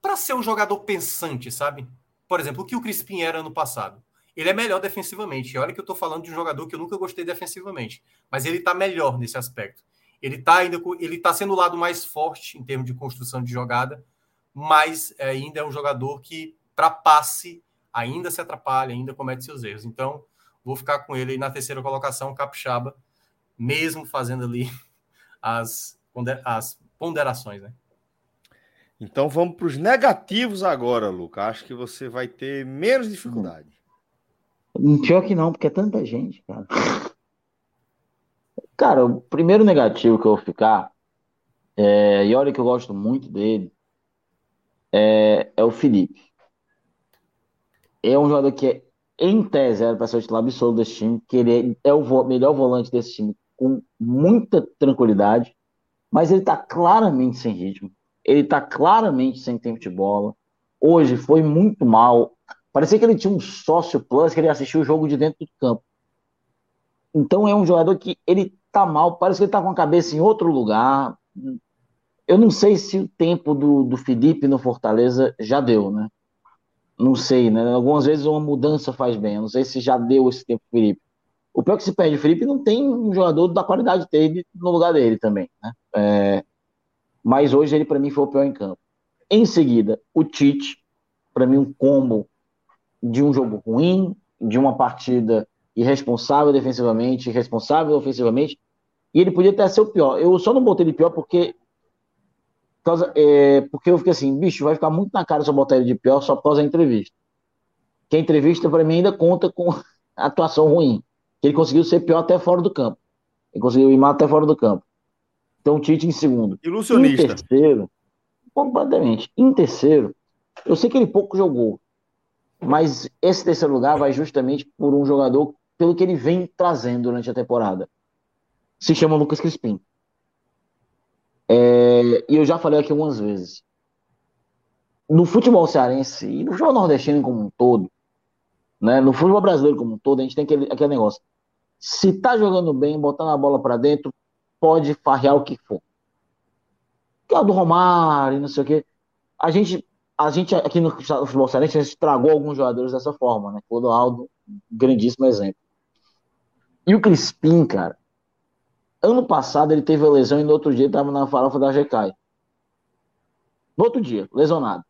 para ser um jogador pensante, sabe? Por exemplo, o que o Crispim era no passado. Ele é melhor defensivamente. Olha que eu estou falando de um jogador que eu nunca gostei defensivamente, mas ele está melhor nesse aspecto. Ele está ainda ele tá sendo o lado mais forte em termos de construção de jogada, mas ainda é um jogador que, para passe, ainda se atrapalha, ainda comete seus erros. Então, vou ficar com ele aí na terceira colocação, Capixaba, mesmo fazendo ali as, as ponderações, né? Então vamos para os negativos agora, Luca. Acho que você vai ter menos dificuldade. Pior que não, porque é tanta gente, cara. Cara, o primeiro negativo que eu vou ficar, é, e olha que eu gosto muito dele, é, é o Felipe. É um jogador que, é, em tese, era para ser o titular absoluto desse time, que ele é, o melhor volante desse time com muita tranquilidade, mas ele está claramente sem ritmo. Ele está claramente sem tempo de bola. Hoje foi muito mal. Parecia que ele tinha um sócio plus que ele assistiu o jogo de dentro do campo. Então é um jogador que ele tá mal, parece que ele tá com a cabeça em outro lugar. Eu não sei se o tempo do, do Felipe no Fortaleza já deu, né? Não sei, né? Algumas vezes uma mudança faz bem. Eu não sei se já deu esse tempo pro Felipe. O pior é que se perde o Felipe não tem um jogador da qualidade dele no lugar dele também, né? É... Mas hoje ele para mim foi o pior em campo. Em seguida, o Tite, para mim um combo de um jogo ruim, de uma partida irresponsável defensivamente, irresponsável ofensivamente, e ele podia até ser o pior. Eu só não botei ele pior porque causa, é, porque eu fiquei assim, bicho, vai ficar muito na cara se eu botar ele de pior só por causa da entrevista. Que a entrevista, para mim, ainda conta com atuação ruim. Que ele conseguiu ser pior até fora do campo. Ele conseguiu ir mal até fora do campo. Então, Tite em segundo. Ilusionista. Em terceiro, completamente. Em terceiro, eu sei que ele pouco jogou. Mas esse terceiro lugar vai justamente por um jogador pelo que ele vem trazendo durante a temporada. Se chama Lucas Crispim. É, e eu já falei aqui algumas vezes. No futebol cearense e no futebol nordestino como um todo, né, no futebol brasileiro como um todo, a gente tem aquele, aquele negócio. Se tá jogando bem, botando a bola para dentro, pode farrear o que for. Que é o do Romário, não sei o quê. A gente, a gente aqui no futebol cearense, a gente estragou alguns jogadores dessa forma, né? O Aldo, grandíssimo exemplo. E o Crispim, cara, ano passado ele teve a lesão e no outro dia estava na farofa da GK. No outro dia, lesionado.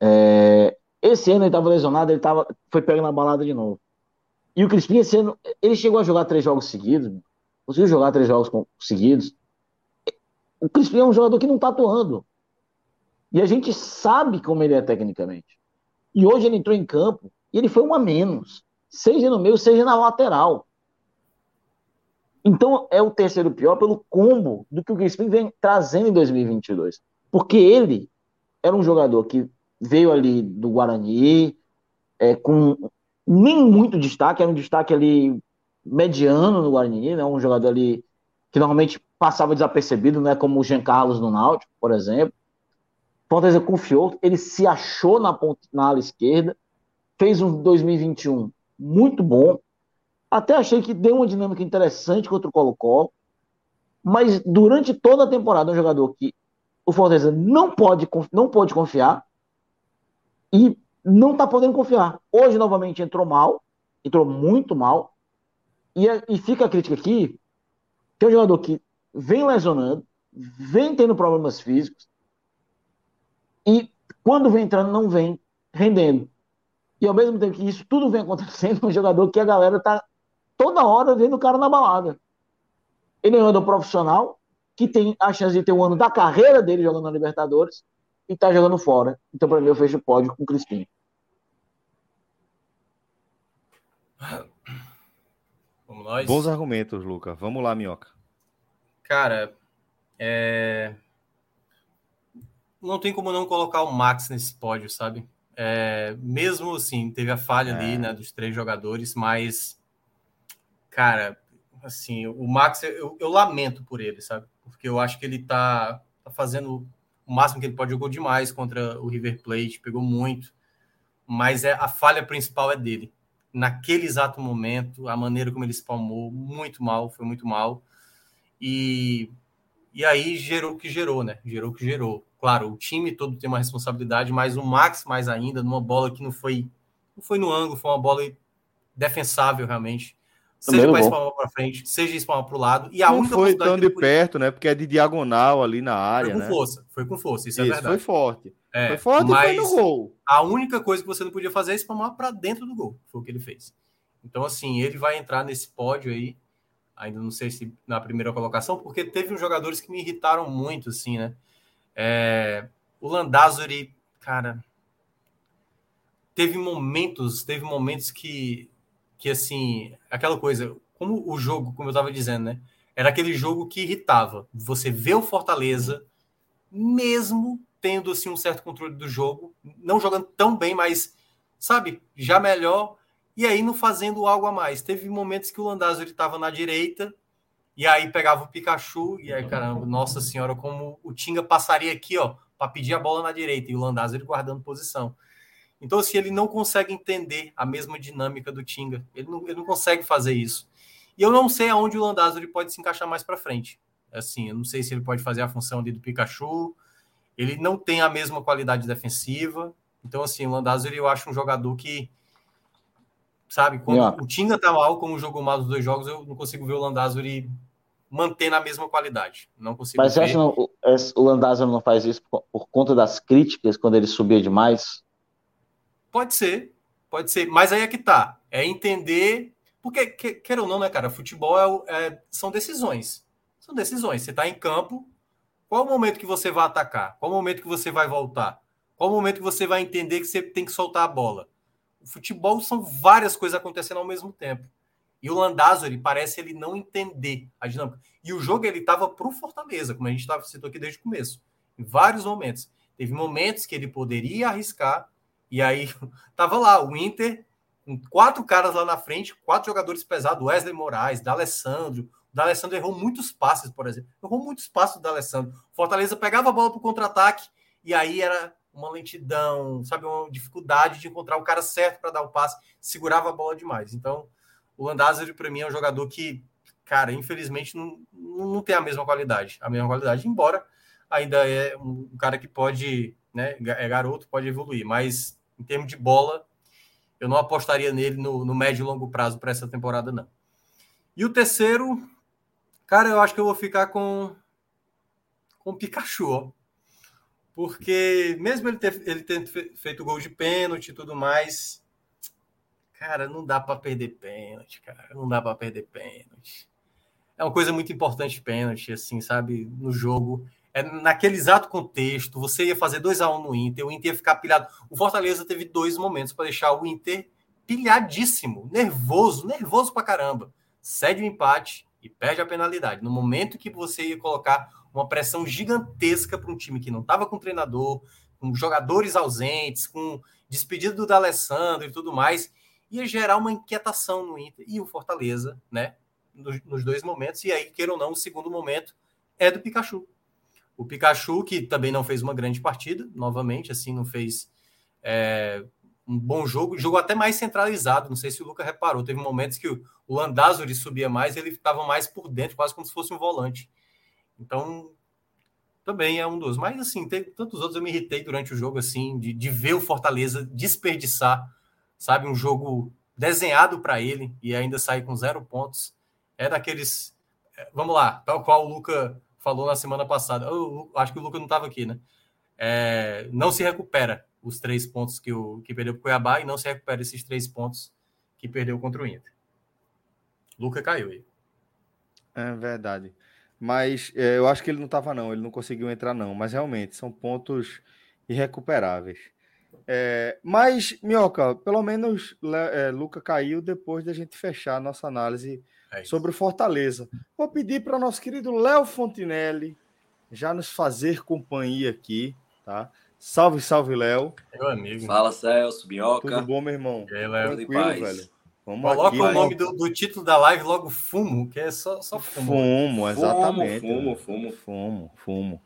É... Esse ano ele estava lesionado, ele tava... foi pego na balada de novo. E o Crispim, esse ano, ele chegou a jogar três jogos seguidos, conseguiu jogar três jogos seguidos. O Crispim é um jogador que não está atuando. E a gente sabe como ele é tecnicamente. E hoje ele entrou em campo e ele foi um a menos. Seja no meio, seja na lateral. Então é o terceiro pior pelo combo do que o Crispim vem trazendo em 2022. Porque ele era um jogador que veio ali do Guarani, é, com nem muito destaque, era um destaque ali mediano no Guarani, né? um jogador ali que normalmente passava desapercebido, né? como o Jean Carlos no Náutico, por exemplo. Fortaleza confiou, ele se achou na, ponta, na ala esquerda, fez um 2021 muito bom, até achei que deu uma dinâmica interessante contra o Colo-Colo, mas durante toda a temporada é um jogador que o Fortaleza não pode, não pode confiar e não está podendo confiar. Hoje, novamente, entrou mal, entrou muito mal, e, é, e fica a crítica aqui, que é um jogador que vem lesionando, vem tendo problemas físicos, e quando vem entrando, não vem rendendo. E ao mesmo tempo que isso tudo vem acontecendo, um jogador que a galera tá toda hora vendo o cara na balada. Ele é um jogador profissional que tem a chance de ter um ano da carreira dele jogando na Libertadores e tá jogando fora. Então, para mim, eu fecho o pódio com o Crispim. Vamos nós. Bons argumentos, Luca. Vamos lá, Minhoca. Cara, é... não tem como não colocar o Max nesse pódio, sabe? É... Mesmo assim, teve a falha é. ali, né, dos três jogadores, mas cara, assim, o Max, eu, eu, lamento por ele, sabe? Porque eu acho que ele tá, tá fazendo o máximo que ele pode, jogou demais contra o River Plate, pegou muito, mas é a falha principal é dele. Naquele exato momento, a maneira como ele espalmou, muito mal, foi muito mal. E, e aí gerou o que gerou, né? Gerou o que gerou. Claro, o time todo tem uma responsabilidade, mas o Max mais ainda, numa bola que não foi, não foi no ângulo, foi uma bola defensável realmente seja para espalmar para frente, seja espalmar para o lado. E a não única foi tão de perto, né? Porque é de diagonal ali na área. Foi com né? força, foi com força, isso, é isso é verdade. Foi forte. É, foi forte mas e foi no gol. A única coisa que você não podia fazer é espalmar para dentro do gol. Foi o que ele fez. Então, assim, ele vai entrar nesse pódio aí. Ainda não sei se na primeira colocação, porque teve uns jogadores que me irritaram muito, assim, né? É, o Landázuri, cara, teve momentos, teve momentos que que assim, aquela coisa, como o jogo, como eu estava dizendo, né? Era aquele jogo que irritava. Você vê o Fortaleza, mesmo tendo assim um certo controle do jogo, não jogando tão bem, mas sabe, já melhor, e aí não fazendo algo a mais. Teve momentos que o Landázuri estava na direita E aí pegava o Pikachu, e aí, caramba, nossa senhora, como o Tinga passaria aqui, ó, para pedir a bola na direita, e o Landázuri guardando posição. Então, assim, ele não consegue entender a mesma dinâmica do Tinga. Ele não, ele não consegue fazer isso. E eu não sei aonde o Landázuri pode se encaixar mais para frente. Assim, eu não sei se ele pode fazer a função ali do Pikachu. Ele não tem a mesma qualidade defensiva. Então, assim, o Landázuri eu acho um jogador que sabe? Quando yeah. o Tinga tá mal, como jogou mal os dois jogos, eu não consigo ver o Landázuri manter na mesma qualidade. Não consigo Mas ver. você acha que o Landázuri não faz isso por, por, conta das críticas quando ele subia demais? Pode ser, pode ser. Mas aí é que tá. É entender. Porque, quer ou não, né, cara? Futebol é, é, são decisões. São decisões. Você tá em campo. Qual o momento que você vai atacar? Qual o momento que você vai voltar? Qual o momento que você vai entender que você tem que soltar a bola? O futebol são várias coisas acontecendo ao mesmo tempo. E o Landázuri parece ele não entender a dinâmica. E o jogo ele estava para o Fortaleza, como a gente tava, citou aqui desde o começo. Em vários momentos. Teve momentos que ele poderia arriscar, e aí tava lá o Inter, com quatro caras lá na frente, quatro jogadores pesados, Wesley Moraes, D'Alessandro. O D'Alessandro errou muitos passes, por exemplo. Errou muitos passes do D'Alessandro. Fortaleza pegava a bola para o contra-ataque, e aí era uma lentidão, sabe, uma dificuldade de encontrar o cara certo para dar o passe, segurava a bola demais. Então, o Landázuri, para mim, é um jogador que, cara, infelizmente não, não tem a mesma qualidade, a mesma qualidade, embora ainda é um cara que pode, né, é garoto, pode evoluir, mas em termos de bola, eu não apostaria nele no, no médio e longo prazo para essa temporada, não. E o terceiro, cara, eu acho que eu vou ficar com com o Pikachu, ó porque mesmo ele ter, ele ter feito gol de pênalti e tudo mais, cara, não dá para perder pênalti, cara, não dá para perder pênalti. É uma coisa muito importante pênalti, assim, sabe, no jogo. É naquele exato contexto, você ia fazer 2 a 1 um no Inter, o Inter ia ficar pilhado. O Fortaleza teve dois momentos para deixar o Inter pilhadíssimo, nervoso, nervoso pra caramba. Cede o empate e perde a penalidade. No momento que você ia colocar uma pressão gigantesca para um time que não estava com treinador, com jogadores ausentes, com despedido do D'Alessandro e tudo mais, ia gerar uma inquietação no Inter e o Fortaleza, né? Nos, nos, dois momentos, e aí, queira ou não, o segundo momento é do Pikachu. O Pikachu, que também não fez uma grande partida, novamente, assim, não fez é, um bom jogo, jogou até mais centralizado. Não sei se o Luca reparou, teve momentos que o, o Landázuri subia mais, ele ficava mais por dentro, quase como se fosse um volante. Então, também é um dos. Mas, assim, tem tantos outros eu me irritei durante o jogo, assim, de, de ver o Fortaleza desperdiçar, sabe, um jogo desenhado para ele e ainda sair com zero pontos. É daqueles. É, vamos lá, tal qual o Luca falou na semana passada. Eu, acho que o Luca não estava aqui, né? É, não se recupera os três pontos que, o, que perdeu para o Cuiabá e não se recupera esses três pontos que perdeu contra o Inter. Luca caiu aí. É verdade. Mas é, eu acho que ele não estava, não. Ele não conseguiu entrar, não. Mas realmente, são pontos irrecuperáveis. É, mas, Minhoca, pelo menos é, Luca caiu depois da gente fechar a nossa análise é sobre o Fortaleza. Vou pedir para o nosso querido Léo Fontinelli já nos fazer companhia aqui, tá? Salve, salve, Léo. Meu amigo. Fala, Celso, Minhoca. Tudo bom, meu irmão? E aí, Léo? Tranquilo, velho. Vamos Coloca aqui, o nome do, do, título da live logo fumo, que é só, só fumo. Fumo, exatamente. Fumo, fumo, fumo. Fumo,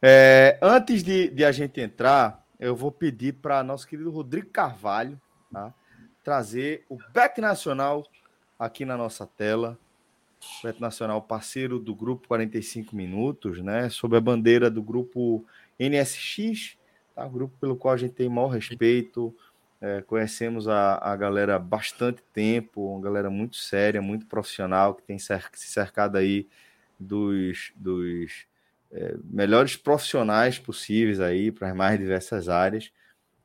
É, antes de, de, a gente entrar, eu vou pedir para nosso querido Rodrigo Carvalho tá? trazer o Bet Nacional aqui na nossa tela. Bet Nacional, parceiro do grupo 45 Minutos, né? Sob a bandeira do grupo NSX, tá? grupo pelo qual a gente tem maior respeito é, conhecemos a, a galera há bastante tempo, uma galera muito séria, muito profissional, que tem se cercado aí dos, dos é, melhores profissionais possíveis aí para as mais diversas áreas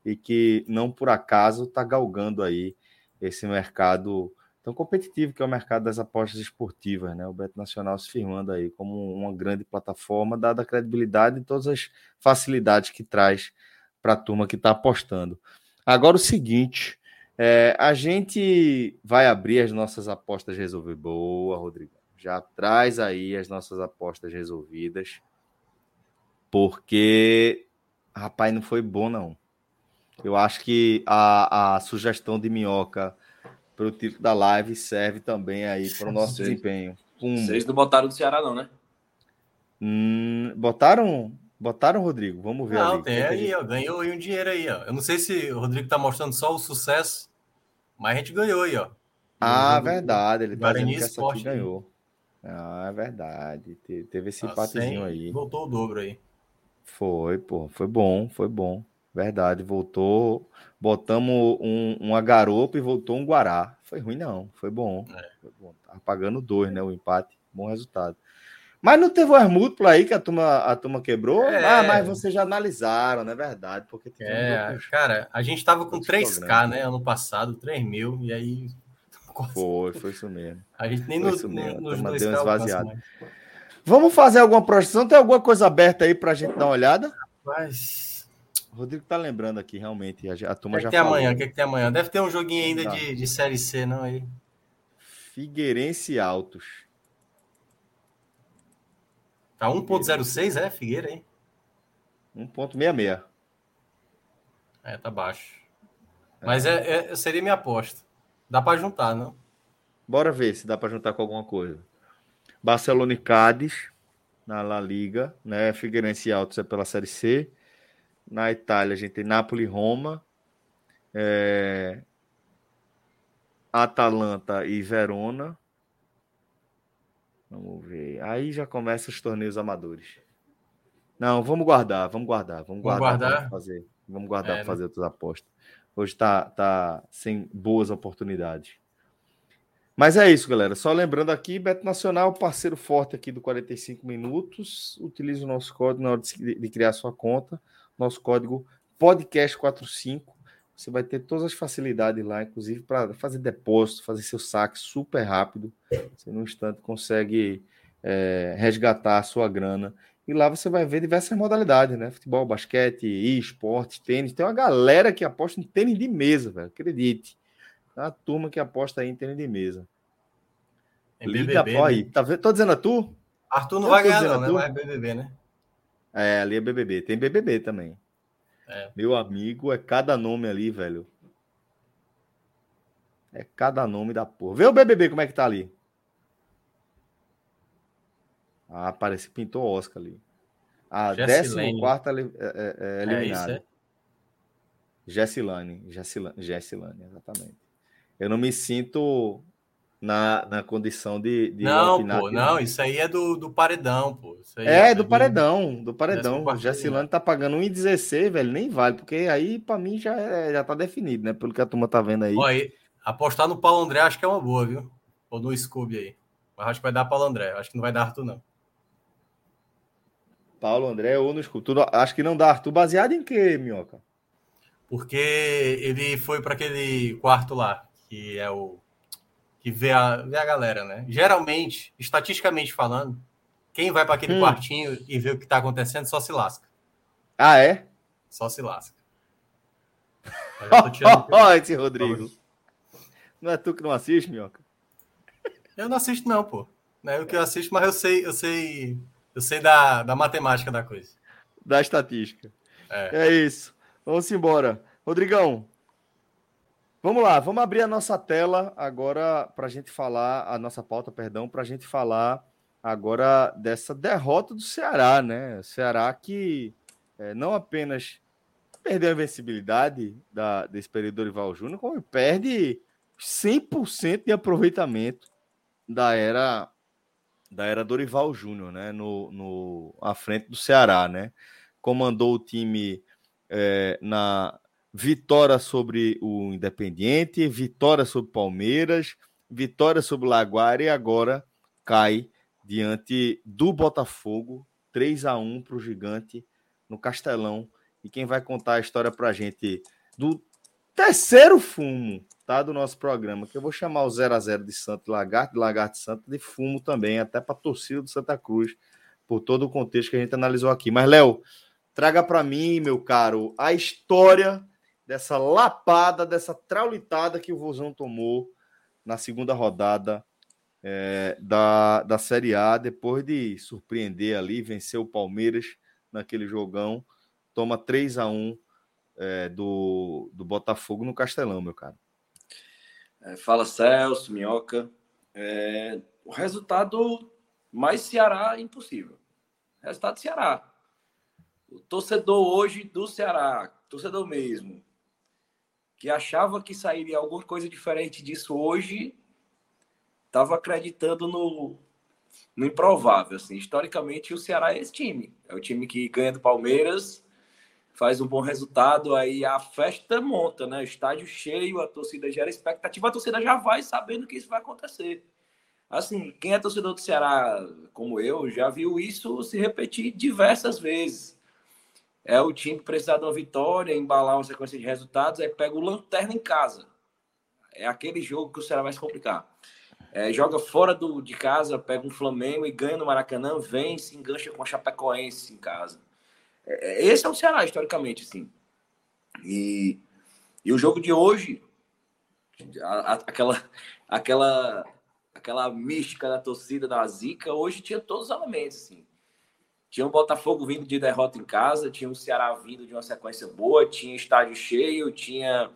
e que não por acaso está galgando aí esse mercado tão competitivo que é o mercado das apostas esportivas, né? O Beto Nacional se firmando aí como uma grande plataforma, dada a credibilidade e todas as facilidades que traz para a turma que está apostando. Agora o seguinte, é, a gente vai abrir as nossas apostas resolvidas. Boa, Rodrigo. Já traz aí as nossas apostas resolvidas. Porque, rapaz, não foi bom, não. Eu acho que a, a sugestão de minhoca para o título da live serve também aí para o nosso desempenho. Um... Vocês não botaram do Ceará, não, né? Hum, botaram? Botaram, Rodrigo? Vamos ver. Não, ali. tem aí, ó, ganhou aí um dinheiro aí, ó. Eu não sei se o Rodrigo tá mostrando só o sucesso, mas a gente ganhou aí, ó. Ah, verdade. Ele tá dizendo que essa aqui ganhou. Ah, é verdade. Teve esse ah, empatezinho aí. Voltou o dobro aí. Foi, pô. Foi bom, foi bom. Verdade. Voltou. Botamos um, uma garopa e voltou um Guará. Foi ruim, não. Foi bom. É. Foi bom. Tava pagando dois, né? O empate. Bom resultado. Mas não teve o múltiplo aí que a turma, a turma quebrou? É. Ah, mas vocês já analisaram, não é verdade? Porque é, cara, a gente tava com 3K, programa. né? Ano passado, 3 mil, e aí foi, foi isso mesmo. A gente nem foi nos, mesmo. nos dois deu esvaziado. Vamos fazer alguma projeção? Tem alguma coisa aberta aí para a gente dar uma olhada? Mas... Rodrigo tá lembrando aqui, realmente. A, a turma que já que tem amanhã? O que, é que tem amanhã? Deve ter um joguinho ainda de, de Série C, não aí? Figueirense Altos. Tá 1.06, é, Figueira, hein? 1.66. É, tá baixo. Mas é, é, seria minha aposta. Dá para juntar, não? Bora ver se dá para juntar com alguma coisa. Barcelona e Cádiz na La Liga, né? Figueirense e Altos é pela Série C. Na Itália a gente tem Napoli e Roma. É... Atalanta e Verona. Vamos ver. Aí já começa os torneios amadores. Não, vamos guardar, vamos guardar, vamos, vamos guardar, guardar? fazer. Vamos guardar é, para né? fazer outras apostas. Hoje está tá sem boas oportunidades. Mas é isso, galera. Só lembrando aqui, Beto Nacional, parceiro forte aqui do 45 Minutos. Utilize o nosso código na hora de, de criar sua conta. Nosso código podcast45. Você vai ter todas as facilidades lá, inclusive para fazer depósito, fazer seu saque super rápido. Você, num instante, consegue é, resgatar a sua grana e lá você vai ver diversas modalidades, né? Futebol, basquete, esporte, tênis. Tem uma galera que aposta em tênis de mesa, velho. Acredite. Tem uma turma que aposta em tênis de mesa. É Liga, BBB, aí. Né? Tá vendo? Tô dizendo a tu? Arthur não vai ganhar, não, né? Mas é BBB, né? É, ali é BBB. Tem BBB também. É. Meu amigo, é cada nome ali, velho. É cada nome da porra. Vê o BBB como é que tá ali. Ah, parece que pintou Oscar ali. A 14 quarta é, é, é eliminada. É, é? Jessilane, exatamente. Eu não me sinto na, na condição de. de não, pô, não, isso aí é do, do paredão, pô. é, é do paredão, do paredão. O Jessilane tá pagando 1,16, velho, nem vale, porque aí para mim já, é, já tá definido, né? Pelo que a turma tá vendo aí. Olha, apostar no Paulo André acho que é uma boa, viu? Ou no Scooby aí. Mas acho que vai dar Paulo André, acho que não vai dar Arthur, não. Paulo André ou no escultura. Acho que não dá, Arthur. Baseado em quê, Minhoca? Porque ele foi para aquele quarto lá, que é o. que vê a, vê a galera, né? Geralmente, estatisticamente falando, quem vai para aquele hum. quartinho e vê o que está acontecendo só se lasca. Ah, é? Só se lasca. Olha esse Rodrigo. Não é tu que não assiste, Minhoca? Eu não assisto, não, pô. Não é o que eu assisto, mas eu sei, eu sei eu sei da, da matemática da coisa. Da estatística. É. é isso. Vamos embora. Rodrigão, vamos lá. Vamos abrir a nossa tela agora para a gente falar, a nossa pauta, perdão, para a gente falar agora dessa derrota do Ceará, né? O Ceará que é, não apenas perdeu a invencibilidade da, desse período do Dorival Júnior, como perde 100% de aproveitamento da era da era Dorival Júnior, né? No, no, à frente do Ceará, né? Comandou o time é, na vitória sobre o Independiente, vitória sobre Palmeiras, vitória sobre Laguara e agora cai diante do Botafogo, 3 a 1 para o Gigante no Castelão. E quem vai contar a história para a gente do terceiro fumo tá, do nosso programa, que eu vou chamar o 0 a 0 de Santo Lagarto, de Lagarto Santo, de fumo também, até para a torcida do Santa Cruz, por todo o contexto que a gente analisou aqui. Mas, Léo, traga para mim, meu caro, a história dessa lapada, dessa traulitada que o Vozão tomou na segunda rodada é, da, da Série A, depois de surpreender ali, vencer o Palmeiras naquele jogão, toma 3 a 1 é, do, do Botafogo no Castelão, meu cara. É, fala Celso, Minhoca. É, o resultado mais Ceará impossível. Resultado Ceará. O torcedor hoje do Ceará, torcedor mesmo, que achava que sairia alguma coisa diferente disso hoje, estava acreditando no, no improvável. Assim. Historicamente, o Ceará é esse time. É o time que ganha do Palmeiras, faz um bom resultado, aí a festa monta, né? Estádio cheio, a torcida gera expectativa, a torcida já vai sabendo que isso vai acontecer. Assim, quem é torcedor do Ceará, como eu, já viu isso se repetir diversas vezes. É o time precisar de uma vitória, embalar uma sequência de resultados, aí pega o lanterna em casa. É aquele jogo que o Ceará vai se complicar. É, joga fora do, de casa, pega um Flamengo e ganha no Maracanã, vem se engancha com a Chapecoense em casa. É, é, esse é o Ceará, historicamente, sim. E, e o jogo de hoje, a, a, aquela, aquela, aquela mística da torcida da Zica, hoje tinha todos os elementos, assim. Tinha o Botafogo vindo de derrota em casa, tinha o Ceará vindo de uma sequência boa, tinha estádio cheio, tinha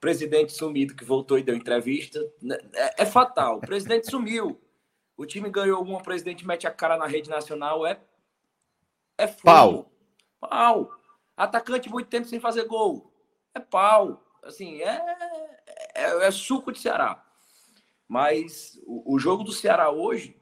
presidente sumido que voltou e deu entrevista. É, é fatal. O presidente sumiu. O time ganhou uma, o presidente mete a cara na rede nacional, é é fumo. Pau. Pau. Atacante muito tempo sem fazer gol. É pau. Assim, é, é, é suco de Ceará. Mas o, o jogo do Ceará hoje,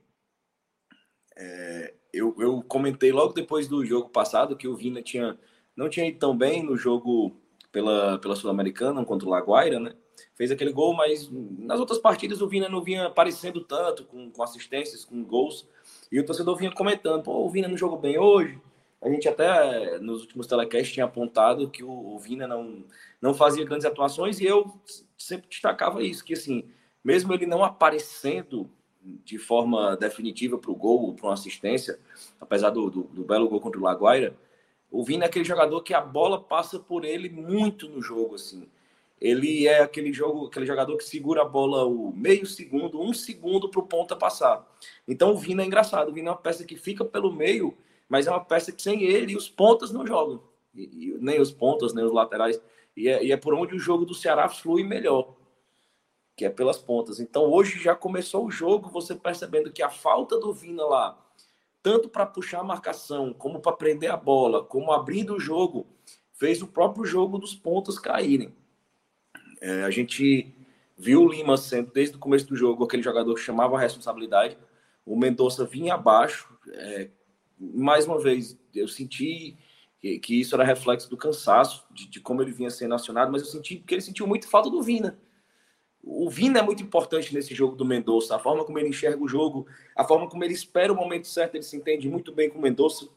é, eu, eu comentei logo depois do jogo passado que o Vina tinha, não tinha ido tão bem no jogo pela, pela Sul-Americana contra o Laguaira, né? Fez aquele gol, mas nas outras partidas o Vina não vinha aparecendo tanto, com, com assistências, com gols. E o torcedor vinha comentando: pô, o Vina não jogou bem hoje, a gente até nos últimos telecasts tinha apontado que o, Vina não, não fazia grandes atuações e eu sempre destacava isso, que assim, mesmo ele não aparecendo de forma definitiva para o gol, para uma assistência, apesar do, do, do, belo gol contra o Laguaira, o Vina é aquele jogador que a bola passa por ele muito no jogo, assim. Ele é aquele jogo, aquele jogador que segura a bola o meio segundo, um segundo para o ponta passar. Então o Vina é engraçado, o Vina é uma peça que fica pelo meio mas é uma peça que sem ele os pontas não jogam, e, e, nem os pontas, nem os laterais, e é, e é por onde o jogo do Ceará flui melhor, que é pelas pontas. Então hoje já começou o jogo, você percebendo que a falta do Vina lá, tanto para puxar a marcação, como para prender a bola, como abrindo o jogo, fez o próprio jogo dos pontos caírem. É, a gente viu o Lima sendo, desde o começo do jogo, aquele jogador que chamava a responsabilidade. O Mendonça vinha abaixo, é, mais uma vez, eu senti que, que isso era reflexo do cansaço, de, de, como ele vinha sendo acionado, mas eu senti que ele sentiu muito falta do Vina. O Vina é muito importante nesse jogo do Mendonça, a forma como ele enxerga o jogo, a forma como ele espera o momento certo, ele se entende muito bem com o Mendonça,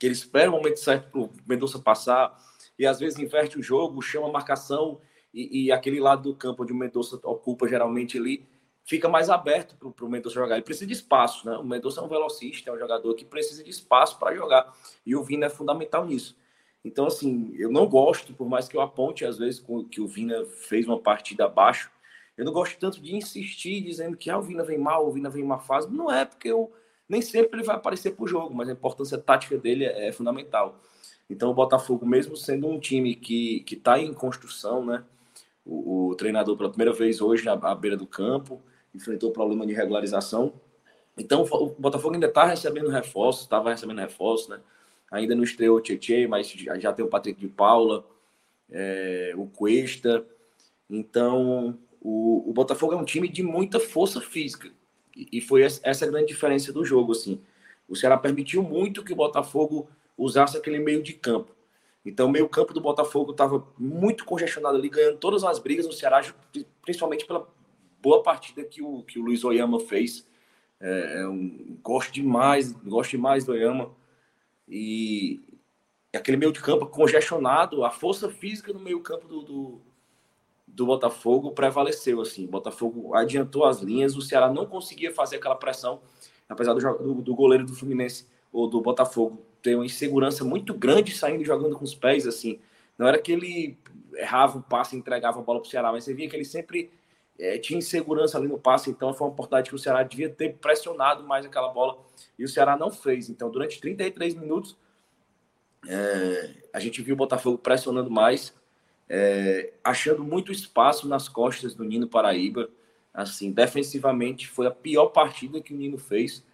que ele espera o momento certo para o Mendonça passar, e às vezes inverte o jogo, chama a marcação, e, e aquele lado do campo onde o Mendonça ocupa geralmente ali, fica mais aberto para o Mendonça jogar. Ele precisa de espaço, né? O Mendonça é um velocista, é um jogador que precisa de espaço para jogar. E o Vina é fundamental nisso. Então, assim, eu não gosto, por mais que eu aponte às vezes que o Vina fez uma partida abaixo, eu não gosto tanto de insistir dizendo que ah, o Vina vem mal, o Vina vem uma fase. Não é, porque eu, nem sempre ele vai aparecer para o jogo, mas a importância tática dele é, é fundamental. Então, o Botafogo, mesmo sendo um time que está em construção, né? O, o, treinador, pela primeira vez hoje, à, à beira do campo, enfrentou problema de regularização. Então o Botafogo ainda está recebendo reforços, estava recebendo reforços, né? Ainda não estreou o Tietchan, mas já, já tem o Patrick de Paula, é, o Cuesta. Então o, o, Botafogo é um time de muita força física. E, e foi essa a grande diferença do jogo, assim. O Ceará permitiu muito que o Botafogo usasse aquele meio de campo. Então, o meio campo do Botafogo estava muito congestionado ali, ganhando todas as brigas no Ceará, principalmente pela, boa partida que o, que o Luiz Oyama fez. É, é um, gosto demais, gosto demais do Oyama. E aquele meio de campo congestionado, a força física no meio campo do, do, do Botafogo prevaleceu. assim. O Botafogo adiantou as linhas, o Ceará não conseguia fazer aquela pressão, apesar do, do, do goleiro do Fluminense ou do Botafogo ter uma insegurança muito grande saindo jogando com os pés, assim. Não era que ele errava o passe entregava a bola para o Ceará, mas você via que ele sempre é, tinha insegurança ali no passe, então foi uma oportunidade que o Ceará devia ter pressionado mais aquela bola e o Ceará não fez. Então, durante 33 minutos, é, a gente viu o Botafogo pressionando mais, é, achando muito espaço nas costas do Nino Paraíba. Assim, defensivamente foi a pior partida que o Nino fez.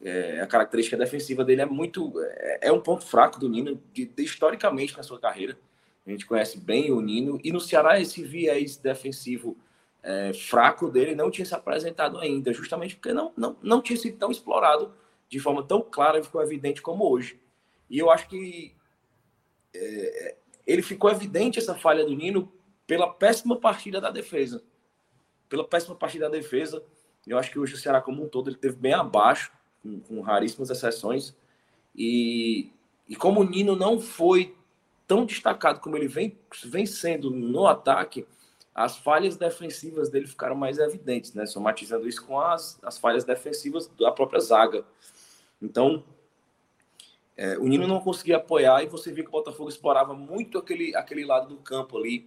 É, a característica defensiva dele é muito. É, é um ponto fraco do Nino, de, de, historicamente na sua carreira. A gente conhece bem o Nino. E no Ceará, esse viés defensivo é, fraco dele não tinha se apresentado ainda, justamente porque não, não, não tinha sido tão explorado de forma tão clara e ficou evidente como hoje. E eu acho que é, ele ficou evidente essa falha do Nino pela péssima partida da defesa. Pela péssima partida da defesa. Eu acho que hoje o Ceará como um todo ele teve bem abaixo, com, com raríssimas exceções. E, e como o Nino não foi tão destacado como ele vem, vem sendo no ataque, as falhas defensivas dele ficaram mais evidentes, né? Somatizando isso com as, as falhas defensivas da própria zaga. Então, é, o Nino não conseguia apoiar e você viu que o Botafogo explorava muito aquele, aquele lado do campo ali,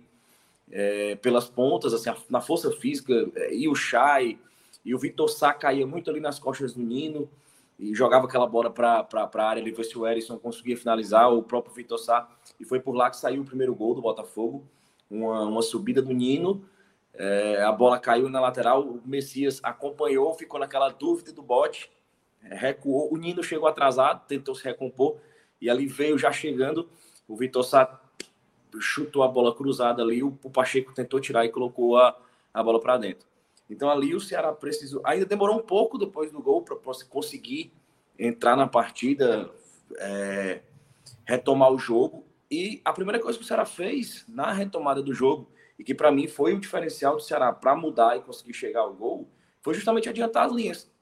é, pelas pontas, assim, na força física, é, e o Chay, e o Vitor Sá caía muito ali nas costas do Nino, e jogava aquela bola para a área ali, ver se o Erisson conseguia finalizar, o próprio Vitor Sá, e foi por lá que saiu o primeiro gol do Botafogo, uma, uma subida do Nino, é, a bola caiu na lateral, o Messias acompanhou, ficou naquela dúvida do bote, recuou, o Nino chegou atrasado, tentou se recompor, e ali veio já chegando, o Vitor Sá chutou a bola cruzada ali, o, Pacheco tentou tirar e colocou a, a bola para dentro. Então ali o Ceará precisou, ainda demorou um pouco depois do gol para conseguir entrar na partida, é, retomar o jogo, e a primeira coisa que o Ceará fez na retomada do jogo, e que para mim foi o diferencial do Ceará para mudar e conseguir chegar ao gol, foi justamente adiantar as linhas.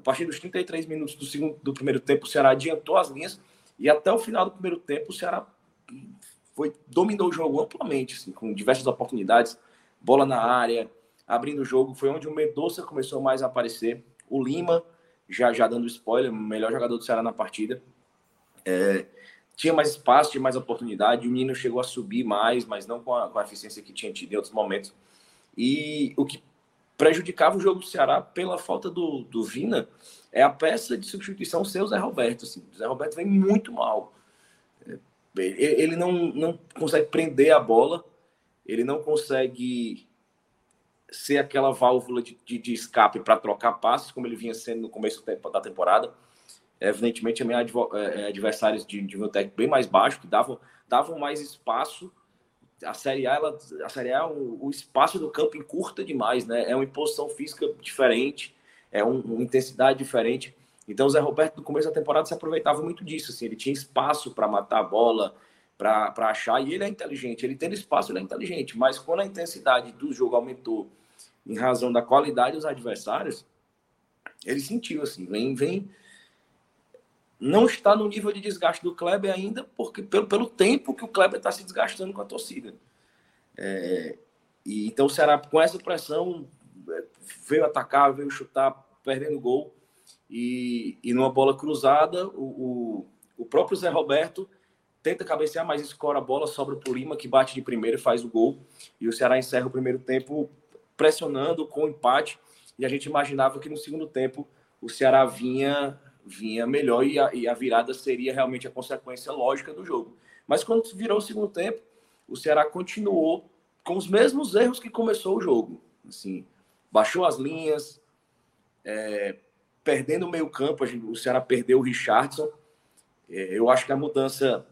A partir dos 33 minutos do, segundo, do primeiro tempo, o Ceará adiantou as linhas e até o final do primeiro tempo o Ceará foi dominou o jogo amplamente, assim, com diversas oportunidades, bola na área, abrindo o jogo. Foi onde o Mendonça começou mais a aparecer. O Lima, já já dando spoiler, melhor jogador do Ceará na partida. É, tinha mais espaço, tinha mais oportunidade. O Nino chegou a subir mais, mas não com a, com a eficiência que tinha tido em outros momentos. E o que prejudicava o jogo do Ceará pela falta do, do Vina é a peça de substituição o Zé Roberto. Assim. O Zé Roberto vem muito mal. É, ele não, não consegue prender a bola, ele não consegue ser aquela válvula de, de, de escape para trocar passes, como ele vinha sendo no começo da temporada evidentemente, também é, é, adversários de, de nível técnico bem mais baixo, que davam, davam mais espaço. A Série A, ela, a Série A, o, o espaço do campo encurta demais, né? É uma imposição física diferente, é um, uma intensidade diferente. Então, o Zé Roberto, no começo da temporada, se aproveitava muito disso. Assim, ele tinha espaço para matar a bola, para achar, e ele é inteligente. Ele tendo espaço, ele é inteligente. Mas quando a intensidade do jogo aumentou em razão da qualidade dos adversários, ele sentiu assim, vem, vem não está no nível de desgaste do Kleber ainda, porque pelo, pelo tempo que o Kleber está se desgastando com a torcida. É, e então o Ceará, com essa pressão, é, veio atacar, veio chutar, perdendo gol. E, e numa bola cruzada, o, o, o próprio Zé Roberto tenta cabecear, mas escora a bola, sobra para o Lima, que bate de primeiro e faz o gol. E o Ceará encerra o primeiro tempo pressionando com empate. E a gente imaginava que no segundo tempo o Ceará vinha vinha melhor e a, e a virada seria realmente a consequência lógica do jogo. Mas quando virou o segundo tempo, o Ceará continuou com os mesmos erros que começou o jogo. Assim, baixou as linhas, é, perdendo o meio campo, o Ceará perdeu o Richardson. É, eu acho que a mudança,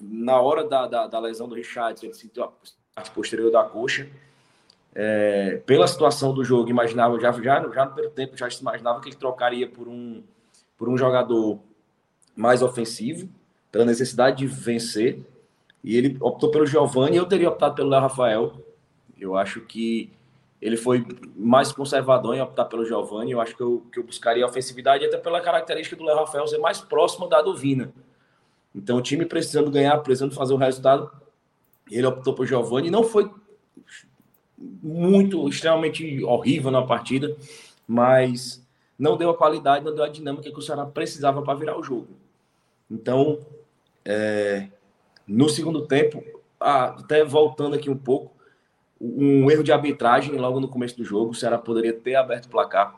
na hora da, da, da lesão do Richardson, ele sentiu a parte posterior da coxa. É, pela situação do jogo, imaginava já, já, já no primeiro tempo, já se imaginava que ele trocaria por um por um jogador mais ofensivo, pela necessidade de vencer. E ele optou pelo Giovani e eu teria optado pelo Léo Rafael. Eu acho que ele foi mais conservador em optar pelo Giovani. Eu acho que eu, que eu buscaria ofensividade, até pela característica do Léo Rafael ser mais próximo da do Vina. Então, o time precisando ganhar, precisando fazer o resultado, ele optou por Giovani. Não foi muito, extremamente horrível na partida, mas não deu a qualidade, não deu a dinâmica que o Ceará precisava para virar o jogo. Então, é, no segundo tempo, até voltando aqui um pouco, um erro de arbitragem logo no começo do jogo, o Ceará poderia ter aberto o placar.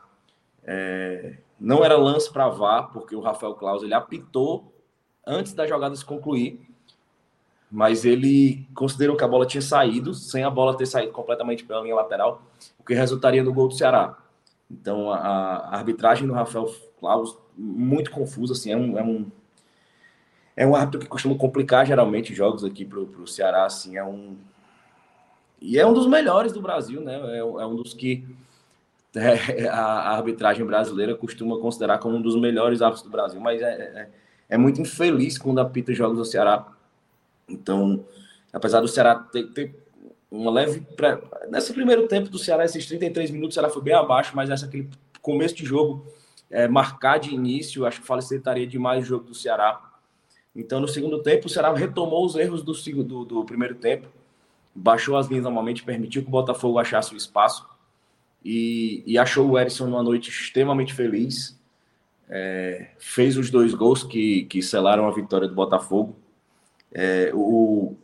É, não era lance para vá, porque o Rafael Claus ele apitou antes da jogada se concluir. mas ele considerou que a bola tinha saído, sem a bola ter saído completamente pela linha lateral, o que resultaria no gol do Ceará. Então, a, a arbitragem do Rafael Claus, muito confusa, assim, é um, é um, é um árbitro que costuma complicar geralmente jogos aqui para o Ceará, assim, é um... E é um dos melhores do Brasil, né? É, é um dos que é, a, arbitragem brasileira costuma considerar como um dos melhores árbitros do Brasil, mas é, é, é muito infeliz quando apita jogos do Ceará. Então, apesar do Ceará ter, ter uma leve. Nesse primeiro tempo do Ceará, esses 33 minutos, o Ceará foi bem abaixo, mas essa aquele começo de jogo, é, marcar de início, acho que facilitaria demais o jogo do Ceará. Então, no segundo tempo, o Ceará retomou os erros do, do, do primeiro tempo, baixou as linhas normalmente, permitiu que o Botafogo achasse o espaço e, e achou o Erisson numa noite extremamente feliz. É, fez os dois gols que, que selaram a vitória do Botafogo. É, o,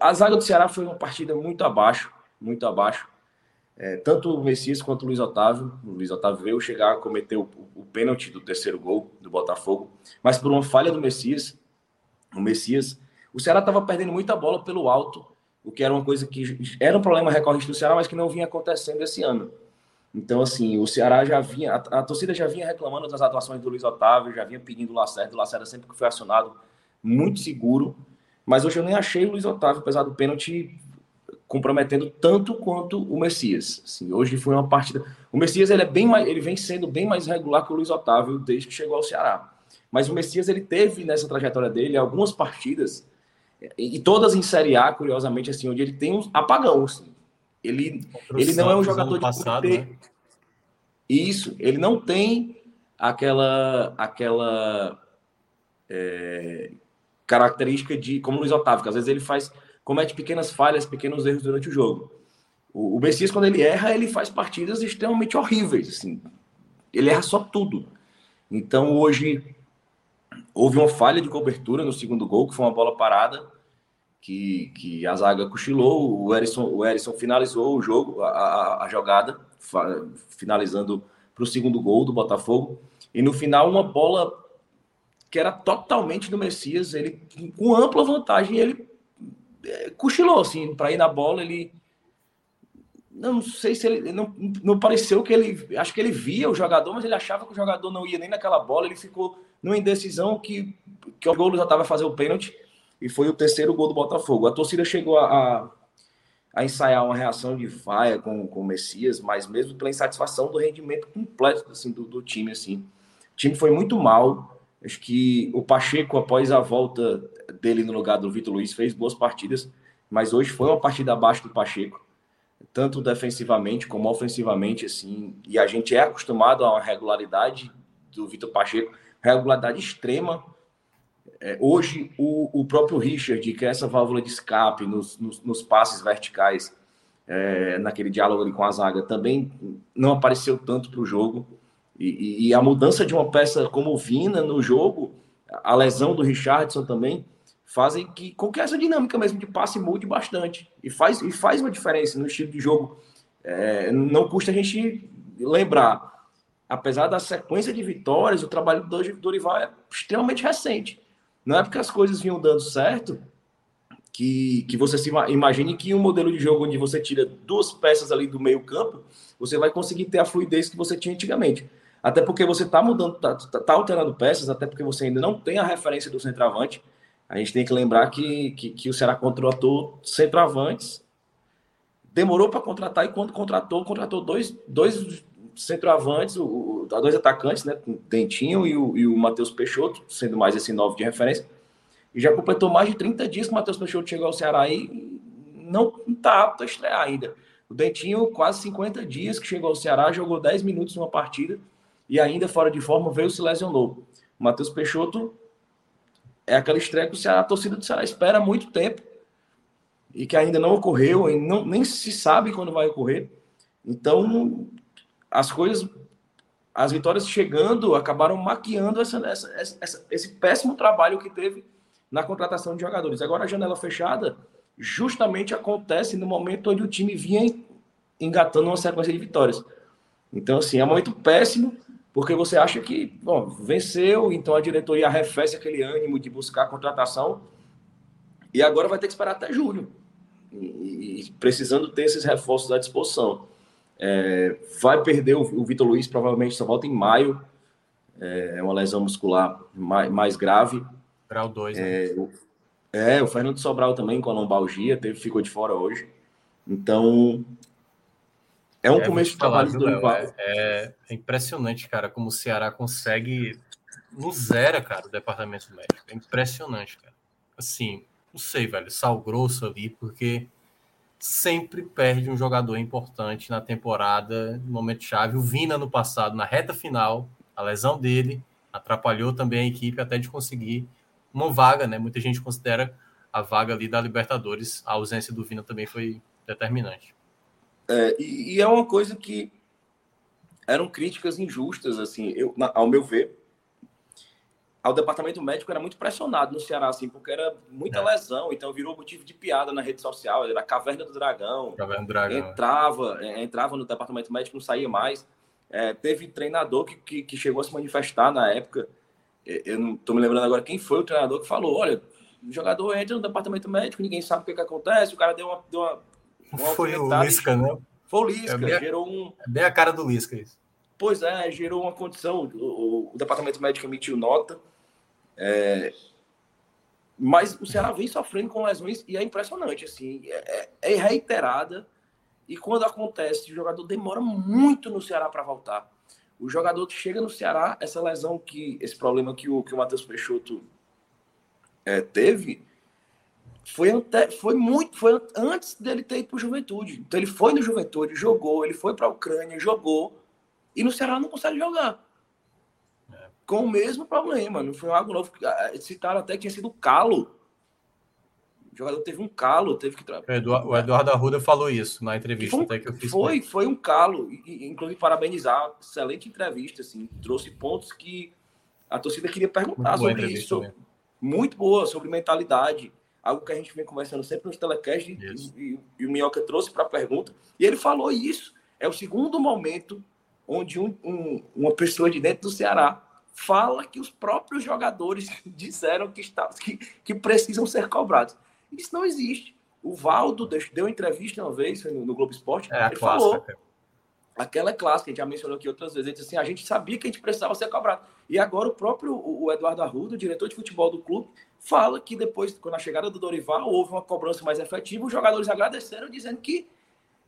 a zaga do Ceará foi uma partida muito abaixo, muito abaixo. É, tanto o Messias quanto o Luiz Otávio. O Luiz Otávio veio chegar a cometer o, o, pênalti do terceiro gol do Botafogo, mas por uma falha do Messias, o Messias, o Ceará estava perdendo muita bola pelo alto, o que era uma coisa que era um problema recorrente do Ceará, mas que não vinha acontecendo esse ano. Então, assim, o Ceará já vinha, a, a torcida já vinha reclamando das atuações do Luiz Otávio, já vinha pedindo o Lacerda, o Lacerda sempre que foi acionado, muito seguro, mas hoje eu nem achei o Luiz Otávio, apesar do pênalti, comprometendo tanto quanto o Messias. Assim, hoje foi uma partida. O Messias ele é bem mais, ele vem sendo bem mais regular que o Luiz Otávio desde que chegou ao Ceará. Mas o Messias ele teve nessa trajetória dele algumas partidas e todas em Série A, curiosamente assim, onde ele tem um apagão. Assim. Ele ele não é um jogador de passado, né? Isso, ele não tem aquela aquela é, característica de, como o Luiz Otávio, que às vezes ele faz, comete pequenas falhas, pequenos erros durante o jogo. O, o Messias, quando ele erra, ele faz partidas extremamente horríveis, assim. Ele erra só tudo. Então, hoje, houve uma falha de cobertura no segundo gol, que foi uma bola parada, que, que a zaga cochilou, o Erisson, o Erisson finalizou o jogo, a, a, a jogada, finalizando para o segundo gol do Botafogo. E no final, uma bola que era totalmente do Messias, ele com ampla vantagem, ele cochilou assim para ir na bola, ele não sei se ele não, não pareceu que ele acho que ele via o jogador, mas ele achava que o jogador não ia nem naquela bola, ele ficou numa indecisão que que o gol já estava a fazer o pênalti e foi o terceiro gol do Botafogo. A torcida chegou a, a, a ensaiar uma reação de vaia com, com o Messias, mas mesmo pela insatisfação do rendimento completo assim, do, do time assim. O time foi muito mal, Acho que o Pacheco, após a volta dele no lugar do Vitor Luiz, fez boas partidas, mas hoje foi uma partida abaixo do Pacheco, tanto defensivamente como ofensivamente, assim, e a gente é acostumado a uma regularidade do Vitor Pacheco, regularidade extrema. É, hoje, o, o próprio Richard, que é essa válvula de escape nos, nos, nos passes verticais, é, naquele diálogo ali com a zaga, também não apareceu tanto para o jogo. E, e, a mudança de uma peça como Vina no jogo, a lesão do Richardson também, fazem que, com que essa dinâmica mesmo de passe mude bastante. E faz, e faz uma diferença no estilo de jogo. É, não custa a gente lembrar. Apesar da sequência de vitórias, o trabalho do Dorival é extremamente recente. Não é porque as coisas vinham dando certo que, que você se imagine que um modelo de jogo onde você tira duas peças ali do meio campo, você vai conseguir ter a fluidez que você tinha antigamente. Até porque você está mudando, está tá, tá alterando peças, até porque você ainda não tem a referência do centroavante. A gente tem que lembrar que, que, que o Ceará contratou centroavantes, demorou para contratar e quando contratou, contratou dois, dois centroavantes, o, dois atacantes, né? O Dentinho e o, e o Matheus Peixoto, sendo mais esse novo de referência. E já completou mais de 30 dias que o Matheus Peixoto chegou ao Ceará e não está apto a estrear ainda. O Dentinho, quase 50 dias que chegou ao Ceará, jogou 10 minutos numa partida e ainda fora de forma veio se lesionou. O Matheus Peixoto é aquela estreia que o Ceará, a torcida do Ceará espera há muito tempo e que ainda não ocorreu, e não, nem se sabe quando vai ocorrer. Então, as coisas, as vitórias chegando, acabaram maquiando essa, essa, essa, esse péssimo trabalho que teve na contratação de jogadores. Agora, a janela fechada justamente acontece no momento onde o time vinha engatando uma sequência de vitórias. Então, assim, é um momento péssimo porque você acha que, bom, venceu, então a diretoria arrefece aquele ânimo de buscar a contratação E agora vai ter que esperar até julho. E, e precisando ter esses reforços à disposição. É, vai perder o, o Vitor Luiz, provavelmente só volta em maio. É, é uma lesão muscular mais, mais grave. Grau 2, né? É, o, é, o Fernando Sobral também com a lombalgia, teve, ficou de fora hoje. Então, é um é, começo de trabalho do Dorival. É, é, é, impressionante, cara, como o Ceará consegue no zero, cara, o departamento médico. É impressionante, cara. Assim, não sei, velho, sal grosso ali, porque sempre perde um jogador importante na temporada, no momento chave. O Vina no passado, na reta final, a lesão dele atrapalhou também a equipe até de conseguir uma vaga, né? Muita gente considera a vaga ali da Libertadores. A ausência do Vina também foi determinante. É, e, e, é uma coisa que eram críticas injustas, assim, eu, ao meu ver, ao departamento médico era muito pressionado no Ceará, assim, porque era muita é. lesão, então virou motivo de piada na rede social, era a caverna do dragão. Caverna do dragão. Entrava, é, entrava no departamento médico, não saía mais. É, teve treinador que, que, que, chegou a se manifestar na época. É, eu não estou me lembrando agora quem foi o treinador que falou: olha, o jogador entra no departamento médico, ninguém sabe o que, que acontece, o cara deu uma, deu uma foi o Lisca, né? Foi o Lisca, é gerou um. É bem a cara do Lisca isso. Pois é, gerou uma condição. O, o departamento médico emitiu nota. É, mas o Ceará vem sofrendo com lesões e é impressionante, assim, é, é, é reiterada. E quando acontece, o jogador demora muito no Ceará para voltar. O jogador que chega no Ceará, essa lesão que, esse problema que o, que o Matheus Peixoto é, teve, foi, ante, foi muito, foi antes dele ter ido para o Juventude. Então ele foi no Juventude, jogou, ele foi para a Ucrânia, jogou, e no Ceará não consegue jogar. É. Com o mesmo problema, não foi algo novo. Ah, citaram até que tinha sido calo. O jogador teve um calo, teve que. Eduardo, o Eduardo Arruda falou isso na entrevista foi, até que eu fiz. Foi, foi um calo. Inclusive, parabenizar. Excelente entrevista, assim. Trouxe pontos que a torcida queria perguntar sobre isso. Muito boa, sobre mentalidade algo que a gente vem conversando sempre nos telecasts e, e, e, o Minhoca trouxe para a pergunta, e ele falou isso. É o segundo momento onde um, um, uma pessoa de dentro do Ceará fala que os próprios jogadores disseram que, está, que, que precisam ser cobrados. Isso não existe. O Valdo deu entrevista uma vez no, no Globo Esporte, é, ele falou aquela clássica, que a gente já mencionou aqui outras vezes, ele disse assim, a gente sabia que a gente precisava ser cobrado. E agora o próprio o Eduardo Arruda, o diretor de futebol do clube, fala que depois, com a chegada do Dorival, houve uma cobrança mais efetiva, os jogadores agradeceram, dizendo que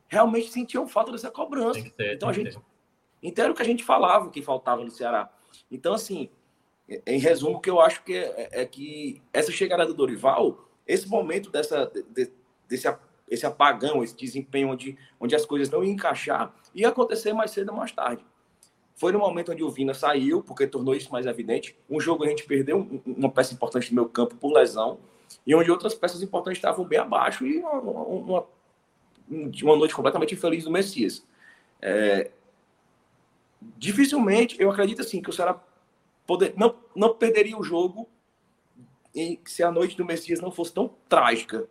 realmente sentiam falta dessa cobrança. Ter, então a gente. Então era o que a gente falava que faltava no Ceará. Então, assim, em resumo, o que eu acho que é, é, que essa chegada do Dorival, esse momento dessa, de, desse esse apagão, esse desempenho onde, onde as coisas não iam encaixar, ia acontecer mais cedo ou mais tarde. Foi no momento onde o Vina saiu, porque tornou isso mais evidente. Um jogo a gente perdeu uma peça importante do meu campo por lesão, e onde outras peças importantes estavam bem abaixo, e uma, uma, uma noite completamente infeliz do Messias. É, dificilmente, eu acredito assim, que o Ceará poder, não, não perderia o jogo se a noite do Messias não fosse tão trágica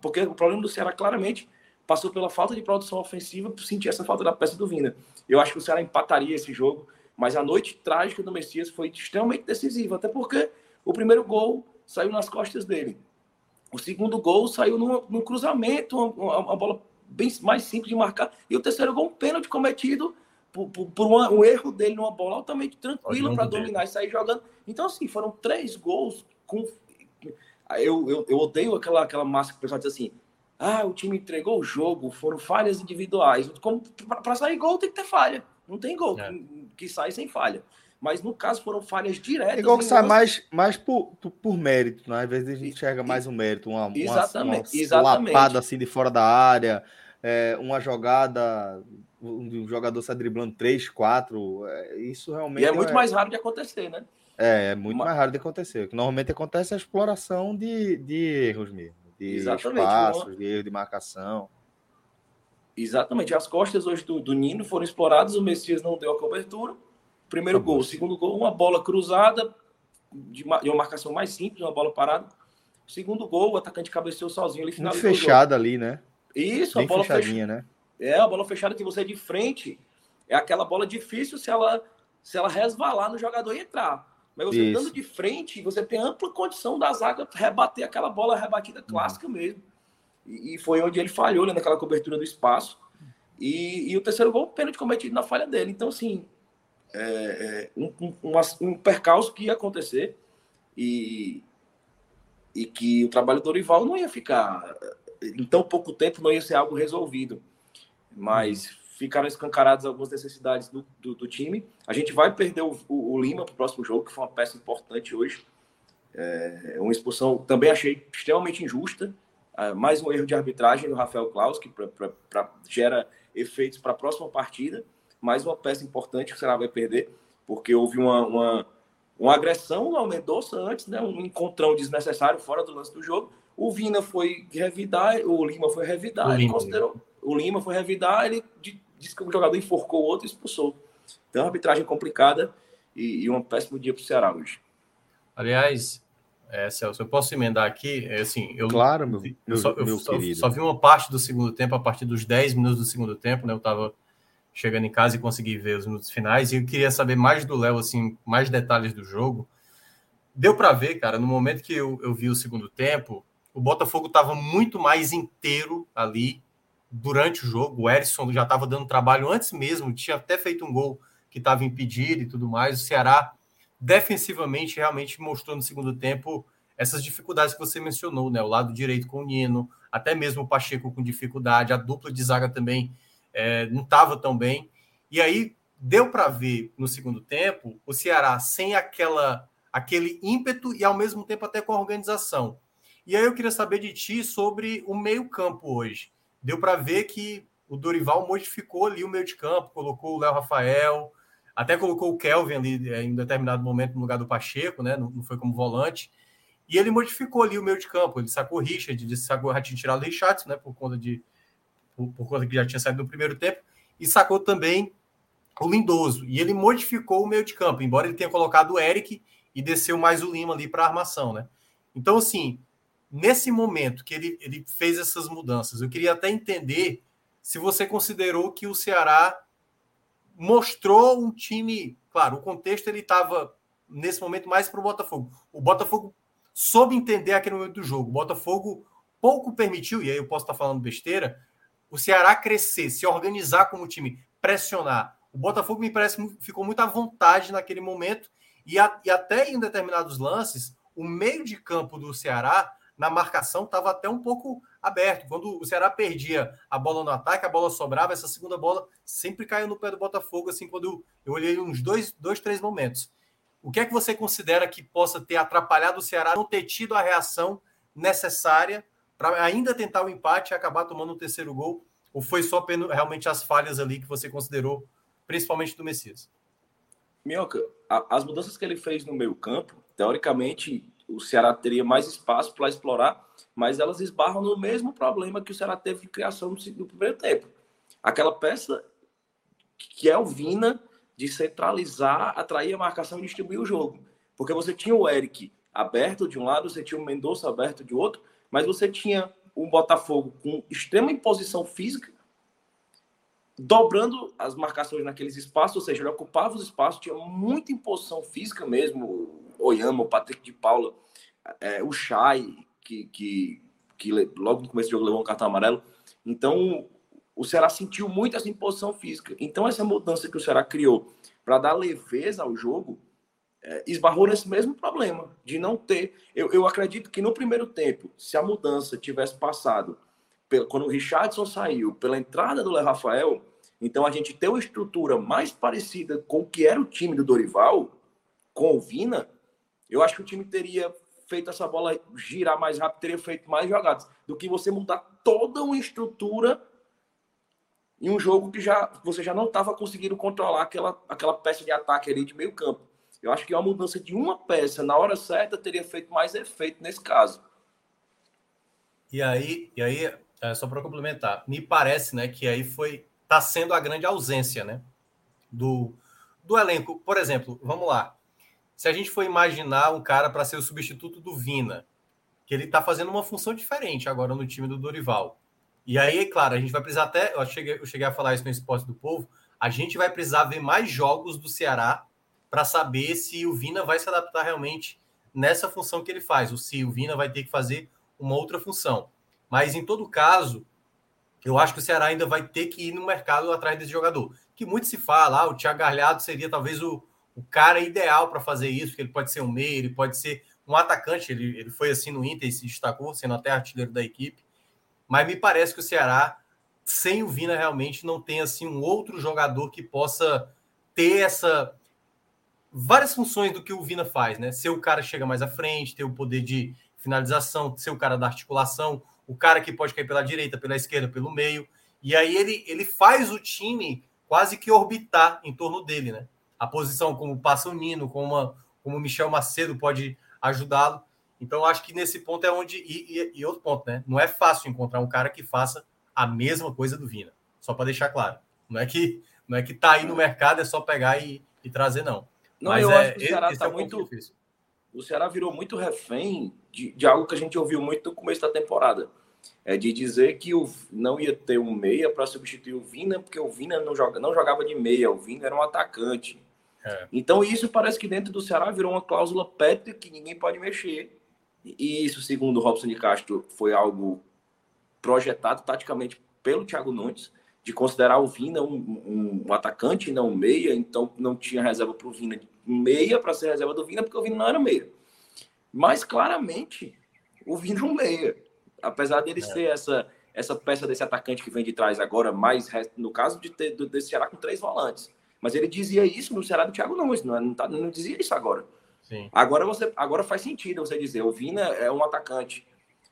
porque o problema do Ceará claramente passou pela falta de produção ofensiva por sentir essa falta da peça do Vina. Eu acho que o Ceará empataria esse jogo, mas a noite trágica do Messias foi extremamente decisiva, até porque o primeiro gol saiu nas costas dele. O segundo gol saiu num, num cruzamento, uma, uma, bola bem mais simples de marcar. E o terceiro gol, um pênalti cometido por, por, por uma, um erro dele numa bola altamente tranquila para dominar e sair jogando. Então, assim, foram três gols com eu, eu, eu odeio aquela, aquela massa que o pessoal diz assim: ah, o time entregou o jogo, foram falhas individuais. Para sair gol tem que ter falha. Não tem gol é. que, que, sai sem falha. Mas no caso foram falhas diretas. É igual que sai mais, mais por, por, mérito, né? Às vezes a gente enxerga mais um mérito, uma, exatamente, uma, uma exatamente. lapada assim de fora da área, é, uma jogada, um jogador se driblando 3, 4. É, isso realmente. E é muito é... mais raro de acontecer, né? É, é muito mais raro de acontecer. O que normalmente acontece é a exploração de, de erros mesmo, de Exatamente, espaços, uma... de erro de marcação. Exatamente. As costas hoje do, do Nino foram exploradas, o Messias não deu a cobertura. Primeiro gol. Segundo gol, uma bola cruzada, de uma, de uma marcação mais simples, uma bola parada. Segundo gol, o atacante cabeceou sozinho. Ele finalizou. fechada ali, né? Isso, Bem a bola fechadinha, fech... né? É, a bola fechada que você é de frente. É aquela bola difícil se ela, se ela resvalar no jogador e entrar. Mas você Isso. de frente, você tem ampla condição da zaga rebater aquela bola rebatida clássica uhum. mesmo. E, e, foi onde ele falhou né, naquela cobertura do espaço. E, e o terceiro gol, pênalti cometido na falha dele. Então, assim, é, é um, um, um, percalço que ia acontecer e, e que o trabalho do Dorival não ia ficar em tão pouco tempo não ia ser algo resolvido mas ficaram escancaradas algumas necessidades do, do, do time a gente vai perder o, o, o Lima para o próximo jogo que foi uma peça importante hoje é, uma expulsão também achei extremamente injusta é, mais um erro de arbitragem do Rafael Klaus que pra, pra, pra, gera efeitos para a próxima partida mais uma peça importante que o Ceará vai perder porque houve uma, uma uma agressão ao Mendonça antes, né? um encontrão desnecessário fora do lance do jogo. O Vina foi revidar, o Lima foi revidar, o ele Lima. considerou. O Lima foi revidar, ele disse que o jogador enforcou o outro e expulsou. Então, uma arbitragem complicada e, e um péssimo dia para o Ceará hoje. Aliás, é, Celso, eu posso emendar aqui? É, assim, eu, claro, meu, eu, só, eu só, só, vi uma parte do segundo tempo, a partir dos 10 minutos do segundo tempo, né? Eu estava chegando em casa e consegui ver os minutos finais. E eu queria saber mais do Léo, assim, mais detalhes do jogo. Deu para ver, cara, no momento que eu, eu vi o segundo tempo, o Botafogo estava muito mais inteiro ali durante o jogo. O Erisson já estava dando trabalho antes mesmo, tinha até feito um gol que estava impedido e tudo mais. O Ceará, defensivamente, realmente mostrou no segundo tempo essas dificuldades que você mencionou, né? O lado direito com o Nino, até mesmo o Pacheco com dificuldade, a dupla de zaga também é, não estava tão bem. E aí deu para ver no segundo tempo o Ceará sem aquela aquele ímpeto e ao mesmo tempo até com a organização. E aí eu queria saber de ti sobre o meio-campo hoje. Deu para ver que o Dorival modificou ali o meio de campo, colocou o Léo Rafael, até colocou o Kelvin ali é, em determinado momento no lugar do Pacheco, né? Não, foi como volante. E ele modificou ali o meio de campo. Ele sacou o Richard, ele sacou a tirar o Richardson, né? Por conta de por, por conta que já tinha saído no primeiro tempo, e sacou também o Lindoso. E ele modificou o meio de campo, embora ele tenha colocado o Eric e desceu mais o Lima ali para a armação, né? Então, assim, nesse momento que ele, ele fez essas mudanças, eu queria até entender se você considerou que o Ceará mostrou um time. Claro, o contexto ele estava nesse momento mais para o Botafogo. O Botafogo soube entender aquele momento do jogo. O Botafogo pouco permitiu, e aí eu posso estar falando besteira, o Ceará crescer, se organizar como time, pressionar. O Botafogo me parece ficou muito à vontade naquele momento e, a, e até em determinados lances, o meio de campo do Ceará na marcação estava até um pouco aberto. Quando o Ceará perdia a bola no ataque, a bola sobrava, essa segunda bola sempre caiu no pé do Botafogo, assim, quando eu olhei uns dois, dois três momentos. O que é que você considera que possa ter atrapalhado o Ceará não ter tido a reação necessária para ainda tentar o empate e acabar tomando o terceiro gol? Ou foi só realmente as falhas ali que você considerou, principalmente do Messias? Minhoca, as mudanças que ele fez no meio campo, teoricamente, o Ceará teria mais espaço para explorar, mas elas esbarram no mesmo problema que o Ceará teve de criação no, primeiro tempo. Aquela peça que é o Vina de centralizar, atrair a marcação e distribuir o jogo. Porque você tinha o Eric aberto de um lado, você tinha o Mendonça aberto de outro, mas você tinha um Botafogo com extrema imposição física, dobrando as marcações naqueles espaços, ou seja, ele ocupava os espaços, tinha muita imposição física mesmo, o Oyama, o Patrick de Paula, é, o Chay, que, que, que logo no começo do jogo levou um cartão amarelo. Então, o Ceará sentiu muito essa imposição física. Então, essa mudança que o Ceará criou para dar leveza ao jogo, é, esbarrou nesse mesmo problema de não ter. Eu, eu acredito que no primeiro tempo, se a mudança tivesse passado pelo, quando o Richardson saiu pela entrada do Léo Rafael, então a gente ter uma estrutura mais parecida com o que era o time do Dorival, com o Vina, eu acho que o time teria feito essa bola girar mais rápido, teria feito mais jogadas, do que você mudar toda uma estrutura em um jogo que já você já não estava conseguindo controlar aquela, aquela peça de ataque ali de meio campo. Eu acho que uma mudança de uma peça na hora certa teria feito mais efeito nesse caso. E aí, e aí é, só para complementar, me parece né, que aí foi está sendo a grande ausência né, do, do elenco. Por exemplo, vamos lá. Se a gente for imaginar um cara para ser o substituto do Vina, que ele está fazendo uma função diferente agora no time do Dorival. E aí, claro, a gente vai precisar até. Eu cheguei, eu cheguei a falar isso no Esporte do Povo. A gente vai precisar ver mais jogos do Ceará para saber se o Vina vai se adaptar realmente nessa função que ele faz, ou se o Vina vai ter que fazer uma outra função. Mas em todo caso, eu acho que o Ceará ainda vai ter que ir no mercado atrás desse jogador. Que muito se fala, ah, o Thiago Galhardo seria talvez o, o cara ideal para fazer isso, que ele pode ser um meio, ele pode ser um atacante, ele, ele foi assim no Inter e se destacou, sendo até artilheiro da equipe. Mas me parece que o Ceará, sem o Vina, realmente não tem assim um outro jogador que possa ter essa várias funções do que o Vina faz, né? Ser o cara que chega mais à frente, ter o poder de finalização, ser o cara da articulação, o cara que pode cair pela direita, pela esquerda, pelo meio. E aí ele, ele faz o time quase que orbitar em torno dele, né? A posição como passa o Nino, como, uma, como o Michel Macedo pode ajudá-lo. Então, acho que nesse ponto é onde. E, e, e, outro ponto, né? Não é fácil encontrar um cara que faça a mesma coisa do Vina. Só para deixar claro. Não é que não é que tá aí no mercado, é só pegar e, e trazer, não. Não, Mas eu é, acho que o Ceará está é muito. Difícil. O Ceará virou muito refém de, de, algo que a gente ouviu muito no começo da temporada. É de dizer que o, não ia ter um meia para substituir o Vina, porque o Vina não, joga, não jogava de meia, o Vina era um atacante. É. Então, isso parece que dentro do Ceará virou uma cláusula pet que ninguém pode mexer. E isso, segundo o Robson de Castro, foi algo projetado taticamente pelo Thiago Nunes de considerar o Vina um, um, atacante, não um meia, então não tinha reserva para o Vina meia para ser reserva do Vina, porque o Vina não era meia. Mas claramente o Vina é um meia. Apesar dele é. ser essa, essa peça desse atacante que vem de trás agora, mais no caso de ter desse Ceará com três volantes. Mas ele dizia isso no Ceará do Thiago Nunes, não, não, tá, não dizia isso agora. Sim. Agora você agora faz sentido você dizer, o Vina é um atacante.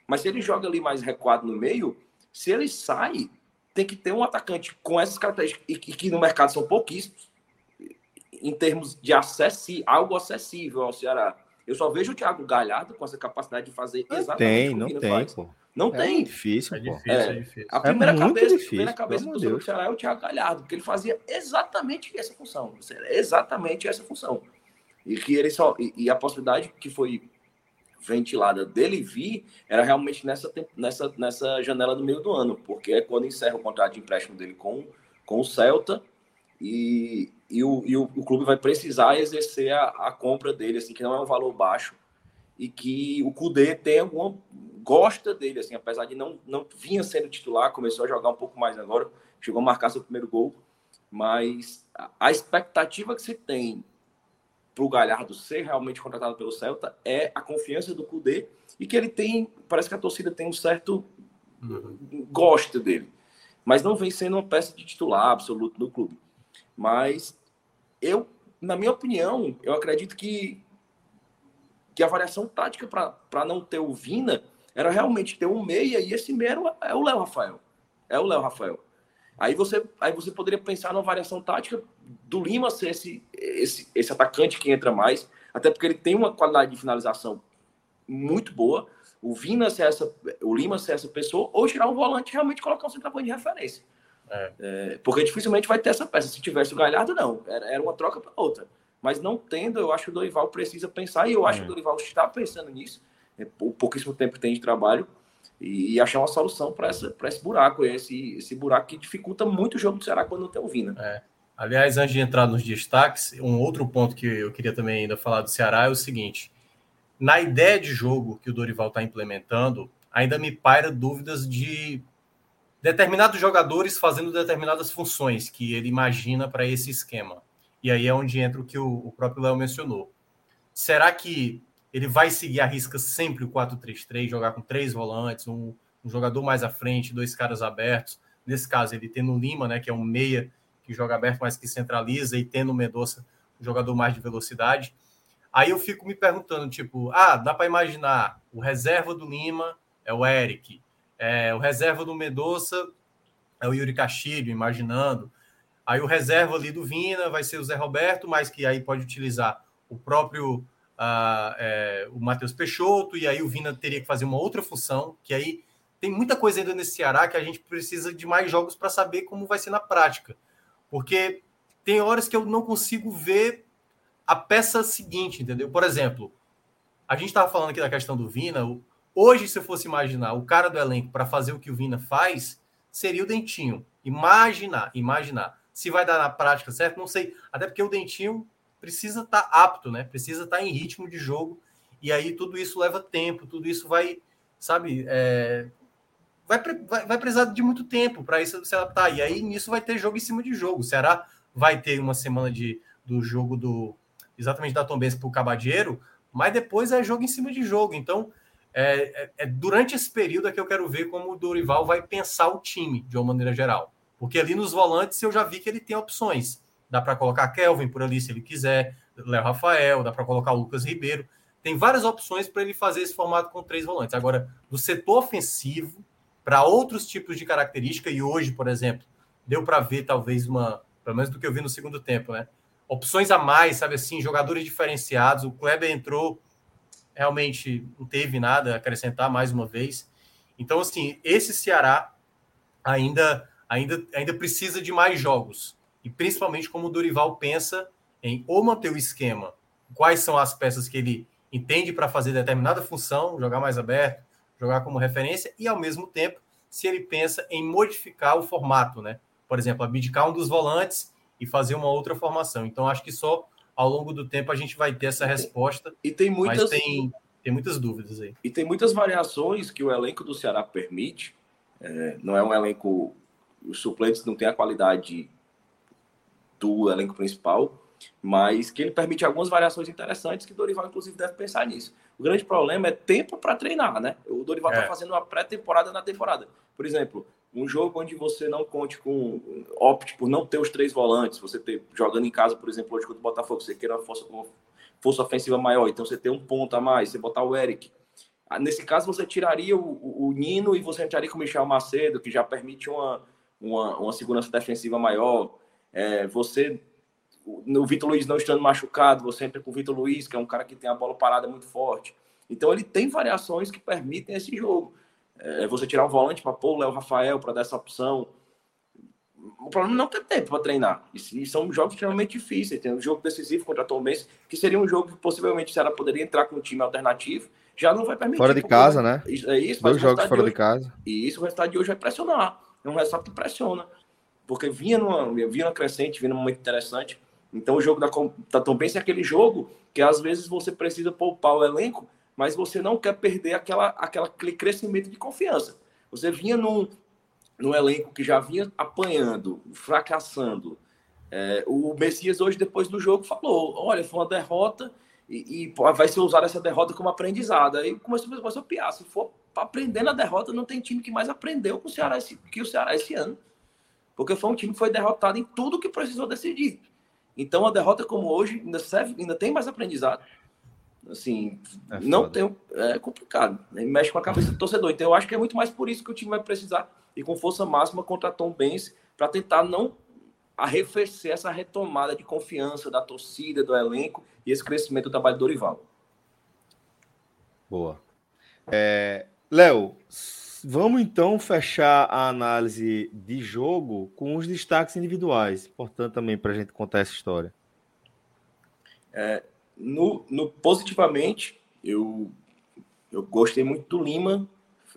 Mas se ele joga ali mais recuado no meio, se ele sai, tem que ter um atacante com essas características, e que no mercado são pouquíssimos, em termos de acessi algo acessível ao Ceará. Eu só vejo o Thiago Galhardo com essa capacidade de fazer exatamente tem, o que não tem, faz. Pô. Não é tem. Difícil, é difícil, é, é difícil. A primeira é cabeça, difícil, a primeira cabeça do Deus. Ceará é o Thiago Galhardo, porque ele fazia exatamente essa função. Exatamente essa função. E que ele só. E, e a possibilidade que foi ventilada dele vir era realmente nessa, nessa, nessa janela do meio do ano, porque é quando encerra o contrato de empréstimo dele com, com o Celta e, e, o, e o, o clube vai precisar exercer a, a, compra dele, assim, que não é um valor baixo e que o Cudê tem alguma gosta dele, assim, apesar de não, não vinha sendo titular, começou a jogar um pouco mais agora, chegou a marcar seu primeiro gol, mas a, a expectativa que se tem para o Galhardo ser realmente contratado pelo Celta é a confiança do Cudê e que ele tem, parece que a torcida tem um certo uhum. gosto dele, mas não vem sendo uma peça de titular absoluto do clube. Mas eu, na minha opinião, eu acredito que que a variação tática para não ter o Vina era realmente ter um meia e esse meia é o Léo Rafael. É o Léo Rafael. Aí você, aí você poderia pensar numa variação tática do Lima ser esse, esse, esse atacante que entra mais, até porque ele tem uma qualidade de finalização muito boa. O Vina ser essa, o Lima ser essa pessoa, ou tirar um volante e realmente colocar um centroavante de referência. É. É, porque dificilmente vai ter essa peça. Se tivesse o Galhardo, não. Era, era uma troca para outra. Mas não tendo, eu acho que o Dorival precisa pensar, e eu acho é. que o Dorival está pensando nisso. É, o pouquíssimo tempo que tem de trabalho e, achar uma solução para esse buraco, esse, esse buraco que dificulta muito o jogo do Ceará quando não tem o Vina. É. Aliás, antes de entrar nos destaques, um outro ponto que eu queria também ainda falar do Ceará é o seguinte: na ideia de jogo que o Dorival está implementando, ainda me paira dúvidas de determinados jogadores fazendo determinadas funções que ele imagina para esse esquema. E aí é onde entra o que o, próprio Léo mencionou. Será que ele vai seguir a risca sempre o 4-3-3, jogar com três volantes, um, um, jogador mais à frente, dois caras abertos. Nesse caso, ele tendo o Lima, né, que é um meia que joga aberto, mas que centraliza, e tendo o Mendonça, um jogador mais de velocidade. Aí eu fico me perguntando, tipo, ah, dá para imaginar, o reserva do Lima é o Eric, é, o reserva do Mendonça é o Yuri Castilho, imaginando. Aí o reserva ali do Vina vai ser o Zé Roberto, mas que aí pode utilizar o próprio a, é, o Matheus Peixoto, e aí o Vina teria que fazer uma outra função, que aí tem muita coisa ainda nesse Ceará que a gente precisa de mais jogos para saber como vai ser na prática. Porque tem horas que eu não consigo ver a peça seguinte, entendeu? Por exemplo, a gente estava falando aqui da questão do Vina. Hoje, se eu fosse imaginar o cara do elenco para fazer o que o Vina faz, seria o Dentinho. Imaginar, imaginar. Se vai dar na prática certo, não sei. Até porque o Dentinho precisa estar tá apto, né? Precisa estar tá em ritmo de jogo. E aí tudo isso leva tempo, tudo isso vai, sabe, é, vai, vai, vai precisar de muito tempo para isso se adaptar. E aí nisso vai ter jogo em cima de jogo. O Ceará vai ter uma semana de, do jogo do exatamente da Tombense para o Cabadeiro, mas depois é jogo em cima de jogo. Então, é, é, é, durante esse período é que eu quero ver como o Dorival vai pensar o time de uma maneira geral. Porque ali nos volantes eu já vi que ele tem opções. Dá para colocar Kelvin por ali se ele quiser, Léo Rafael, dá para colocar Lucas Ribeiro. Tem várias opções para ele fazer esse formato com três volantes. Agora, do setor ofensivo, para outros tipos de característica, e hoje, por exemplo, deu para ver talvez uma, pelo menos do que eu vi no segundo tempo, né? Opções a mais, sabe assim, jogadores diferenciados. O Kleber entrou, realmente não teve nada a acrescentar mais uma vez. Então, assim, esse Ceará ainda, ainda, ainda precisa de mais jogos. E principalmente como o Dorival pensa em ou manter o esquema, quais são as peças que ele entende para fazer determinada função, jogar mais aberto, jogar como referência, e ao mesmo tempo, se ele pensa em modificar o formato, né? Por exemplo, abdicar um dos volantes e fazer uma outra formação. Então, acho que só ao longo do tempo a gente vai ter essa resposta. E tem muitas, tem, tem muitas dúvidas aí. E tem muitas variações que o elenco do Ceará permite. É, não é um elenco. Os suplentes não têm a qualidade do elenco principal mas que ele permite algumas variações interessantes que o Dorival, inclusive, deve pensar nisso. O grande problema é tempo para treinar, né? O Dorival está é. fazendo uma pré-temporada na temporada. Por exemplo, um jogo onde você não conte com. opte por não ter os três volantes, você ter, jogando em casa, por exemplo, hoje contra o Botafogo, você queira uma força, uma força ofensiva maior, então você tem um ponto a mais, você botar o Eric. Ah, nesse caso, você tiraria o, o, o Nino e você entraria com o Michel Macedo, que já permite uma, uma, uma segurança defensiva maior. É, você o Vitor Luiz não estando machucado, você entra com o Vitor Luiz, que é um cara que tem a bola parada muito forte. Então ele tem variações que permitem esse jogo. É você tirar um volante para pôr o Léo Rafael para dar essa opção. O problema não é ter tempo para treinar. E são jogos extremamente difíceis. Tem um jogo decisivo contra a Tom Benz, que seria um jogo que possivelmente se ela poderia entrar com um time alternativo, já não vai permitir. Fora de casa, né? É isso, Dois jogos fora de, de, casa. E isso, o resultado de hoje vai pressionar. É um resultado que pressiona. Porque vinha numa, vinha numa crescente, vinha num momento interessante. Então, o jogo da, da Tom Benz é aquele jogo que às vezes você precisa poupar o elenco, mas você não quer perder aquela, aquela, aquele crescimento de confiança. Você vinha num, num elenco que já vinha apanhando, fracassando. É, o Messias, hoje, depois do jogo, falou: olha, foi uma derrota e, e vai ser usada essa derrota como aprendizado. Aí começou, começou a piar. Se for aprender na derrota, não tem time que mais aprendeu com o Ceará esse, que o Ceará esse ano. Porque foi um time que foi derrotado em tudo que precisou decidir. Então, a derrota como hoje ainda serve, ainda tem mais aprendizado. Assim, é não tem. É complicado. Né? Mexe com a cabeça do torcedor. Então, eu acho que é muito mais por isso que o time vai precisar e com força máxima contra Tom Benz para tentar não arrefecer essa retomada de confiança da torcida, do elenco e esse crescimento do trabalho do Dorival. Boa. É, Léo, Vamos então fechar a análise de jogo com os destaques individuais. Importante também para a gente contar essa história. É, no, no, positivamente, eu, eu gostei muito do Lima.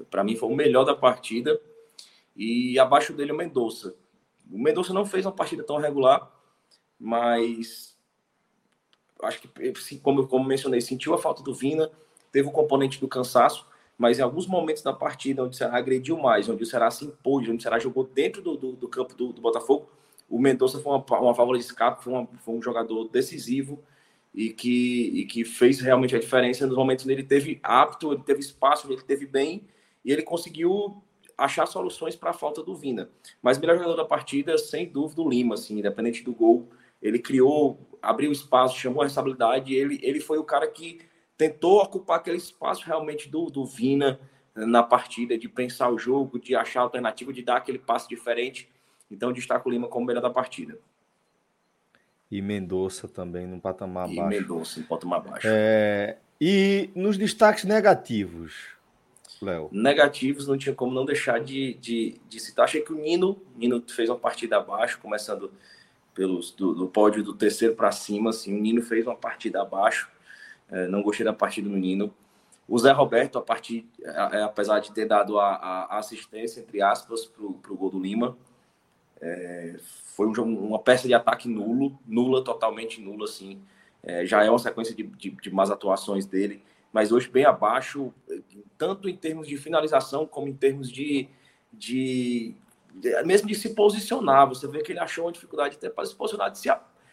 Para mim foi o melhor da partida. E abaixo dele o Mendonça. O Mendonça não fez uma partida tão regular, mas acho que, como, como mencionei, sentiu a falta do Vina, teve o componente do cansaço mas em alguns momentos da partida onde o Ceará agrediu mais, onde o Ceará se impôs, onde o Ceará jogou dentro do, do, do campo do, do, Botafogo, o Mendonça foi uma, uma válvula de escape, foi, uma, foi, um jogador decisivo e que, e que fez realmente a diferença nos momentos onde ele teve apto, ele teve espaço, ele teve bem e ele conseguiu achar soluções para a falta do Vina. Mas o melhor jogador da partida, sem dúvida, o Lima, assim, independente do gol, ele criou, abriu espaço, chamou a responsabilidade, ele, ele foi o cara que tentou ocupar aquele espaço realmente do, do Vina na partida, de pensar o jogo, de achar alternativa, de dar aquele passe diferente. Então, destaco o Lima como melhor da partida. E Mendonça também no patamar e baixo. E Mendonça no patamar baixo. É... E nos destaques negativos, Léo? Negativos, não tinha como não deixar de, de, de citar. Achei que o Nino, Nino fez uma partida abaixo, começando pelos, do, do pódio do terceiro para cima. Assim, o Nino fez uma partida abaixo. É, não gostei da partida do Nino. O Zé Roberto, a partir, é, apesar de ter dado a, a assistência, entre aspas, para o gol do Lima, é, foi um, uma peça de ataque nulo, nula, totalmente nula, assim. é, já é uma sequência de, de, de más atuações dele, mas hoje bem abaixo, tanto em termos de finalização como em termos de, de, de mesmo de se posicionar. Você vê que ele achou uma dificuldade até para se posicionar, de se,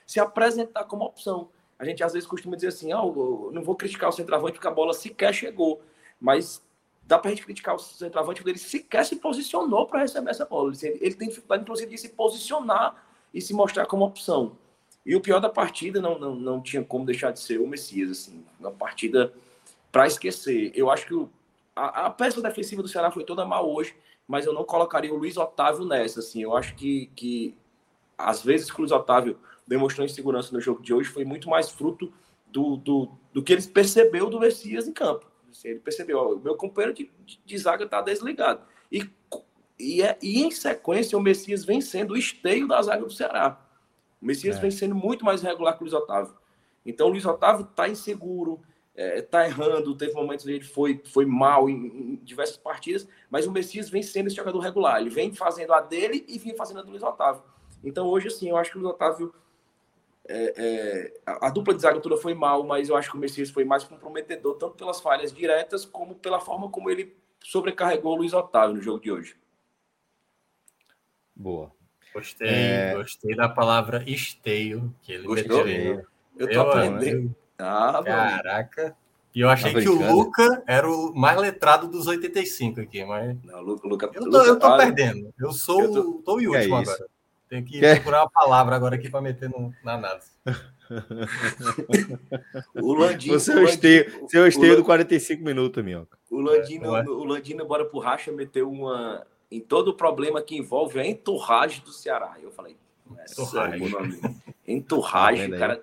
se apresentar como opção. A gente às vezes costuma dizer assim, oh, não vou criticar o centroavante porque a bola sequer chegou, mas dá para a gente criticar o centroavante porque ele sequer se posicionou para receber essa bola. Ele, ele tem dificuldade, inclusive, de se posicionar e se mostrar como opção. E o pior da partida não, não, não tinha como deixar de ser o Messias, assim, uma partida para esquecer. Eu acho que o, a, a peça defensiva do Ceará foi toda mal hoje, mas eu não colocaria o Luiz Otávio nessa, assim, eu acho que, que às vezes que o Luiz Otávio demonstrou insegurança no jogo de hoje foi muito mais fruto do, do, do que ele percebeu do Messias em campo. Assim, ele percebeu, ó, o meu companheiro de, de, de zaga está desligado. E, e, é, e em sequência, o Messias vem sendo o esteio da zaga do Ceará. O Messias é. vem sendo muito mais regular que o Luiz Otávio. Então, o Luiz Otávio está inseguro, está é, errando, teve momentos onde ele foi, foi mal em, em, diversas partidas, mas o Messias vem sendo esse jogador regular. Ele vem fazendo a dele e vem fazendo a do Luiz Otávio. Então, hoje, assim, eu acho que o Luiz Otávio é, é, a, a, dupla de zaga toda foi mal, mas eu acho que o Messias foi mais comprometedor, tanto pelas falhas diretas, como pela forma como ele sobrecarregou o Luiz Otávio no jogo de hoje. Boa. Gostei, é... gostei da palavra esteio que ele Gostou? meteu. Eu tô eu, aprendendo. Ah, Caraca. E eu achei tá que o Luca era o mais letrado dos 85 aqui, mas. Não, Luca, Luca, eu tô, eu tô perdendo. Eu sou eu tô... tô o último é agora. Tem que Quer? procurar uma palavra agora aqui para meter no, na análise. o Landino. Você é o esteio, seu esteio do 45 minutos, Minhoca. O Landino, é, o Landino, bora pro Racha, meteu uma. Em todo o problema que envolve a entorragem do Ceará. Eu falei, entorragem. Entorragem, tá cara.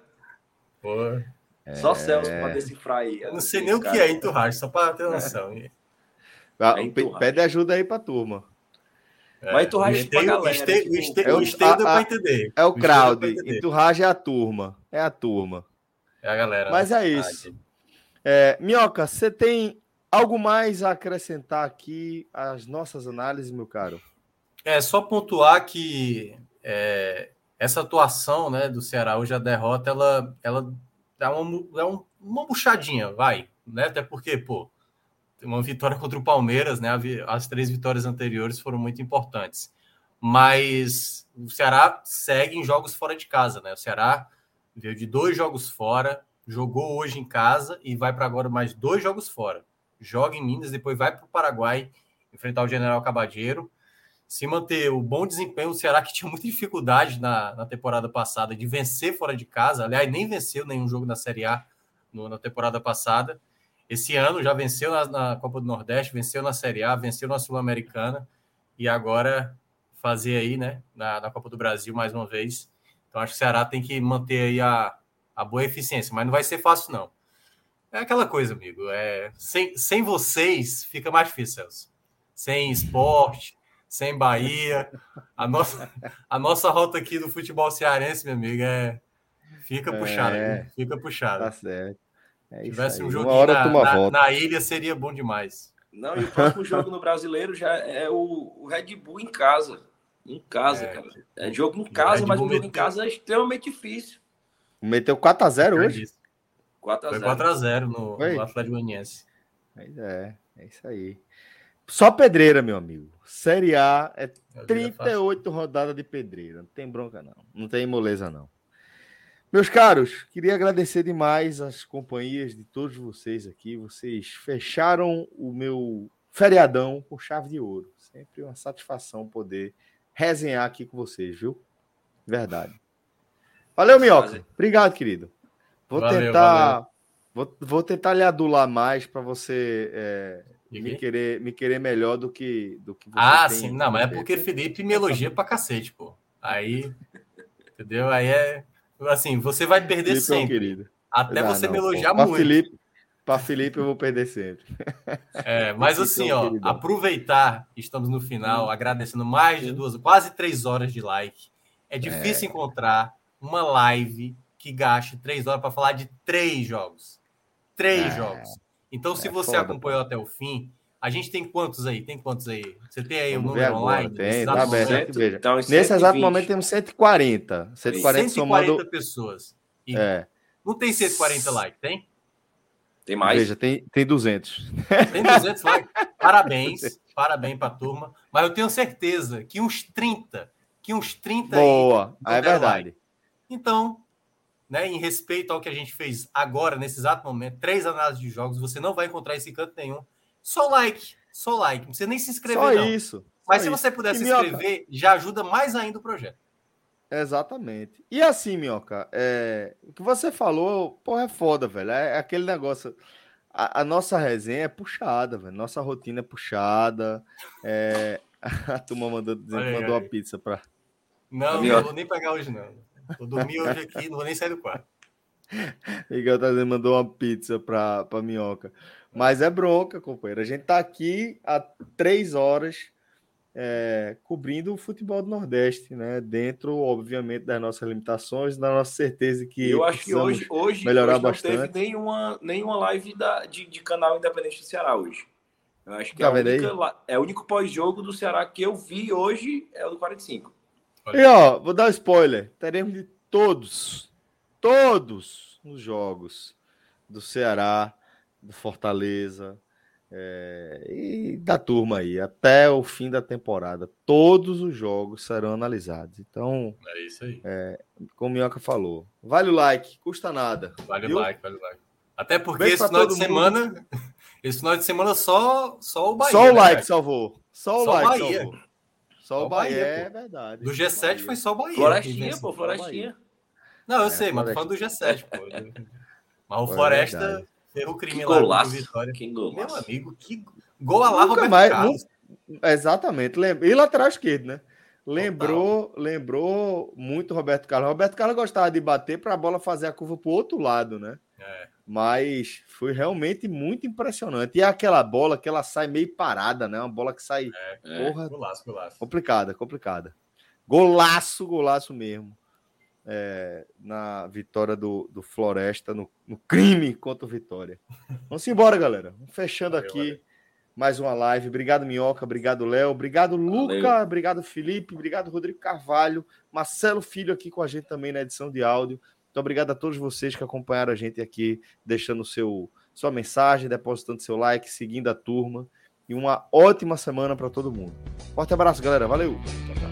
Pô. Só Celso para decifrar aí. Eu não sei nem o que é entorragem, só para ter noção. É. É Pede ajuda aí para turma. É. Mas enturragem pra galera. Esteio, tipo, é o, entender. É o, crowd. Enturragem é a turma. É a turma. É a galera. Mas é isso. É, Minhoca, você tem algo mais a acrescentar aqui às nossas análises, meu caro? É só pontuar que é, essa atuação né, do Ceará hoje, a derrota, ela, ela dá uma, dá uma buchadinha, vai. Né? Até porque, pô, uma vitória contra o Palmeiras, né? As três vitórias anteriores foram muito importantes. Mas o Ceará segue em jogos fora de casa, né? O Ceará veio de dois jogos fora, jogou hoje em casa e vai para agora mais dois jogos fora. Joga em Minas, depois vai para o Paraguai enfrentar o General Cabadeiro. Se manter o bom desempenho, o Ceará que tinha muita dificuldade na, na temporada passada de vencer fora de casa, aliás, nem venceu nenhum jogo na Série A no, na temporada passada esse ano já venceu na, na, Copa do Nordeste, venceu na Série A, venceu na Sul-Americana e agora fazer aí, né, na, na, Copa do Brasil mais uma vez. Então acho que o Ceará tem que manter aí a, a boa eficiência, mas não vai ser fácil não. É aquela coisa, amigo. É, sem, sem vocês fica mais difícil, Celso. Sem esporte, sem Bahia. A nossa, a nossa rota aqui do futebol cearense, meu amigo, é, fica puxada. É, fica puxada. Tá certo. É tivesse um joguinho na, na, na, ilha, seria bom demais. Não, e o próximo jogo no brasileiro já é o, o Red Bull em casa. Em casa, é, cara. É jogo em casa, mas o jogo meteu... em casa é extremamente difícil. Meteu 4x0 hoje? 4 Foi 4x0 no, no Atlético Goianiense. Pois é, é isso aí. Só pedreira, meu amigo. Série A é 38 é rodadas de pedreira. Não tem bronca, não. Não tem moleza, não. Meus caros, queria agradecer demais as companhias de todos vocês aqui. Vocês fecharam o meu feriadão com chave de ouro. Sempre uma satisfação poder resenhar aqui com vocês, viu? Verdade. Valeu, Minhoca. Obrigado, querido. Vou valeu, tentar. Valeu. Vou, vou tentar lhe adular mais para você é, me, querer, me querer melhor do que, do que você Ah, tem, sim. Não, mas é porque Felipe me elogia pra cacete, pô. Aí. Entendeu? Aí é. Assim, você vai perder Felipe é sempre. É querido. Até você não, me elogiar muito. Felipe, para Felipe eu vou perder sempre. É, mas assim, é ó, aproveitar, estamos no final, hum. agradecendo mais de duas, quase três horas de like. É difícil é. encontrar uma live que gaste três horas para falar de três jogos. Três é. jogos. Então, se é você foda, acompanhou pô. até o fim, a gente tem quantos aí? Tem quantos aí? Você tem aí o um número online? Tem, tá aberto. Veja. Então, Nesse exato momento temos 140. 140, 140 somando... pessoas. E... É. Não tem 140 likes, tem? Tem mais? Veja, tem, tem 200. Tem 200 likes. Parabéns, parabéns para a turma. Mas eu tenho certeza que uns 30, que uns 30 Boa, aí, é verdade. Like. Então, né, em respeito ao que a gente fez agora, nesse exato momento, três análises de jogos, você não vai encontrar esse canto nenhum. Só like, só like. Não precisa nem se inscrever, só não. isso. Mas se isso. você puder e se inscrever, já ajuda mais ainda o projeto. Exatamente. E assim, Minhoca, é, o que você falou, porra, é foda, velho. É, é aquele negócio. A, a, nossa resenha é puxada, velho. Nossa rotina é puxada. É... A turma mandou, aí, mandou aí. a pizza pra. Não, não vou nem pegar hoje, não. Vou dormir hoje aqui, não vou nem sair do quarto. Miguel tá dizendo, mandou uma pizza pra, pra minhoca. Mas é bronca, companheiro. A gente tá aqui há três horas é, cobrindo o futebol do Nordeste, né? Dentro, obviamente, das nossas limitações, da nossa certeza que eu acho que hoje, hoje melhorar hoje bastante. não teve nenhuma, nenhuma live da, de, de canal independente do Ceará hoje. Eu acho que tá é, única, é o único pós-jogo do Ceará que eu vi hoje é o do 45. E ó, vou dar um spoiler. Teremos de todos, todos os jogos do Ceará, do Fortaleza, é, e da turma aí, até o fim da temporada, todos os jogos serão analisados. Então, é isso aí. É, como o Minhoca falou, vale o like, custa nada. Vale o like, vale o like. Até porque esse final de semana, esse final de semana só, só o Bahia. Só o né, like cara? salvou. Só o só like Bahia. salvou. Só, só o Bahia, Bahia é verdade. Do G7 Bahia. foi só o Bahia. Florestinha, pô, Florestinha. Não, eu é, sei, mas tô falando do G7, pô. Mas o Floresta Ferro crime que lá Vitória. Que golaço. Meu amigo, que gol a lá, Roberto mais, Carlos. Exatamente. E lateral esquerdo, né? Lembrou, Total. lembrou muito Roberto Carlos. Roberto Carlos gostava de bater para a bola fazer a curva para o outro lado, né? É. Mas foi realmente muito impressionante. E aquela bola que ela sai meio parada, né? Uma bola que sai. É, porra, é. Golaço, golaço. Complicada, complicada. Golaço, golaço mesmo é, na vitória do, do Floresta, no, no, crime contra o Vitória. Vamos embora, galera. Fechando Valeu, aqui mais uma live. Obrigado, Minhoca. Obrigado, Léo. Obrigado, Luca. Valeu. Obrigado, Felipe. Obrigado, Rodrigo Carvalho. Marcelo Filho aqui com a gente também na edição de áudio. Muito obrigado a todos vocês que acompanharam a gente aqui, deixando seu, sua mensagem, depositando seu like, seguindo a turma. E uma ótima semana para todo mundo. Forte abraço, galera. Valeu. Tchau, tchau.